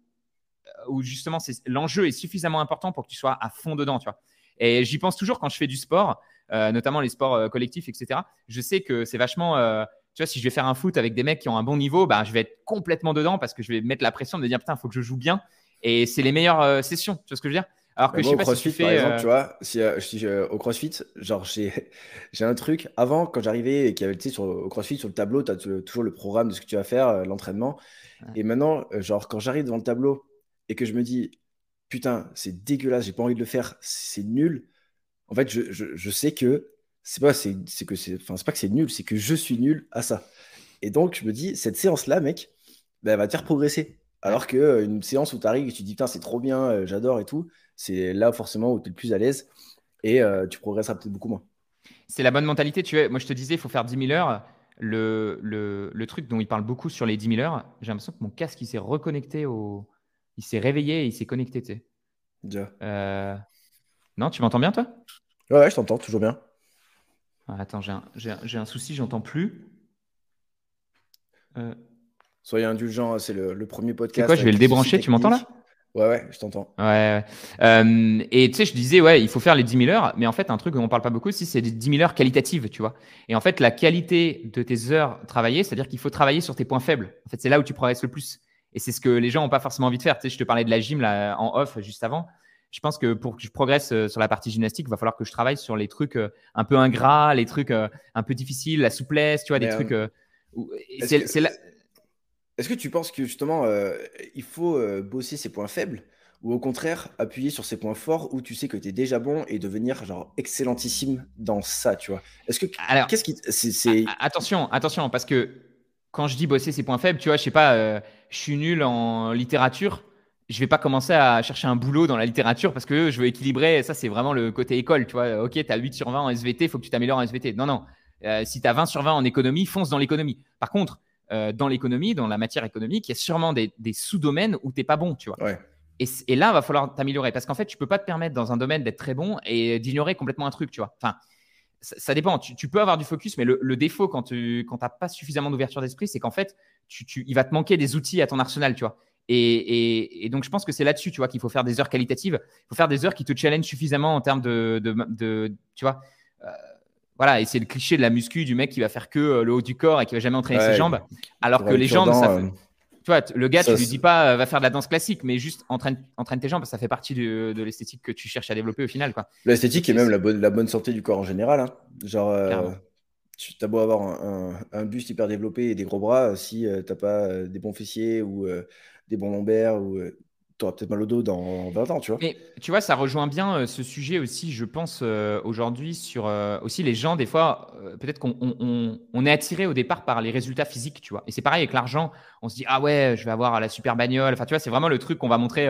où justement l'enjeu est suffisamment important pour que tu sois à fond dedans, tu vois. Et j'y pense toujours quand je fais du sport, euh, notamment les sports euh, collectifs, etc. Je sais que c'est vachement, euh, tu vois, si je vais faire un foot avec des mecs qui ont un bon niveau, bah, je vais être complètement dedans parce que je vais mettre la pression de me dire putain, il faut que je joue bien. Et c'est les meilleures sessions, tu vois ce que je veux dire? Alors que je sais pas CrossFit, si tu fais, par exemple, tu vois, si, au CrossFit, genre j'ai, <laughs> j'ai un truc. Avant, quand j'arrivais et qu'il y avait, tu sais, sur, au CrossFit, sur le tableau, tu as toujours le programme de ce que tu vas faire, l'entraînement. Et maintenant, genre, quand j'arrive devant le tableau et que je me dis, putain, c'est dégueulasse, j'ai pas envie de le faire, c'est nul. En fait, je, je, sais que c'est pas, c'est, que c'est, enfin, c'est pas que c'est nul, c'est que je suis nul à ça. Et donc, je me dis, cette séance-là, mec, ben, elle va te faire progresser. Alors qu'une euh, une séance où tu arrives et tu dis, putain, c'est trop bien, euh, j'adore et tout, c'est là forcément où tu es le plus à l'aise et euh, tu progresseras peut-être beaucoup moins. C'est la bonne mentalité. Tu es, moi, je te disais, il faut faire 10 000 heures. Le, le, le, truc dont il parle beaucoup sur les 10 000 heures, j'ai l'impression que mon casque il s'est reconnecté au, il s'est réveillé et il s'est connecté, tu sais. Euh, non, tu m'entends bien, toi? Ouais, je t'entends, toujours bien. Ah, attends, j'ai un, un, souci, j'entends plus. Euh... Soyez indulgents, c'est le, premier podcast. C'est quoi, je vais le débrancher, tu m'entends là? Ouais, ouais, je t'entends. Ouais, euh, et tu sais, je disais, ouais, il faut faire les 10 000 heures, mais en fait, un truc dont on parle pas beaucoup aussi, c'est des 10 000 heures qualitatives, tu vois. Et en fait, la qualité de tes heures travaillées, c'est-à-dire qu'il faut travailler sur tes points faibles. En fait, c'est là où tu progresses le plus. Et c'est ce que les gens n'ont pas forcément envie de faire. Tu sais, je te parlais de la gym là, en off juste avant. Je pense que pour que je progresse euh, sur la partie gymnastique, il va falloir que je travaille sur les trucs euh, un peu ingrats, les trucs euh, un peu difficiles, la souplesse, tu vois, des trucs. Est-ce que, tu penses que justement, il faut bosser ses points faibles ou au contraire appuyer sur ses points forts où tu sais que tu es déjà bon et devenir genre excellentissime dans ça, tu vois? Est-ce que qu'est-ce qui c'est attention, attention parce que quand je dis bosser ses points faibles, tu vois, je sais pas, euh, je suis nul en littérature, je vais pas commencer à chercher un boulot dans la littérature parce que je veux équilibrer. Ça, c'est vraiment le côté école, tu vois. Ok, tu as 8 sur 20 en SVT, il faut que tu t'améliores en SVT. Non, non. Euh, si tu as 20 sur 20 en économie, fonce dans l'économie. Par contre, euh, dans l'économie, dans la matière économique, il y a sûrement des, sous-domaines où tu pas bon, tu vois. Et, et, là, il va falloir t'améliorer parce qu'en fait, tu peux pas te permettre dans un domaine d'être très bon et d'ignorer complètement un truc, tu vois. Enfin, ça, dépend. Tu, peux avoir du focus, mais le, défaut quand tu n'as pas suffisamment d'ouverture d'esprit, c'est qu'en fait, tu, il va te manquer des outils à ton arsenal, tu vois. Et, donc, je pense que c'est là-dessus, tu vois, qu'il faut faire des heures qualitatives. Il faut faire des heures qui te challenge suffisamment en termes de, de, tu vois. Euh, voilà, et c'est le cliché de la muscu du mec qui va faire que euh, le haut du corps et qui va jamais entraîner ses jambes, alors que les jambes, ça, euh, tu vois, le gars, tu lui dis pas va faire de la danse classique, mais juste entraîne, entraîne tes jambes, ça fait partie de, l'esthétique que tu cherches à développer au final. L'esthétique et même la bonne, la bonne santé du corps en général. Hein. Genre, euh, tu as beau avoir un, buste hyper développé et des gros bras, si euh, tu n'as pas euh, des bons fessiers ou des bons lombaires ou tu auras peut-être mal au dos dans 20 ans, tu vois. Mais tu vois, ça rejoint bien euh, ce sujet aussi, je pense, euh, aujourd'hui, sur euh, aussi les gens, des fois, peut-être qu'on on, est attiré au départ par les résultats physiques, tu vois. Et c'est pareil avec l'argent, on se dit, ah ouais, je vais avoir la super bagnole. Enfin, tu vois, c'est vraiment le truc qu'on va montrer,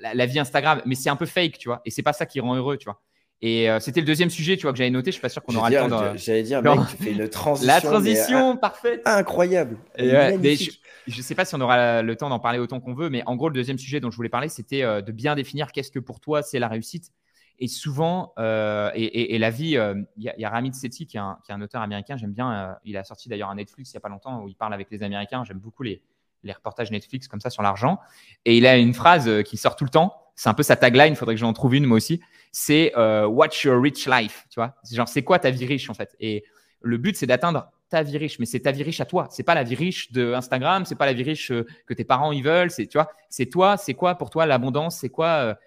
la, vie Instagram, mais c'est un peu fake, tu vois. Et c'est pas ça qui rend heureux, tu vois. Et c'était le deuxième sujet, tu vois, que j'avais noté. Je suis pas sûr qu'on aura le temps. J'allais dire, mec, tu fais une transition. <laughs> La transition, parfaite. Incroyable. Et je ne sais pas si on aura le temps d'en parler autant qu'on veut, mais en gros, le deuxième sujet dont je voulais parler, c'était euh, de bien définir qu'est-ce que pour toi c'est la réussite. Et souvent, euh, et, la vie, euh, il y, a Ramit Sethi qui est, un, auteur américain, j'aime bien. il a sorti d'ailleurs un Netflix il n'y a pas longtemps où il parle avec les Américains. J'aime beaucoup les, les reportages Netflix comme ça sur l'argent. Et il a une phrase qui sort tout le temps. C'est un peu sa tagline. Il faudrait que j'en trouve une moi aussi. C'est What's your rich life Tu vois, genre c'est quoi ta vie riche en fait? Et le but c'est d'atteindre ta vie riche, mais c'est ta vie riche à toi. C'est pas la vie riche de Instagram, c'est pas la vie riche que tes parents ils veulent. C'est tu vois, c'est toi. C'est quoi pour toi l'abondance? C'est quoi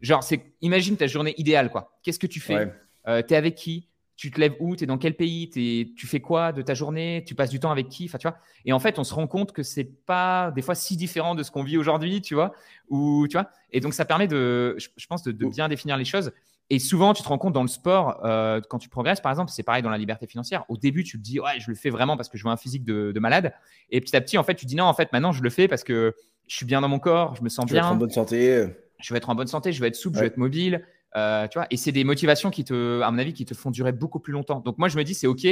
Genre, c'est imagine ta journée idéale quoi. Qu'est-ce que tu fais? Tu es avec qui? Tu te lèves où, tu es dans quel pays, tu fais quoi de ta journée, tu passes du temps avec qui, enfin tu vois. Et en fait, on se rend compte que c'est pas des fois si différent de ce qu'on vit aujourd'hui, tu vois. Ou tu vois. Et donc ça permet de, je, pense, de, bien définir les choses. Et souvent, tu te rends compte dans le sport, euh, quand tu progresses, par exemple, c'est pareil dans la liberté financière. Au début, tu te dis, ouais, je le fais vraiment parce que je veux un physique de, malade. Et petit à petit, en fait, tu dis, non, en fait, maintenant, je le fais parce que je suis bien dans mon corps, je me sens bien. Je veux être en bonne santé. Je veux être en bonne santé, je veux être souple, je veux être mobile. Euh, tu vois, et c'est des motivations qui te, à mon avis, qui te font durer beaucoup plus longtemps. Donc moi, je me dis, c'est ok.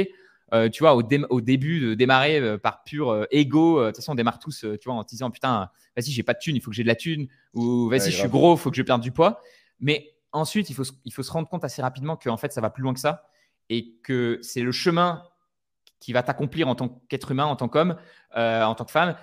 Euh, tu vois, au, au, début de démarrer euh, par pur ego, de toute façon, on démarre tous, tu vois, en disant putain, vas-y, j'ai pas de thune, il faut que j'ai de la thune, ou vas-y, je suis gros, il faut que je perde du poids. Mais ensuite, il faut, il faut se rendre compte assez rapidement qu'en fait, ça va plus loin que ça et que c'est le chemin qui va t'accomplir en tant qu'être humain, en tant qu'homme, en tant que femme,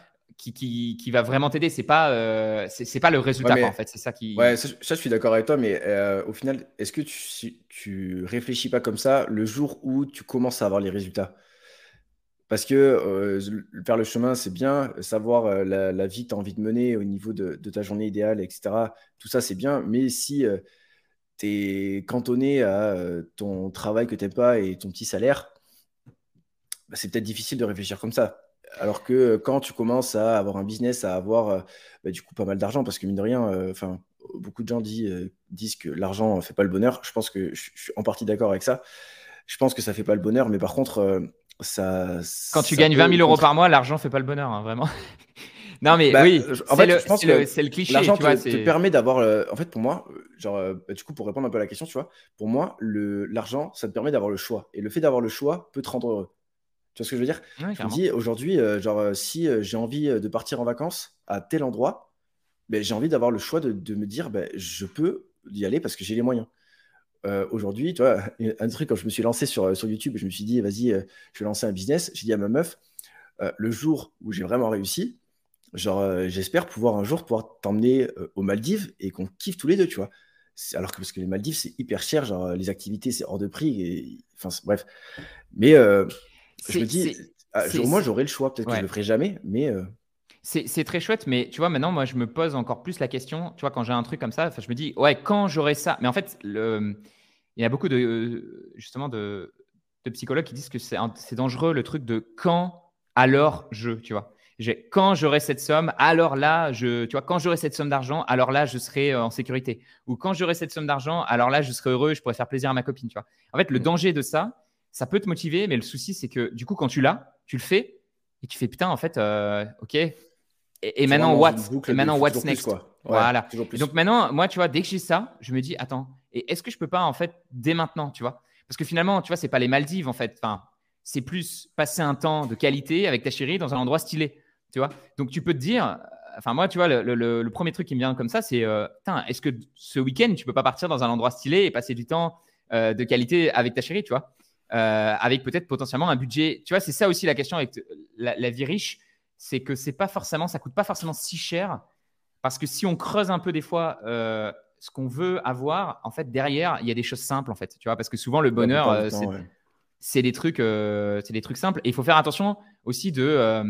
qui, qui, qui, va vraiment t'aider. C'est pas, euh, c'est, pas le résultat, en fait. C'est ça qui. Ouais, ça, je suis d'accord avec toi, mais euh, au final, est-ce que tu, tu réfléchis pas comme ça le jour où tu commences à avoir les résultats? Parce que euh, faire le chemin, c'est bien. Savoir la, vie que tu as envie de mener au niveau de, de, ta journée idéale, etc. Tout ça, c'est bien. Mais si tu es cantonné à ton travail que tu pas et ton petit salaire, bah, c'est peut-être difficile de réfléchir comme ça. Alors que euh, quand tu commences à avoir un business, à avoir euh, bah, du coup pas mal d'argent, parce que mine de rien, euh, enfin, beaucoup de gens disent, que l'argent ne fait pas le bonheur. Je pense que je, suis en partie d'accord avec ça. Je pense que ça fait pas le bonheur, mais par contre, ça. Quand tu gagnes 20 000 euros par mois, l'argent fait pas le bonheur, hein, vraiment. <laughs> non, mais bah, oui, en fait, je pense que c'est le cliché. L'argent te, permet d'avoir. en fait, pour moi, genre, bah, du coup, pour répondre un peu à la question, tu vois, pour moi, l'argent, ça te permet d'avoir le choix. Et le fait d'avoir le choix peut te rendre heureux. Tu vois ce que je veux dire? Je me dis aujourd'hui, euh, genre, euh, si euh, j'ai envie de partir en vacances à tel endroit, ben, j'ai envie d'avoir le choix de, de me dire, ben, je peux y aller parce que j'ai les moyens. aujourd'hui, tu vois, <laughs> un truc, quand je me suis lancé sur, sur YouTube, je me suis dit, vas-y, je vais lancer un business. J'ai dit à ma meuf, le jour où j'ai vraiment réussi, genre, j'espère pouvoir un jour pouvoir t'emmener aux Maldives et qu'on kiffe tous les deux, tu vois. Alors que parce que les Maldives, c'est hyper cher, genre, les activités, c'est hors de prix. Et, enfin, bref. Mais je me dis, ah, moi, j'aurais le choix. Peut-être que je le ferai jamais, mais. Euh, c'est très chouette, mais tu vois, maintenant, moi, je me pose encore plus la question. Tu vois, quand j'ai un truc comme ça, je me dis, ouais, quand j'aurai ça? Mais en fait, le... il y a beaucoup de, justement, de, de psychologues qui disent que c'est dangereux le truc de quand, alors je, tu vois. Quand j'aurai cette somme, alors là, je, tu vois, quand j'aurai cette somme d'argent, alors là, je serai euh, en sécurité. Ou quand j'aurai cette somme d'argent, alors là, je serai heureux, je pourrai faire plaisir à ma copine, tu vois. En fait, le mm. danger de ça, ça peut te motiver, mais le souci, c'est que du coup, quand tu l'as, tu le fais et tu fais putain, en fait, euh, ok. Et, maintenant, what Et maintenant, what's next quoi. Voilà. donc maintenant, moi, tu vois, dès que j'ai ça, je me dis, attends, et est-ce que je peux pas, en fait, dès maintenant, tu vois? Parce que finalement, tu vois, c'est pas les Maldives, en fait. Enfin, c'est plus passer un temps de qualité avec ta chérie dans un endroit stylé, tu vois? Donc, tu peux te dire, enfin, moi, tu vois, le, premier truc qui me vient comme ça, c'est, euh, est-ce que ce week-end, tu peux pas partir dans un endroit stylé et passer du temps euh, de qualité avec ta chérie, tu vois? Euh, avec peut-être potentiellement un budget. Tu vois, c'est ça aussi la question avec la, vie riche, c'est que c'est pas forcément, ça coûte pas forcément si cher, parce que si on creuse un peu des fois euh, ce qu'on veut avoir, en fait derrière il y a des choses simples en fait, tu vois, parce que souvent le bonheur euh, c'est des trucs, c'est des trucs simples. Et il faut faire attention aussi de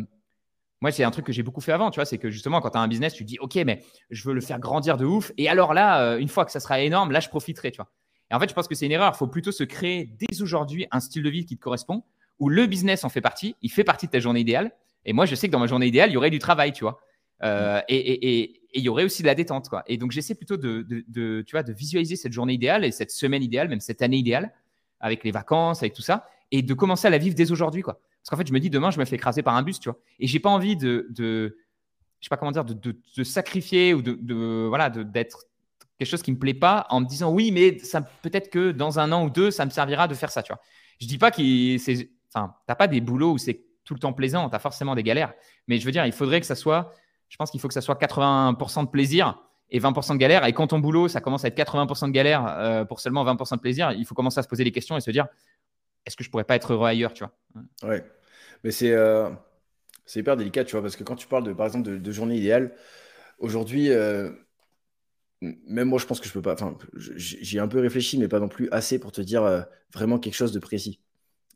moi, c'est un truc que j'ai beaucoup fait avant, tu vois, c'est que justement, quand tu as un business, tu dis, OK, mais je veux le faire grandir de ouf. Et alors là, une fois que ça sera énorme, là, je profiterai, tu vois. En fait, je pense que c'est une erreur. Il faut plutôt se créer dès aujourd'hui un style de vie qui te correspond, où le business en fait partie, il fait partie de ta journée idéale. Et moi, je sais que dans ma journée idéale, il y aurait du travail, tu vois. Euh, et, il y aurait aussi de la détente, quoi. Et donc, j'essaie plutôt de, tu vois, de visualiser cette journée idéale et cette semaine idéale, même cette année idéale, avec les vacances, avec tout ça, et de commencer à la vivre dès aujourd'hui, quoi. Parce qu'en fait, je me dis, demain, je me fais écraser par un bus, tu vois. Et j'ai pas envie de, de je sais pas comment dire, de, sacrifier ou de voilà, d'être quelque chose qui me plaît pas en me disant oui, mais ça peut-être que dans un an ou deux, ça me servira de faire ça, tu vois. Je dis pas que c'est, enfin, t'as pas des boulots où c'est tout le temps plaisant, tu as forcément des galères, mais je veux dire, il faudrait que ça soit, je pense qu'il faut que ça soit 80% de plaisir et 20% de galère. Et quand ton boulot, ça commence à être 80% de galère euh, pour seulement 20% de plaisir, il faut commencer à se poser des questions et se dire, est-ce que je pourrais pas être heureux ailleurs, tu vois? Ouais, mais c'est euh, C'est hyper délicat, tu vois, parce que quand tu parles, de, par exemple, de, journée idéale, aujourd'hui, euh, même moi, je pense que je peux pas. Enfin, j'ai un peu réfléchi, mais pas non plus assez pour te dire euh, vraiment quelque chose de précis.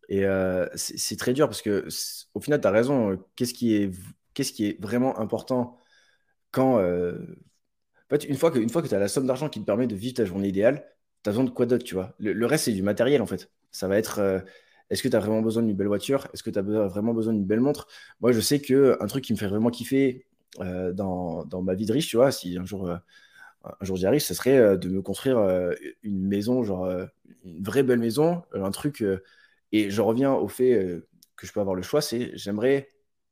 Et euh, c'est très dur parce que, au final, tu as raison. Qu'est-ce qui, est, qu'est-ce qui est vraiment important quand. En fait, une fois que, fois que tu as la somme d'argent qui te permet de vivre ta journée idéale, tu as besoin de quoi d'autre, tu vois? Le, reste, c'est du matériel, en fait. Ça va être est-ce que tu as vraiment besoin d'une belle voiture? Est-ce que tu as vraiment besoin d'une belle montre? Moi, je sais qu'un truc qui me fait vraiment kiffer euh, dans, ma vie de riche, tu vois, si un jour, euh, un jour j'y arrive, ce serait euh, de me construire une maison, genre une vraie belle maison, un truc. et je reviens au fait que je peux avoir le choix, c'est j'aimerais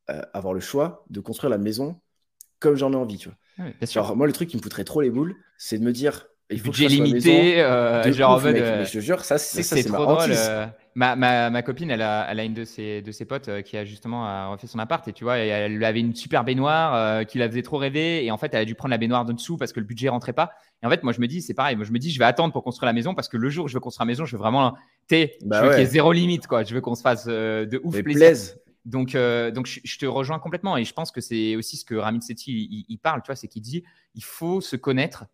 avoir le choix de construire la maison comme j'en ai envie, tu vois. moi, le truc qui me foutrait trop les boules, c'est de me dire il faut budget limité, euh, genre ouf, euh, je te jure, ça, c'est trop drôle. Euh, ma, ma, ma, copine, elle a, elle a, une de ses, de ses potes qui a justement refait son appart et tu vois, elle avait une super baignoire qui la faisait trop rêver et en fait, elle a dû prendre la baignoire de dessous parce que le budget rentrait pas. Et en fait, moi, je me dis, c'est pareil. Moi, je me dis, je vais attendre pour construire la maison parce que le jour où je veux construire la maison, je veux vraiment, tu bah je veux qu'il y ait zéro limite, quoi. Je veux qu'on se fasse de ouf plaisir. Donc, donc je, te rejoins complètement et je pense que c'est aussi ce que Ramit Sethi il, il, parle, tu vois, c'est qu'il dit, il faut se connaître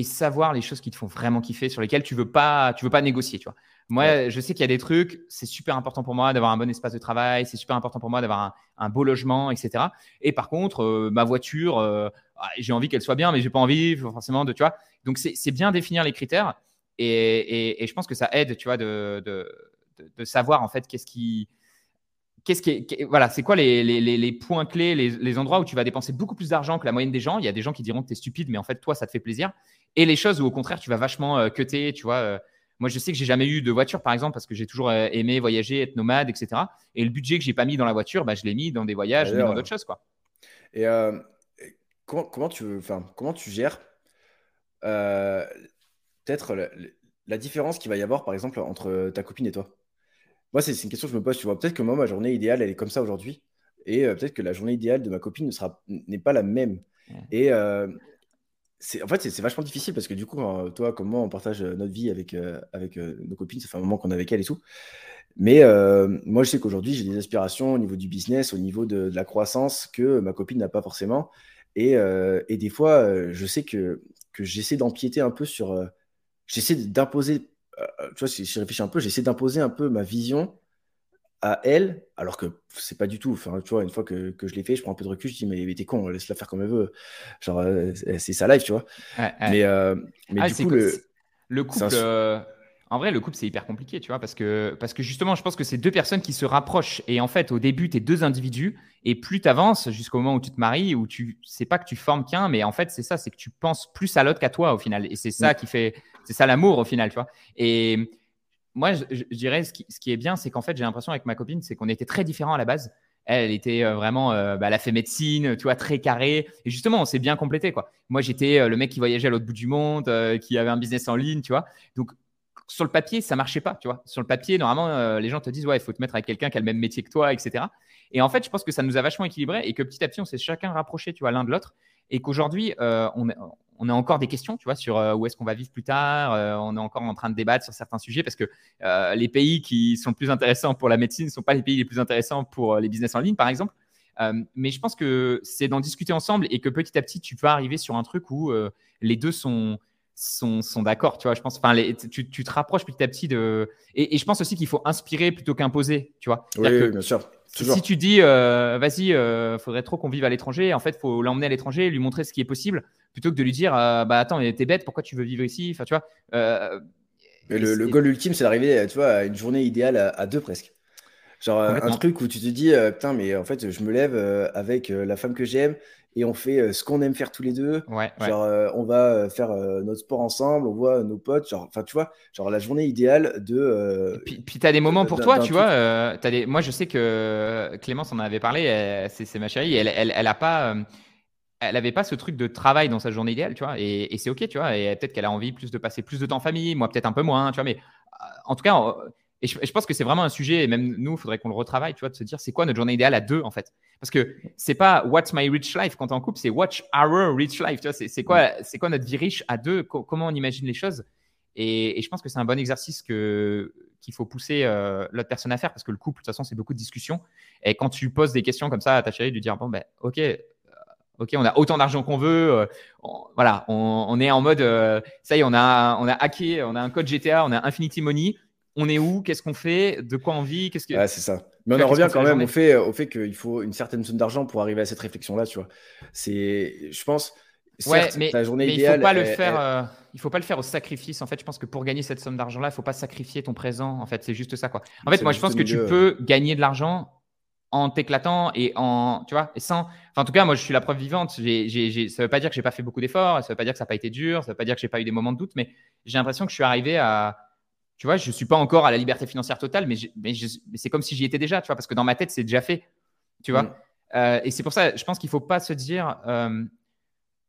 et savoir les choses qui te font vraiment kiffer, sur lesquelles tu veux pas, tu veux pas négocier, tu vois. Moi, je sais qu'il y a des trucs, c'est super important pour moi d'avoir un bon espace de travail, c'est super important pour moi d'avoir un, beau logement, etc. Et par contre, euh, ma voiture, euh, ah, j'ai envie qu'elle soit bien, mais j'ai pas envie forcément de, tu vois. Donc, c'est bien définir les critères et, et, je pense que ça aide, tu vois, de, de, de savoir en fait qu'est-ce qui, qu'est-ce qui voilà, c'est quoi les, les, les, points clés, les, endroits où tu vas dépenser beaucoup plus d'argent que la moyenne des gens. Il y a des gens qui diront que tu es stupide, mais en fait, toi, ça te fait plaisir et les choses où au contraire tu vas vachement euh, cutter, tu vois. Euh, moi, je sais que j'ai jamais eu de voiture, par exemple, parce que j'ai toujours euh, aimé voyager, être nomade, etc. Et le budget que j'ai pas mis dans la voiture, bah, je l'ai mis dans des voyages, dans d'autres choses, quoi. Et comment, comment, tu, enfin, comment tu gères peut-être la, différence qu'il va y avoir, par exemple, entre ta copine et toi? Moi, c'est une question que je me pose. Tu vois, peut-être que moi, ma journée idéale, elle est comme ça aujourd'hui, et peut-être que la journée idéale de ma copine ne sera n'est pas la même. Et en fait, c'est vachement difficile parce que du coup, hein, toi comme moi, on partage euh, notre vie avec, euh, avec euh, nos copines. Ça fait un moment qu'on est avec elles et tout. Mais moi, je sais qu'aujourd'hui, j'ai des aspirations au niveau du business, au niveau de, la croissance que ma copine n'a pas forcément. Et, et, des fois, je sais que, que j'essaie d'empiéter un peu sur. j'essaie d'imposer. tu vois, si je réfléchis un peu, j'essaie d'imposer un peu ma vision à elle, alors que c'est pas du tout. Enfin, tu vois, une fois que, que je l'ai fait, je prends un peu de recul, je dis, mais, t'es con, laisse-la faire comme elle veut. Genre, euh, c'est sa life, tu vois. Mais, euh, mais ah, du coup, le, le couple. Euh, en vrai, le couple, c'est hyper compliqué, tu vois, parce que, parce que justement, je pense que c'est deux personnes qui se rapprochent. Et en fait, au début, tu es deux individus. Et plus tu avances jusqu'au moment où tu te maries, où tu sais pas que tu formes qu'un, mais en fait, c'est ça, c'est que tu penses plus à l'autre qu'à toi au final. Et c'est ça mm. qui fait, c'est ça l'amour au final, tu vois. Et, moi, je, dirais, ce qui, ce qui, est bien, c'est qu'en fait, j'ai l'impression avec ma copine, c'est qu'on était très différents à la base. Elle, était euh, vraiment, euh, bah, elle a fait médecine, tu vois, très carré. Et justement, on s'est bien complété, quoi. Moi, j'étais euh, le mec qui voyageait à l'autre bout du monde, qui avait un business en ligne, tu vois. Donc, sur le papier, ça marchait pas, tu vois. Sur le papier, normalement, les gens te disent, ouais, il faut te mettre avec quelqu'un qui a le même métier que toi, etc. Et en fait, je pense que ça nous a vachement équilibré et que petit à petit, on s'est chacun rapproché, tu vois, l'un de l'autre. Et qu'aujourd'hui, on, on a encore des questions, tu vois, sur euh, où est-ce qu'on va vivre plus tard. Euh, on est encore en train de débattre sur certains sujets parce que euh, les pays qui sont plus intéressants pour la médecine ne sont pas les pays les plus intéressants pour les business en ligne, par exemple. mais je pense que c'est d'en discuter ensemble et que petit à petit, tu peux arriver sur un truc où les deux sont, sont, sont d'accord. Tu vois, je pense, enfin, tu, tu, te rapproches petit à petit de. Et, je pense aussi qu'il faut inspirer plutôt qu'imposer. Tu vois. Oui, bien sûr. Si tu dis, vas-y, il faudrait trop qu'on vive à l'étranger, en fait, il faut l'emmener à l'étranger, lui montrer ce qui est possible plutôt que de lui dire euh, bah attends t'es bête pourquoi tu veux vivre ici? Enfin tu vois euh, le, goal ultime c'est d'arriver tu vois à une journée idéale à, deux presque. Genre euh, un truc où tu te dis putain mais en fait je me lève avec la femme que j'aime et on fait ce qu'on aime faire tous les deux. Genre on va faire notre sport ensemble on voit nos potes genre enfin tu vois genre la journée idéale de puis, puis tu as des moments pour toi tu vois as des... moi je sais que Clémence en avait parlé c'est ma chérie elle, elle, elle a pas elle n'avait pas ce truc de travail dans sa journée idéale, tu vois, et, c'est ok, tu vois, et peut-être qu'elle a envie plus de passer plus de temps en famille, moi peut-être un peu moins, tu vois, mais euh, en tout cas, et je, pense que c'est vraiment un sujet, et même nous, il faudrait qu'on le retravaille, tu vois, de se dire c'est quoi notre journée idéale à deux, en fait? Parce que c'est pas what's my rich life quand on en couple, c'est what's our rich life, tu vois, c'est quoi, c'est quoi notre vie riche à deux, comment on imagine les choses? Et, je pense que c'est un bon exercice que, qu'il faut pousser l'autre personne à faire parce que le couple, de toute façon, c'est beaucoup de discussions. Et quand tu poses des questions comme ça à ta chérie, de dire bon, ben, ok, ok, on a autant d'argent qu'on veut, voilà, on, est en mode, ça y est, on a, on a hacké, on a un code GTA, on a Infinity Money, on est où, qu'est-ce qu'on fait, de quoi on vit, qu'est-ce que. c'est ça. Mais on en revient quand même au fait, au fait qu'il faut une certaine somme d'argent pour arriver à cette réflexion-là, tu vois. C'est, je pense. Certes, mais, ta journée il faut pas le faire. Euh, il faut pas le faire au sacrifice. En fait, je pense que pour gagner cette somme d'argent-là, il faut pas sacrifier ton présent. En fait, c'est juste ça, quoi. En fait, moi, je pense que tu peux gagner de l'argent en t'éclatant et en, tu vois, et sans. Enfin, en tout cas, moi, je suis la preuve vivante. Ça veut pas dire que j'ai pas fait beaucoup d'efforts. Ça veut pas dire que ça n'a pas été dur. Ça veut pas dire que j'ai pas eu des moments de doute. Mais j'ai l'impression que je suis arrivé à tu vois, je ne suis pas encore à la liberté financière totale, mais, c'est comme si j'y étais déjà, tu vois, parce que dans ma tête, c'est déjà fait, tu vois. Mm. Euh, et c'est pour ça, je pense qu'il ne faut pas se dire, euh,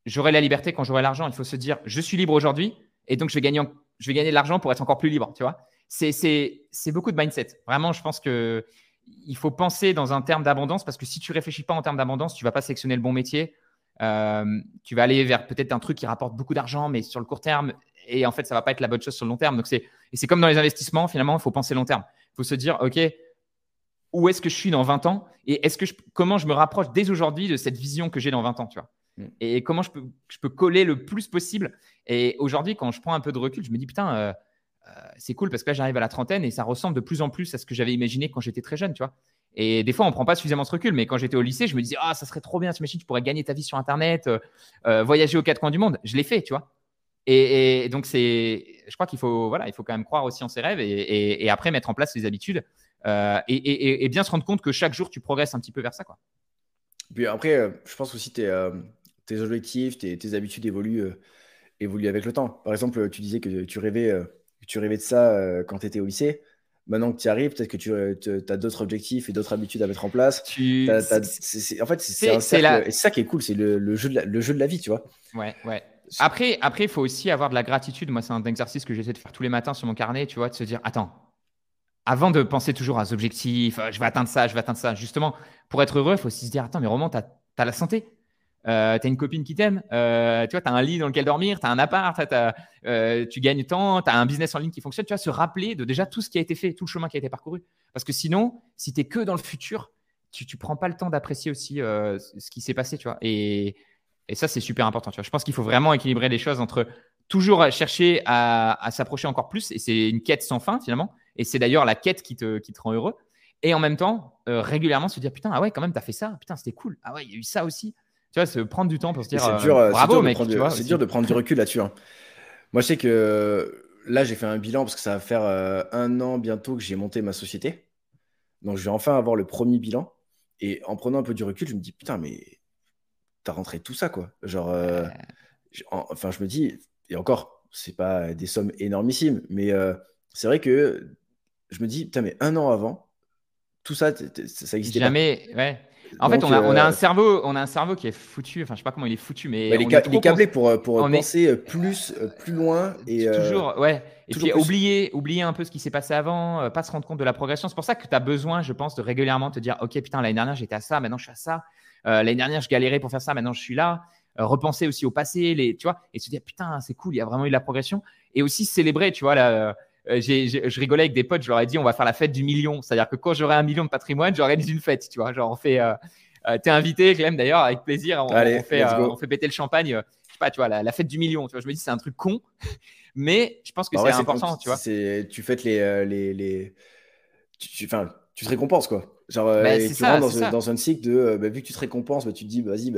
j'aurai la liberté quand j'aurai l'argent. Il faut se dire, je suis libre aujourd'hui, et donc je vais gagner, je vais gagner de l'argent pour être encore plus libre, tu vois. C'est beaucoup de mindset. Vraiment, je pense que il faut penser dans un terme d'abondance, parce que si tu réfléchis pas en termes d'abondance, tu vas pas sélectionner le bon métier. Euh, tu vas aller vers peut-être un truc qui rapporte beaucoup d'argent, mais sur le court terme, et en fait, ça va pas être la bonne chose sur le long terme. Donc, c'est, et c'est comme dans les investissements, finalement, il faut penser long terme. Il faut se dire, OK, où est-ce que je suis dans 20 ans et est-ce que je, comment je me rapproche dès aujourd'hui de cette vision que j'ai dans 20 ans, tu vois mm. Et comment je peux, je peux coller le plus possible. Et aujourd'hui, quand je prends un peu de recul, je me dis, putain, euh, euh, c'est cool parce que là, j'arrive à la trentaine et ça ressemble de plus en plus à ce que j'avais imaginé quand j'étais très jeune, tu vois. Et des fois, on prend pas suffisamment ce recul. Mais quand j'étais au lycée, je me disais, ah, ça serait trop bien, machine, tu pourrais gagner ta vie sur Internet, euh, voyager aux quatre coins du monde. Je l'ai fait, tu vois. Et, donc, c'est, je crois qu'il faut, voilà, il faut quand même croire aussi en ses rêves et, après mettre en place les habitudes euh, et, bien se rendre compte que chaque jour, tu progresses un petit peu vers ça. Quoi. Puis après, euh, je pense aussi tes, euh, tes objectifs, tes, habitudes évoluent, évoluent avec le temps. Par exemple, tu disais que tu rêvais, tu rêvais de ça quand tu étais au lycée. Maintenant que tu y arrives, peut-être que tu as d'autres objectifs et d'autres habitudes à mettre en place. Tu... en fait, c'est ça qui est cool, c'est le, jeu de le jeu de la vie, tu vois. Ouais, ouais. Après, après, il faut aussi avoir de la gratitude. Moi, c'est un exercice que j'essaie de faire tous les matins sur mon carnet, tu vois, de se dire, attends, avant de penser toujours à objectifs, euh, je vais atteindre ça, je vais atteindre ça. Justement, pour être heureux, il faut aussi se dire, attends, mais Roman, tu as, la santé. Euh, tu as une copine qui t'aime, euh, tu vois, as un lit dans lequel dormir, tu as un appart, tu gagnes temps, tu as un business en ligne qui fonctionne. Tu vas se rappeler de déjà tout ce qui a été fait, tout le chemin qui a été parcouru. Parce que sinon, si tu es que dans le futur, tu ne prends pas le temps d'apprécier aussi ce qui s'est passé, tu vois. Et, et ça, c'est super important. Tu vois. Je pense qu'il faut vraiment équilibrer les choses entre toujours chercher à, s'approcher encore plus. Et c'est une quête sans fin, finalement. Et c'est d'ailleurs la quête qui te, qui te rend heureux. Et en même temps, euh, régulièrement se dire Putain, ah ouais, quand même, t'as fait ça. Putain, c'était cool. Ah ouais, il y a eu ça aussi. Tu vois, se prendre du temps pour se dire C'est dur, euh, bravo, mec. C'est dur de prendre du recul là-dessus. Hein. Moi, je sais que là, j'ai fait un bilan parce que ça va faire euh, un an bientôt que j'ai monté ma société. Donc, je vais enfin avoir le premier bilan. Et en prenant un peu du recul, je me dis Putain, mais t'as rentré tout ça, quoi. Genre, euh, enfin, je me dis, et encore, c'est pas des sommes énormissimes, mais euh, c'est vrai que je me dis, putain, mais un an avant, tout ça, ça existait Jamais, ouais. En fait, on a, on a, un euh, cerveau, on a un cerveau qui est foutu. Enfin, je sais pas comment il est foutu, mais il, est, câblé pour, pour penser plus, plus loin et toujours, ouais. Et puis oublier, oublier un peu ce qui s'est passé avant, pas se rendre compte de la progression. C'est pour ça que tu as besoin, je pense, de régulièrement te dire, ok, putain, l'année dernière j'étais à ça, maintenant je suis à ça. Euh, l'année dernière, je galérais pour faire ça, maintenant je suis là. Euh, repenser aussi au passé, les, tu vois, et se dire putain, c'est cool, il y a vraiment eu de la progression. Et aussi célébrer, tu vois, euh, je rigolais avec des potes, je leur ai dit on va faire la fête du million. C'est-à-dire que quand j'aurai un million de patrimoine, j'organise une fête, tu vois. Genre, on fait. T'es invité, Clem, d'ailleurs, avec plaisir. On, fait, on fait péter le champagne. je sais pas, tu vois, la, fête du million. Tu vois, je me dis, c'est un truc con, <laughs> mais je pense que c'est important, tu vois. Tu fêtes les. les, les... Tu, enfin, tu te récompenses, quoi. Genre, euh, bah, tu rentres dans, un cycle de, euh, bah, vu que tu te récompenses, bah, tu te dis, vas-y,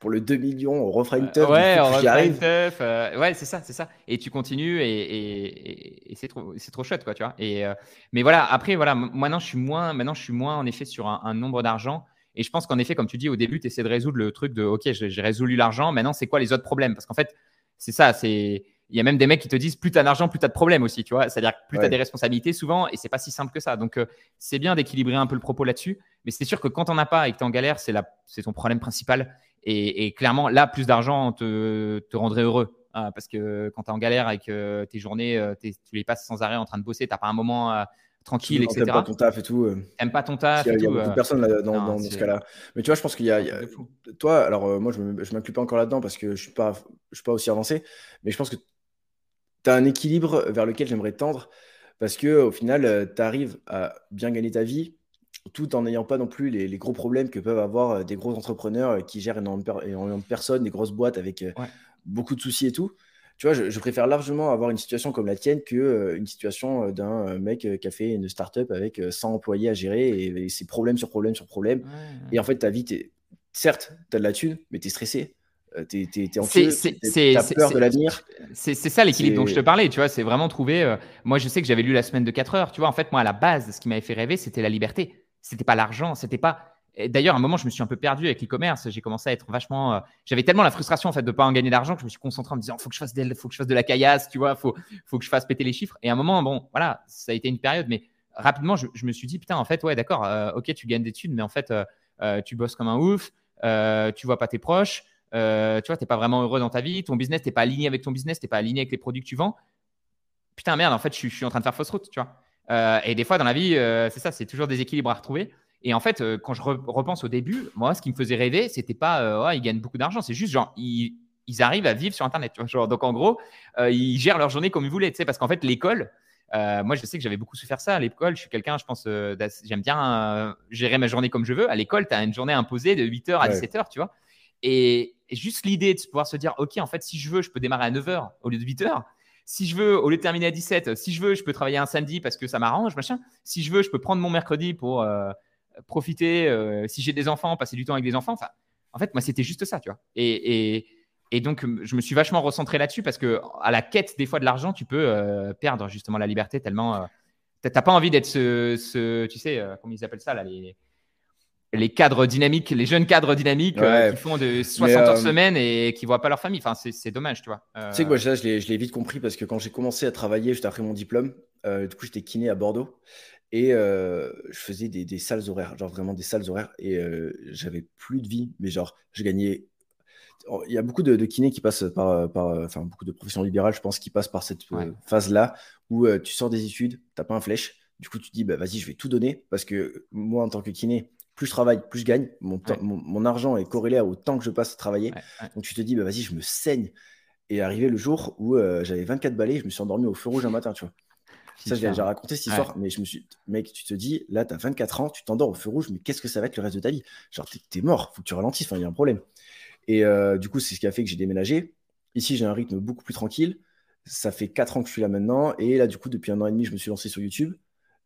pour le 2 millions, on refera une teuf. Ouais, on refera une teuf. Euh, ouais, c'est ça, c'est ça. Et tu continues et, et, c'est trop, c'est trop chouette, quoi, tu vois. Et, mais voilà, après, voilà, maintenant, je suis moins, maintenant, je suis moins, en effet, sur un, nombre d'argent. Et je pense qu'en effet, comme tu dis, au début, tu essaies de résoudre le truc de, OK, j'ai résolu l'argent, maintenant, c'est quoi les autres problèmes? Parce qu'en fait, c'est ça, c'est il y a même des mecs qui te disent plus tu as d'argent, plus tu as de problèmes aussi, tu vois. C'est-à-dire plus tu as des responsabilités souvent et c'est pas si simple que ça. Donc, euh, c'est bien d'équilibrer un peu le propos là-dessus. Mais c'est sûr que quand on as pas et que tu es en galère, c'est, c'est ton problème principal. Et, clairement, là, plus d'argent te, te rendrait heureux. Hein, parce que quand tu es en galère et que tes journées, euh, tu les passes sans arrêt en train de bosser, tu pas un moment euh, tranquille, etc. T'aimes pas ton taf et tout. T'aimes pas ton taf. Il y a, beaucoup de personnes dans, ce cas-là. Mais tu vois, je pense qu'il y a. toi, alors moi, je ne m'inclus pas encore là-dedans parce que je ne suis, pas, je suis pas aussi avancé. Mais je pense que tu as un équilibre vers lequel j'aimerais tendre. Parce que au final, tu arrives à bien gagner ta vie tout en n'ayant pas non plus les, gros problèmes que peuvent avoir des gros entrepreneurs qui gèrent énormément de personnes, des grosses boîtes avec beaucoup de soucis et tout. Tu vois, je, préfère largement avoir une situation comme la tienne que une situation d'un mec qui a fait une startup avec 100 employés à gérer et, c'est problème sur problème sur problème. Et en fait, ta vie, certes, tu as de la thune, mais tu es stressé. Tu es, anxieux, tu as peur de l'avenir. C'est ça l'équilibre dont je te parlais, tu vois, c'est vraiment trouver. moi, je sais que j'avais lu la semaine de 4 heures, tu vois, en fait, moi, à la base, ce qui m'avait fait rêver, c'était la liberté. C'était pas l'argent, c'était pas. D'ailleurs, à un moment, je me suis un peu perdu avec l'e-commerce. J'ai commencé à être vachement. J'avais tellement la frustration en fait de pas en gagner d'argent que je me suis concentré en me disant faut que je fasse faut que je fasse de la caillasse, tu vois, faut, faut que je fasse péter les chiffres. Et à un moment, bon, voilà, ça a été une période, mais rapidement, je, me suis dit putain, en fait, ouais, d'accord, ok, tu gagnes des thunes, mais en fait, tu bosses comme un ouf, tu vois pas tes proches. Euh, tu vois, t'es pas vraiment heureux dans ta vie, ton business, t'es pas aligné avec ton business, t'es pas aligné avec les produits que tu vends. Putain, merde, en fait, je, suis en train de faire fausse route, tu vois. Euh, et des fois, dans la vie, euh, c'est ça, c'est toujours des équilibres à retrouver. Et en fait, quand je repense au début, moi, ce qui me faisait rêver, c'était pas, ils gagnent beaucoup d'argent, c'est juste genre, ils, arrivent à vivre sur Internet. Tu vois, donc, en gros, ils gèrent leur journée comme ils voulaient, tu sais, parce qu'en fait, l'école, moi, je sais que j'avais beaucoup souffert ça à l'école. Je suis quelqu'un, je pense, j'aime bien gérer ma journée comme je veux. À l'école, tu as une journée imposée de 8h à 17h, tu vois. Et, juste l'idée de pouvoir se dire, OK, en fait, si je veux, je peux démarrer à 9h au lieu de 8h. Si je veux, au lieu de terminer à 17, si je veux, je peux travailler un samedi parce que ça m'arrange, machin. Si je veux, je peux prendre mon mercredi pour euh, profiter. Euh, si j'ai des enfants, passer du temps avec des enfants. Enfin, en fait, moi, c'était juste ça, tu vois. Et, et, donc, je me suis vachement recentré là-dessus parce que à la quête des fois de l'argent, tu peux euh, perdre justement la liberté tellement. tu n'as pas envie d'être ce, ce, tu sais, comment ils appellent ça là, les, les cadres dynamiques, les jeunes cadres dynamiques euh, qui font de 60 heures euh, semaine et qui voient pas leur famille. Enfin, c'est dommage, tu vois. Tu sais que moi, je l'ai vite compris parce que quand j'ai commencé à travailler juste après mon diplôme, euh, du coup, j'étais kiné à Bordeaux et je faisais des, des, salles horaires, genre vraiment des salles horaires et j'avais plus de vie, mais genre, je gagnais. Il y a beaucoup de, de kinés qui passent par, par, enfin, beaucoup de professions libérales, je pense, qui passent par cette phase-là où tu sors des études, tu n'as pas un flèche. Du coup, tu te dis, bah, vas-y, je vais tout donner parce que moi, en tant que kiné, plus je travaille, plus je gagne. Mon, mon, argent est corrélé au temps que je passe à travailler. Donc tu te dis, bah, vas-y, je me saigne. Et arrivé le jour où euh, j'avais 24 balais, je me suis endormi au feu rouge un matin, tu vois. Ça, j'ai déjà raconté cette histoire, mais je me suis, mec, tu te dis, là, tu as 24 ans, tu t'endors au feu rouge, mais qu'est-ce que ça va être le reste de ta vie? Genre, t'es es mort, faut que tu ralentisses, il y a un problème. Et euh, du coup, c'est ce qui a fait que j'ai déménagé. Ici, j'ai un rythme beaucoup plus tranquille. Ça fait 4 ans que je suis là maintenant. Et là, du coup, depuis un an et demi, je me suis lancé sur YouTube.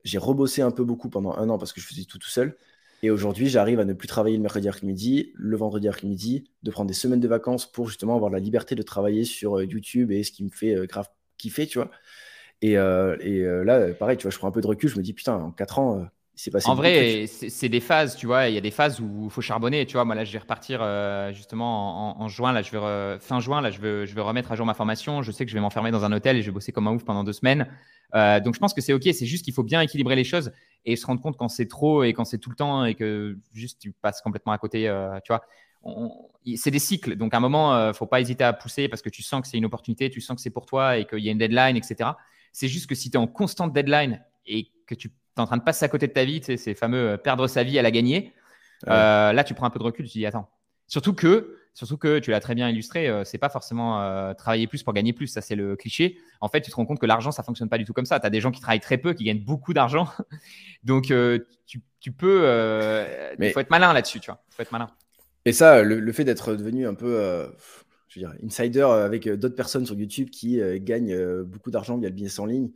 J'ai rebossé un peu beaucoup pendant un an parce que je faisais tout tout seul. Et aujourd'hui, j'arrive à ne plus travailler le mercredi après-midi, le vendredi après-midi, de prendre des semaines de vacances pour justement avoir la liberté de travailler sur euh, YouTube et ce qui me fait euh, grave kiffer, tu vois. Et, euh, là, pareil, tu vois, je prends un peu de recul, je me dis, putain, en 4 ans, s'est passé. En vrai, c'est des phases, tu vois, il y a des phases où il faut charbonner, tu vois. Moi, là, je vais repartir justement en, juin, là, je vais fin juin, là, je vais, je vais remettre à jour ma formation. Je sais que je vais m'enfermer dans un hôtel et je vais bosser comme un ouf pendant deux semaines. donc, je pense que c'est OK, c'est juste qu'il faut bien équilibrer les choses et se rendre compte quand c'est trop et quand c'est tout le temps et que juste tu passes complètement à côté, euh, tu vois. C'est des cycles, donc à un moment, ne euh, faut pas hésiter à pousser parce que tu sens que c'est une opportunité, tu sens que c'est pour toi et qu'il y a une deadline, etc. C'est juste que si tu es en constante deadline et que tu es en train de passer à côté de ta vie, tu sais, ces fameux euh, perdre sa vie à la gagner, là tu prends un peu de recul, tu te dis attends. Surtout que Surtout que tu l'as très bien illustré, euh, c'est pas forcément euh, travailler plus pour gagner plus, ça c'est le cliché. En fait, tu te rends compte que l'argent, ça fonctionne pas du tout comme ça. Tu as des gens qui travaillent très peu, qui gagnent beaucoup d'argent. <laughs> Donc, euh, tu, peux. Il faut être malin là-dessus, tu vois. faut être malin. Et ça, le, fait d'être devenu un peu. je veux dire, insider avec d'autres personnes sur YouTube qui gagnent beaucoup d'argent via le business en ligne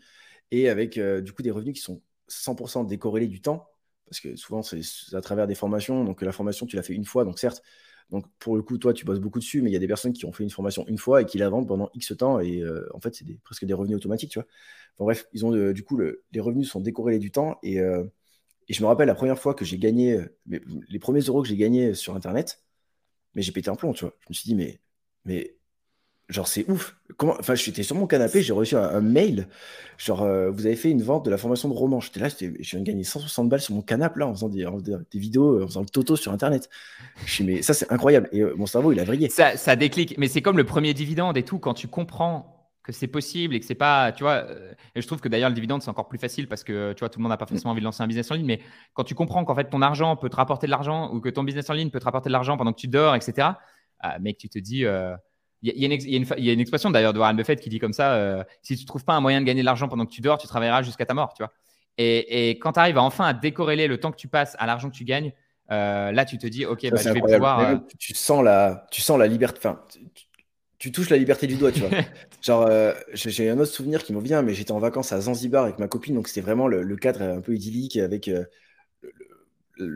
et avec du coup des revenus qui sont 100% décorrélés du temps, parce que souvent c'est à travers des formations, donc la formation tu l'as fait une fois, donc certes donc, pour le coup, toi, tu bosses beaucoup dessus, mais il y a des personnes qui ont fait une formation une fois et qui la vendent pendant X temps. Et euh, en fait, c'est presque des revenus automatiques, tu vois. bref, ils ont, euh, du coup, les revenus sont décorrélés du temps. Et, euh, et, je me rappelle la première fois que j'ai gagné, les premiers euros que j'ai gagnés sur Internet, mais j'ai pété un plomb, tu vois. Je me suis dit, mais, mais Genre, c'est ouf. Comment... Enfin, j'étais sur mon canapé, j'ai reçu un, mail. Genre, euh, vous avez fait une vente de la formation de roman. J'étais là, je viens de gagner 160 balles sur mon canapé, là, en faisant des, des, vidéos, en faisant le toto sur Internet. Je suis, mais ça, c'est incroyable. Et euh, mon cerveau, il a vrillé. Ça, ça déclic. Mais c'est comme le premier dividende et tout, quand tu comprends que c'est possible et que c'est pas, tu vois, euh, et je trouve que d'ailleurs le dividende c'est encore plus facile parce que tu vois tout le monde n'a pas forcément envie de lancer un business en ligne, mais quand tu comprends qu'en fait ton argent peut te rapporter de l'argent ou que ton business en ligne peut te rapporter de l'argent pendant que tu dors, etc. mec, tu te dis, il y, a une expression d'ailleurs de Warren Buffett qui dit comme ça si tu trouves pas un moyen de gagner de l'argent pendant que tu dors, tu travailleras jusqu'à ta mort, tu vois. Et, quand tu arrives enfin à décorréler le temps que tu passes à l'argent que tu gagnes, là, tu te dis, OK, bah, je vais pouvoir. tu, sens la, tu sens la liberté. Enfin, tu touches la liberté du doigt, tu vois. <laughs> Genre, euh, j'ai un autre souvenir qui me vient, mais j'étais en vacances à Zanzibar avec ma copine, donc c'était vraiment le, cadre un peu idyllique avec euh,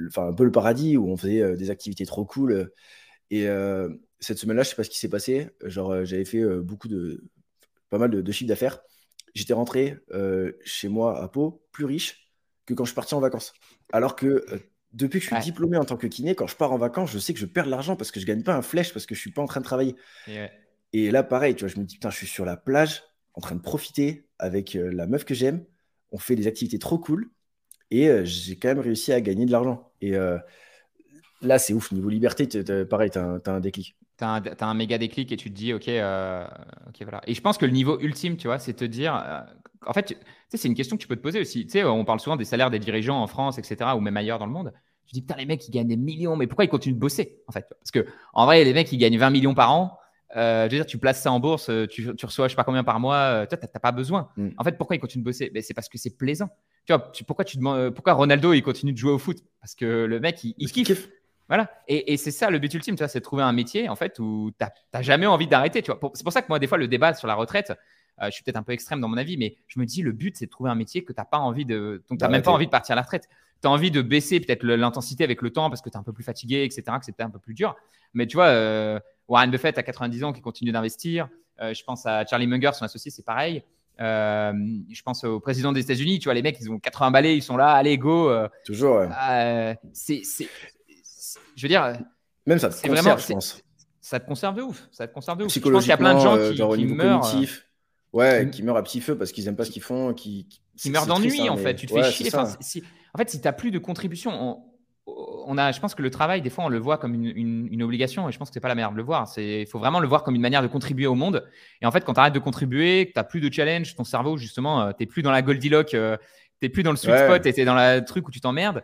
enfin, un peu le paradis où on faisait euh, des activités trop cool. Et cette semaine-là, je sais pas ce qui s'est passé. Genre, j'avais fait beaucoup de, pas mal de, de chiffres d'affaires. J'étais rentré chez moi à Pau plus riche que quand je suis parti en vacances. Alors que depuis que je suis diplômé en tant que kiné, quand je pars en vacances, je sais que je perds de l'argent parce que je gagne pas un flèche parce que je suis pas en train de travailler. Et là, pareil, tu vois, je me dis, putain, je suis sur la plage, en train de profiter avec euh, la meuf que j'aime. On fait des activités trop cool. Et euh, j'ai quand même réussi à gagner de l'argent. Et euh, là, c'est ouf. Niveau liberté, pareil, tu as, un déclic. Tu as, un méga déclic et tu te dis, OK, OK, voilà. Et je pense que le niveau ultime, tu vois, c'est te dire. en fait, c'est une question que tu peux te poser aussi. Tu sais, on parle souvent des salaires des dirigeants en France, etc., ou même ailleurs dans le monde. Tu dis, putain, les mecs, ils gagnent des millions, mais pourquoi ils continuent de bosser, en fait? Parce que, en vrai, les mecs, ils gagnent 20 millions par an. Euh, je veux dire, tu places ça en bourse, euh, tu, reçois je sais pas combien par mois, euh, toi, tu n'as pas besoin. Mm. En fait, pourquoi il continue de bosser? Ben, C'est parce que c'est plaisant. Tu vois, pourquoi, tu demandes, pourquoi Ronaldo il continue de jouer au foot? Parce que le mec, il, kiffe. Voilà. Et, c'est ça le but ultime, tu vois, c'est de trouver un métier en fait où tu n'as jamais envie d'arrêter. Tu vois, c'est pour ça que moi, des fois, le débat sur la retraite, je suis peut-être un peu extrême dans mon avis, mais je me dis le but, c'est de trouver un métier que tu n'as pas envie de, donc tu n'as même pas envie de partir à la retraite. Tu as envie de baisser peut-être l'intensité avec le temps parce que tu es un peu plus fatigué, etc., que c'était un peu plus dur. Mais tu vois, Warren Buffett à 90 ans qui continue d'investir. Euh, je pense à Charlie Munger, son associé, c'est pareil. Euh, je pense au président des États-Unis, tu vois, les mecs, ils ont 80 balais, ils sont là, allez, go. Euh, Toujours, ouais. c'est, je veux dire. Même ça te conserve, vraiment, je pense. Ça te conserve de ouf. Ça te conserve de ouf. Je pense qu'il y a plein de gens qui, meurent. Ouais, qui meurent à petit feu parce qu'ils n'aiment pas ce qu'ils font. Qui, qui, meurent d'ennui, hein, en fait. Tu te fais chier. si, en fait, si tu n'as plus de contribution, on a, je pense que le travail, des fois, on le voit comme une, obligation et je pense que c'est pas la manière de le voir. Il faut vraiment le voir comme une manière de contribuer au monde. Et en fait, quand tu arrêtes de contribuer, que tu n'as plus de challenge, ton cerveau, justement, euh, tu n'es plus dans la Goldilocks, euh, tu n'es plus dans le sweet spot et tu es dans le truc où tu t'emmerdes.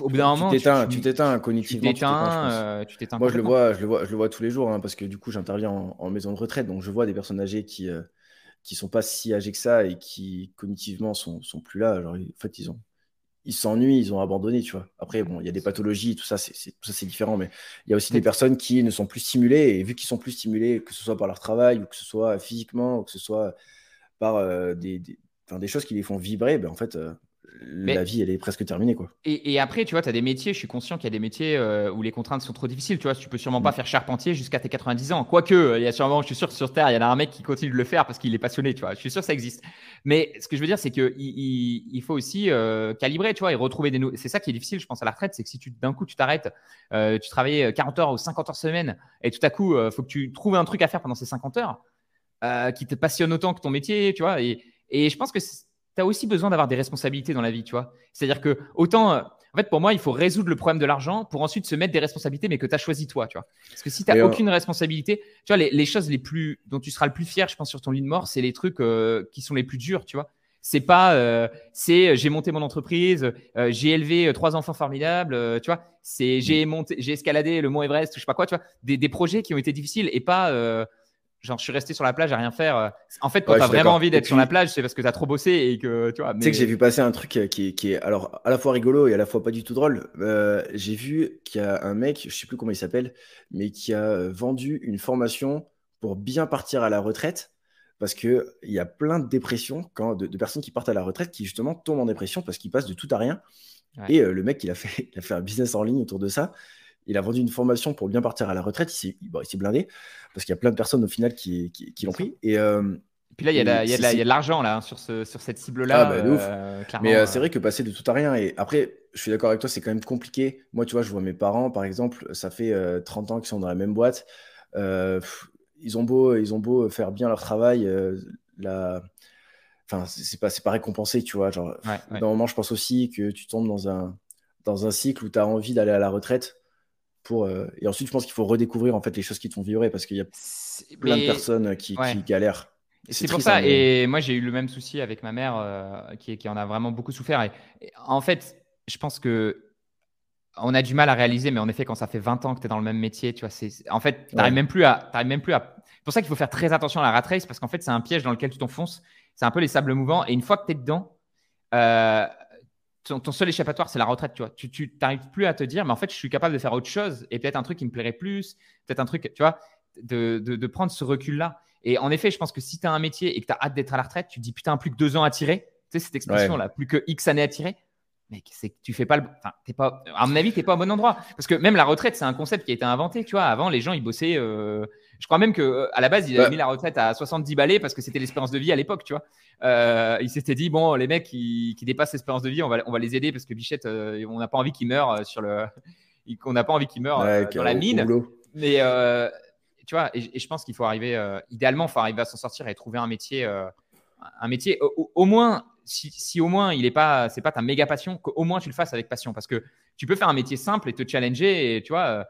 Au bout d'un moment, tu t'éteins, tu t'éteins cognitivement. Tu t'éteins, Moi, je le vois, je le vois, je le vois tous les jours hein, parce que du coup, j'interviens en, maison de retraite, donc je vois des personnes âgées qui ne euh, qui sont pas si âgées que ça et qui cognitivement sont, sont plus là. Genre, en fait, ils ont ils s'ennuient, ils ont abandonné, tu vois. Après, bon, il y a des pathologies, tout ça, c'est, tout ça, c'est différent, mais il y a aussi des personnes qui ne sont plus stimulées, et vu qu'ils sont plus stimulés, que ce soit par leur travail, ou que ce soit physiquement, ou que ce soit par euh, des, des, des, choses qui les font vibrer, ben, en fait, euh, la vie, elle est presque terminée. Quoi. Et, après, tu vois, tu as des métiers, je suis conscient qu'il y a des métiers euh, où les contraintes sont trop difficiles. Tu vois, tu peux sûrement pas mm. faire charpentier jusqu'à tes 90 ans. Quoique, il y a sûrement, je suis sûr que sur Terre, il y en a un mec qui continue de le faire parce qu'il est passionné, tu vois. Je suis sûr que ça existe. Mais ce que je veux dire, c'est qu'il il, faut aussi euh, calibrer, tu vois, et retrouver des. C'est ça qui est difficile, je pense, à la retraite, c'est que si tu d'un coup, tu t'arrêtes, euh, tu travaillais 40 heures ou 50 heures semaine, et tout à coup, il faut que tu trouves un truc à faire pendant ces 50 heures qui te passionne autant que ton métier, tu vois. Et, et je pense que tu as aussi besoin d'avoir des responsabilités dans la vie, tu vois. C'est-à-dire que autant, euh, en fait, pour moi, il faut résoudre le problème de l'argent pour ensuite se mettre des responsabilités, mais que tu as choisi toi, tu vois. Parce que si tu n'as euh, aucune responsabilité, tu vois, les, choses les plus, dont tu seras le plus fier, je pense, sur ton lit de mort, c'est les trucs euh, qui sont les plus durs, tu vois. C'est pas, c'est j'ai monté mon entreprise, j'ai élevé trois enfants formidables, tu vois. C'est j'ai monté, j'ai escaladé le mont Everest, je sais pas quoi, tu vois. Des, des projets qui ont été difficiles et pas genre je suis resté sur la plage à rien faire. Euh. En fait, quand tu as vraiment envie d'être sur la plage, c'est parce que tu as trop bossé et que tu vois. Tu sais que j'ai vu passer un truc euh, qui est, alors à la fois rigolo et à la fois pas du tout drôle. Euh, j'ai vu qu'il y a un mec, je sais plus comment il s'appelle, mais qui a vendu une formation pour bien partir à la retraite. Parce qu'il y a plein de dépressions quand, de, personnes qui partent à la retraite qui justement tombent en dépression parce qu'ils passent de tout à rien. Et le mec, il a, fait, <laughs> il a fait un business en ligne autour de ça il a vendu une formation pour bien partir à la retraite. Il s'est blindé parce qu'il y a plein de personnes au final qui, qui, l'ont pris. Et, euh, puis là, il y a de l'argent là, sur, ce, sur cette cible-là. Ah, bah, euh, mais euh, c'est vrai que passer de tout à rien. Et après, je suis d'accord avec toi, c'est quand même compliqué. Moi, tu vois, je vois mes parents, par exemple, ça fait 30 ans qu'ils sont dans la même boîte. ils, ont beau, ils ont beau faire bien leur travail. la... Enfin, c'est pas, pas récompensé, tu vois. Genre, ouais, Dans moment, je pense aussi que tu tombes dans un, dans un cycle où tu as envie d'aller à la retraite pour, euh, et ensuite, je pense qu'il faut redécouvrir en fait les choses qui te font vibrer parce qu'il y a plein de personnes qui, galèrent. C'est pour ça. Hein, et moi, j'ai eu le même souci avec ma mère euh, qui, qui, en a vraiment beaucoup souffert. Et, en fait, je pense que on a du mal à réaliser, mais en effet, quand ça fait 20 ans que tu es dans le même métier, tu vois, c'est, en fait, tu n'arrives même plus à. même plus à... C'est pour ça qu'il faut faire très attention à la rat race, parce qu'en fait, c'est un piège dans lequel tu t'enfonces. C'est un peu les sables mouvants. Et une fois que tu es dedans, euh, ton, seul échappatoire, c'est la retraite. Tu vois, tu n'arrives plus à te dire, mais en fait, je suis capable de faire autre chose et peut-être un truc qui me plairait plus, peut-être un truc, tu vois, de, de, prendre ce recul-là. Et en effet, je pense que si tu as un métier et que tu as hâte d'être à la retraite, tu te dis putain, plus que deux ans à tirer. Tu sais, cette expression-là, plus que X années à tirer mec, c'est que tu fais pas le. Enfin, t'es pas. À mon avis, t'es pas au bon endroit. Parce que même la retraite, c'est un concept qui a été inventé. Tu vois, avant, les gens, ils bossaient. Euh, je crois même que à la base, ils avaient mis la retraite à 70 balais parce que c'était l'espérance de vie à l'époque. Tu vois, euh, ils s'étaient dit bon, les mecs qui, qui dépassent l'espérance de vie, on va, on va les aider parce que Bichette, euh, on n'a pas envie qu'ils meurent sur le. <laughs> On n'a pas envie qu'ils meurent dans la mine. Mais tu vois, et, je pense qu'il faut arriver. idéalement, il faut arriver à s'en sortir et trouver un métier. un métier, au moins si, au moins il n'est pas, c'est pas ta méga passion, qu'au moins tu le fasses avec passion. Parce que tu peux faire un métier simple et te challenger. Et tu vois, euh,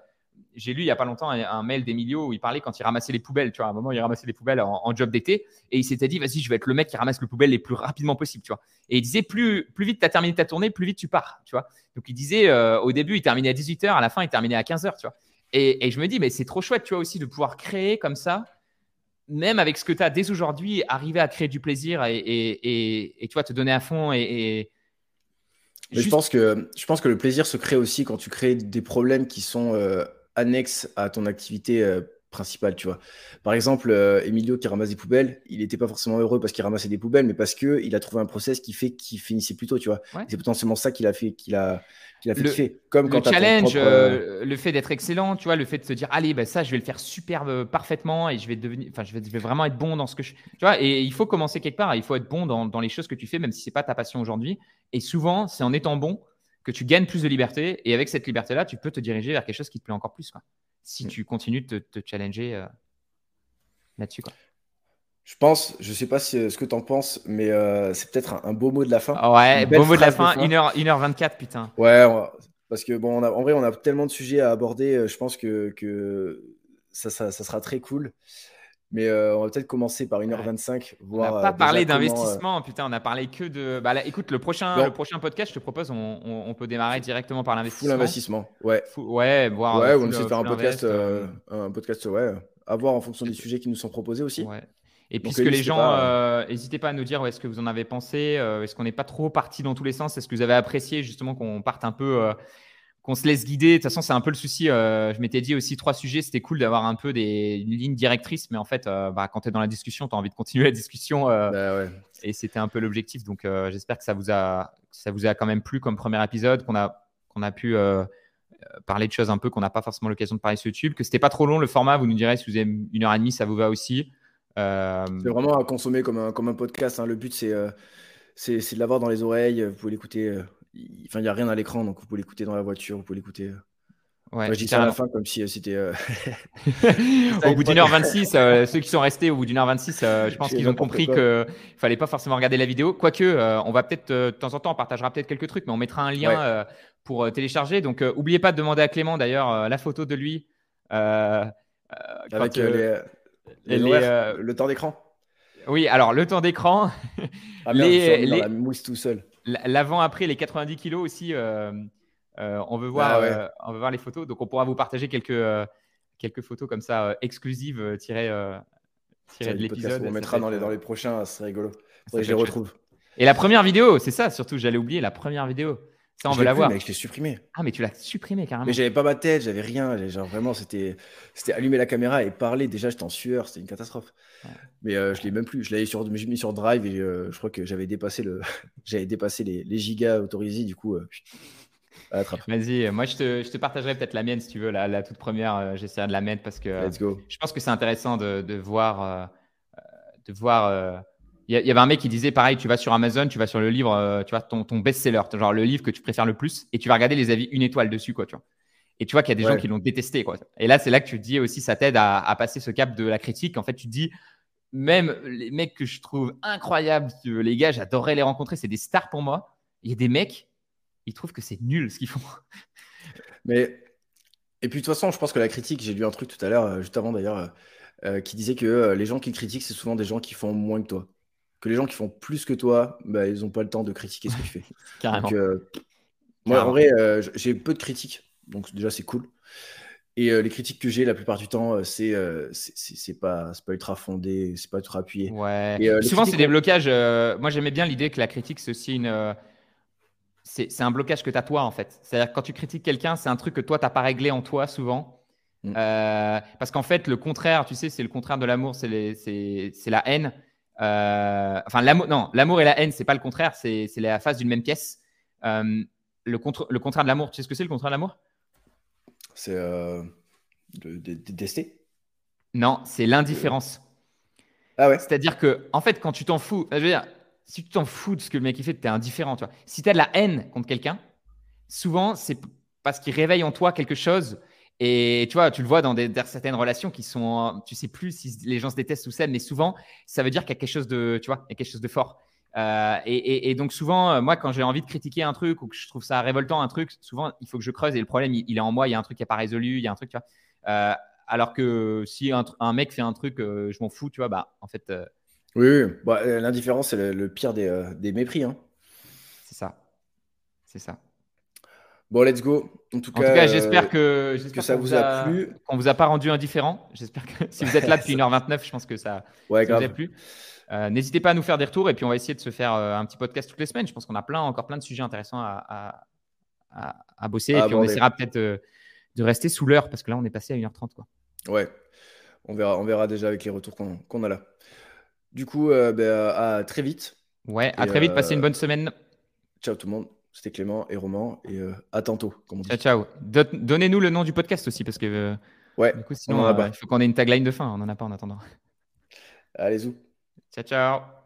j'ai lu il y a pas longtemps un, mail d'Emilio où il parlait quand il ramassait les poubelles. Tu vois, à un moment, il ramassait les poubelles en, job d'été et il s'était dit, vas-y, je vais être le mec qui ramasse les poubelles les plus rapidement possible. Tu vois. Et il disait, plus, plus vite tu as terminé ta tournée, plus vite tu pars. Tu vois. Donc il disait, euh, au début, il terminait à 18h, à la fin, il terminait à 15h. Tu vois. Et, et je me dis, mais c'est trop chouette, tu vois, aussi de pouvoir créer comme ça même avec ce que tu as dès aujourd'hui, arriver à créer du plaisir et, et, tu vois, te donner à fond et. je, pense que, je pense que le plaisir se crée aussi quand tu crées des problèmes qui sont euh, annexes à ton activité euh, principale, tu vois. Par exemple, euh, Emilio qui ramasse des poubelles, il n'était pas forcément heureux parce qu'il ramassait des poubelles, mais parce qu'il a trouvé un process qui fait qu'il finissait plus tôt, tu vois. C'est potentiellement ça qu'il a fait, qu'il a, le, Comme quand le challenge, euh, euh, le fait d'être excellent, tu vois, le fait de se dire, allez, ben ça, je vais le faire super euh, parfaitement et je vais devenir, enfin, je vais, vraiment être bon dans ce que je, tu vois. Et il faut commencer quelque part. Il faut être bon dans, les choses que tu fais, même si c'est pas ta passion aujourd'hui. Et souvent, c'est en étant bon que tu gagnes plus de liberté. Et avec cette liberté-là, tu peux te diriger vers quelque chose qui te plaît encore plus, quoi. Si mm. tu continues de te, challenger là-dessus, quoi. Je pense, je sais pas ce que tu en penses, mais euh, c'est peut-être un, beau mot de la fin. Ouais, beau mot de la fin, 1h, 1h24, putain. Ouais, parce que bon, en vrai, on a tellement de sujets à aborder, euh, je pense que, que ça, ça, sera très cool. Mais euh, on va peut-être commencer par 1h25. Voir, on n'a pas parlé d'investissement, putain, on a parlé que de. Bah, là, écoute, le prochain, le prochain podcast, je te propose, on, on, peut démarrer directement par l'investissement. Full investissement, ouais. ouais, voir. Ouais, on essaie de faire un podcast, un podcast, ouais, à voir en fonction des sujets qui nous sont proposés aussi. Ouais. Et puisque les gens, euh, n'hésitez pas à nous dire où est-ce que vous en avez pensé, euh, est-ce qu'on n'est pas trop parti dans tous les sens, est-ce que vous avez apprécié justement qu'on parte un peu, euh, qu'on se laisse guider. De toute façon, c'est un peu le souci. je m'étais dit aussi trois sujets, c'était cool d'avoir un peu des lignes directrices, mais en fait, bah, quand tu es dans la discussion, tu as envie de continuer la discussion. Bah et c'était un peu l'objectif. Donc, j'espère que ça vous, a, ça vous a quand même plu comme premier épisode, qu'on a, qu'on a pu parler de choses un peu qu'on n'a pas forcément l'occasion de parler sur YouTube, que c'était pas trop long le format. Vous nous direz si vous avez une heure et demie, ça vous va aussi. Euh, c'est vraiment à consommer comme un, comme un podcast. Hein. Le but, euh, c'est c'est de l'avoir dans les oreilles. Vous pouvez l'écouter. Euh, enfin, il n'y a rien à l'écran, donc vous pouvez l'écouter dans la voiture. Vous pouvez l'écouter. Ouais, je dis ça à la fin comme si c'était. <laughs> au bout d'une heure 26, ceux qui sont restés au bout d'une heure 26, je pense qu'ils ont compris qu'il ne fallait pas forcément regarder la vidéo. Quoique, on va peut-être, de temps en temps, on partagera peut-être quelques trucs, mais on mettra un lien pour télécharger. Donc, n'oubliez pas de demander à Clément d'ailleurs la photo de lui. Avec les, euh, le temps d'écran Oui, alors le temps d'écran. Ah, les, la mousse tout seul. L'avant-après, les 90 kilos aussi, euh, euh, on, veut voir, ah on veut voir les photos. Donc, on pourra vous partager quelques, quelques photos comme ça, exclusives, tirées, de l'épisode. On mettra dans les, dans les prochains, c'est rigolo. je les retrouve. Et la première vidéo, c'est ça, surtout, j'allais oublier la première vidéo. Ça, on veut la voir. je l'ai supprimé. Ah, mais tu l'as supprimé carrément. Mais j'avais pas ma tête, j'avais rien. Genre vraiment, c'était, c'était allumer la caméra et parler. Déjà, j'étais en sueur, c'était une catastrophe. Mais euh, je l'ai même plus. Je l'avais sur, mis sur Drive et euh, je crois que j'avais dépassé le, <laughs> j'avais dépassé les, les, gigas autorisés. Du coup, euh, Vas-y, moi je te, je te partagerai peut-être la mienne si tu veux, la, la toute première. J'essaierai de la mettre parce que je pense que c'est intéressant de, de voir, de voir il y, avait un mec qui disait pareil, tu vas sur Amazon, tu vas sur le livre, euh, tu vois, ton, ton best-seller, genre le livre que tu préfères le plus, et tu vas regarder les avis une étoile dessus, quoi, tu vois. Et tu vois qu'il y a des gens qui l'ont détesté, quoi. Et là, c'est là que tu te dis aussi, ça t'aide à, passer ce cap de la critique. En fait, tu te dis, même les mecs que je trouve incroyables, les gars, j'adorerais les rencontrer, c'est des stars pour moi. Il y a des mecs, ils trouvent que c'est nul ce qu'ils font. <laughs> Mais, et puis de toute façon, je pense que la critique, j'ai lu un truc tout à l'heure, euh, juste avant d'ailleurs, euh, qui disait que les gens qui critiquent, c'est souvent des gens qui font moins que toi que les gens qui font plus que toi, bah, ils n'ont pas le temps de critiquer ce que tu fais. <laughs> Carrément. Donc, euh, Moi, en vrai, j'ai peu de critiques, donc déjà, c'est cool. Et les critiques que j'ai la plupart du temps, c'est c'est pas, pas ultra fondé, c'est pas ultra appuyé. Ouais. Souvent, c'est des blocages. moi, j'aimais bien l'idée que la critique, c'est aussi une. c'est un blocage que tu as toi, en fait. C'est-à-dire que quand tu critiques quelqu'un, c'est un truc que toi, tu n'as pas réglé en toi souvent. Mm. parce qu'en fait, le contraire, tu sais, c'est le contraire de l'amour, c'est la haine. Enfin, l'amour, non, l'amour et la haine, c'est pas le contraire, c'est la face d'une même pièce. le, contre, le contraire de l'amour, tu sais ce que c'est le contraire de l'amour? C'est euh, de, détester Non, c'est l'indifférence. Ah ouais C'est-à-dire que, en fait, quand tu t'en fous, je veux dire, si tu t'en fous de ce que le mec il fait, tu es indifférent. Tu vois. Si tu as de la haine contre quelqu'un, souvent, c'est parce qu'il réveille en toi quelque chose. Et tu vois, tu le vois dans, des, certaines relations qui sont, tu sais plus si les gens se détestent ou ça, mais souvent, ça veut dire qu'il y a quelque chose de, tu vois, il y a quelque chose de fort. Euh, et, donc souvent, euh, moi, quand j'ai envie de critiquer un truc ou que je trouve ça révoltant un truc, souvent il faut que je creuse et le problème il, est en moi. Il y a un truc qui n'est pas résolu, il y a un truc, tu vois. Euh, alors que si un, mec fait un truc, je m'en fous, tu vois. Bah, en fait. Oui, bah, l'indifférence c'est le, pire des, des mépris. Hein. C'est ça, c'est ça. Bon, let's go. En tout, cas, j'espère que, que ça vous a, plu. Qu'on vous a pas rendu indifférent. J'espère que si vous êtes là depuis 1h29, je pense que ça, ouais, ça vous a plu. Euh, n'hésitez pas à nous faire des retours et puis on va essayer de se faire euh, un petit podcast toutes les semaines. Je pense qu'on a plein, encore plein de sujets intéressants à, à, bosser. et ah, puis on essaiera peut-être euh, de rester sous l'heure parce que là, on est passé à 1h30. Quoi. Ouais, on verra, on verra déjà avec les retours qu'on a là. Du coup, ben, à très vite. Ouais, à très vite. Passez une bonne semaine. Ciao tout le monde. C'était Clément et Roman. Et à tantôt, comme on dit. Ciao, ciao. Donnez-nous le nom du podcast aussi parce que. ouais. Du coup, sinon, il faut qu'on ait une tagline de fin. On n'en a pas en attendant. Allez, y Ciao, ciao.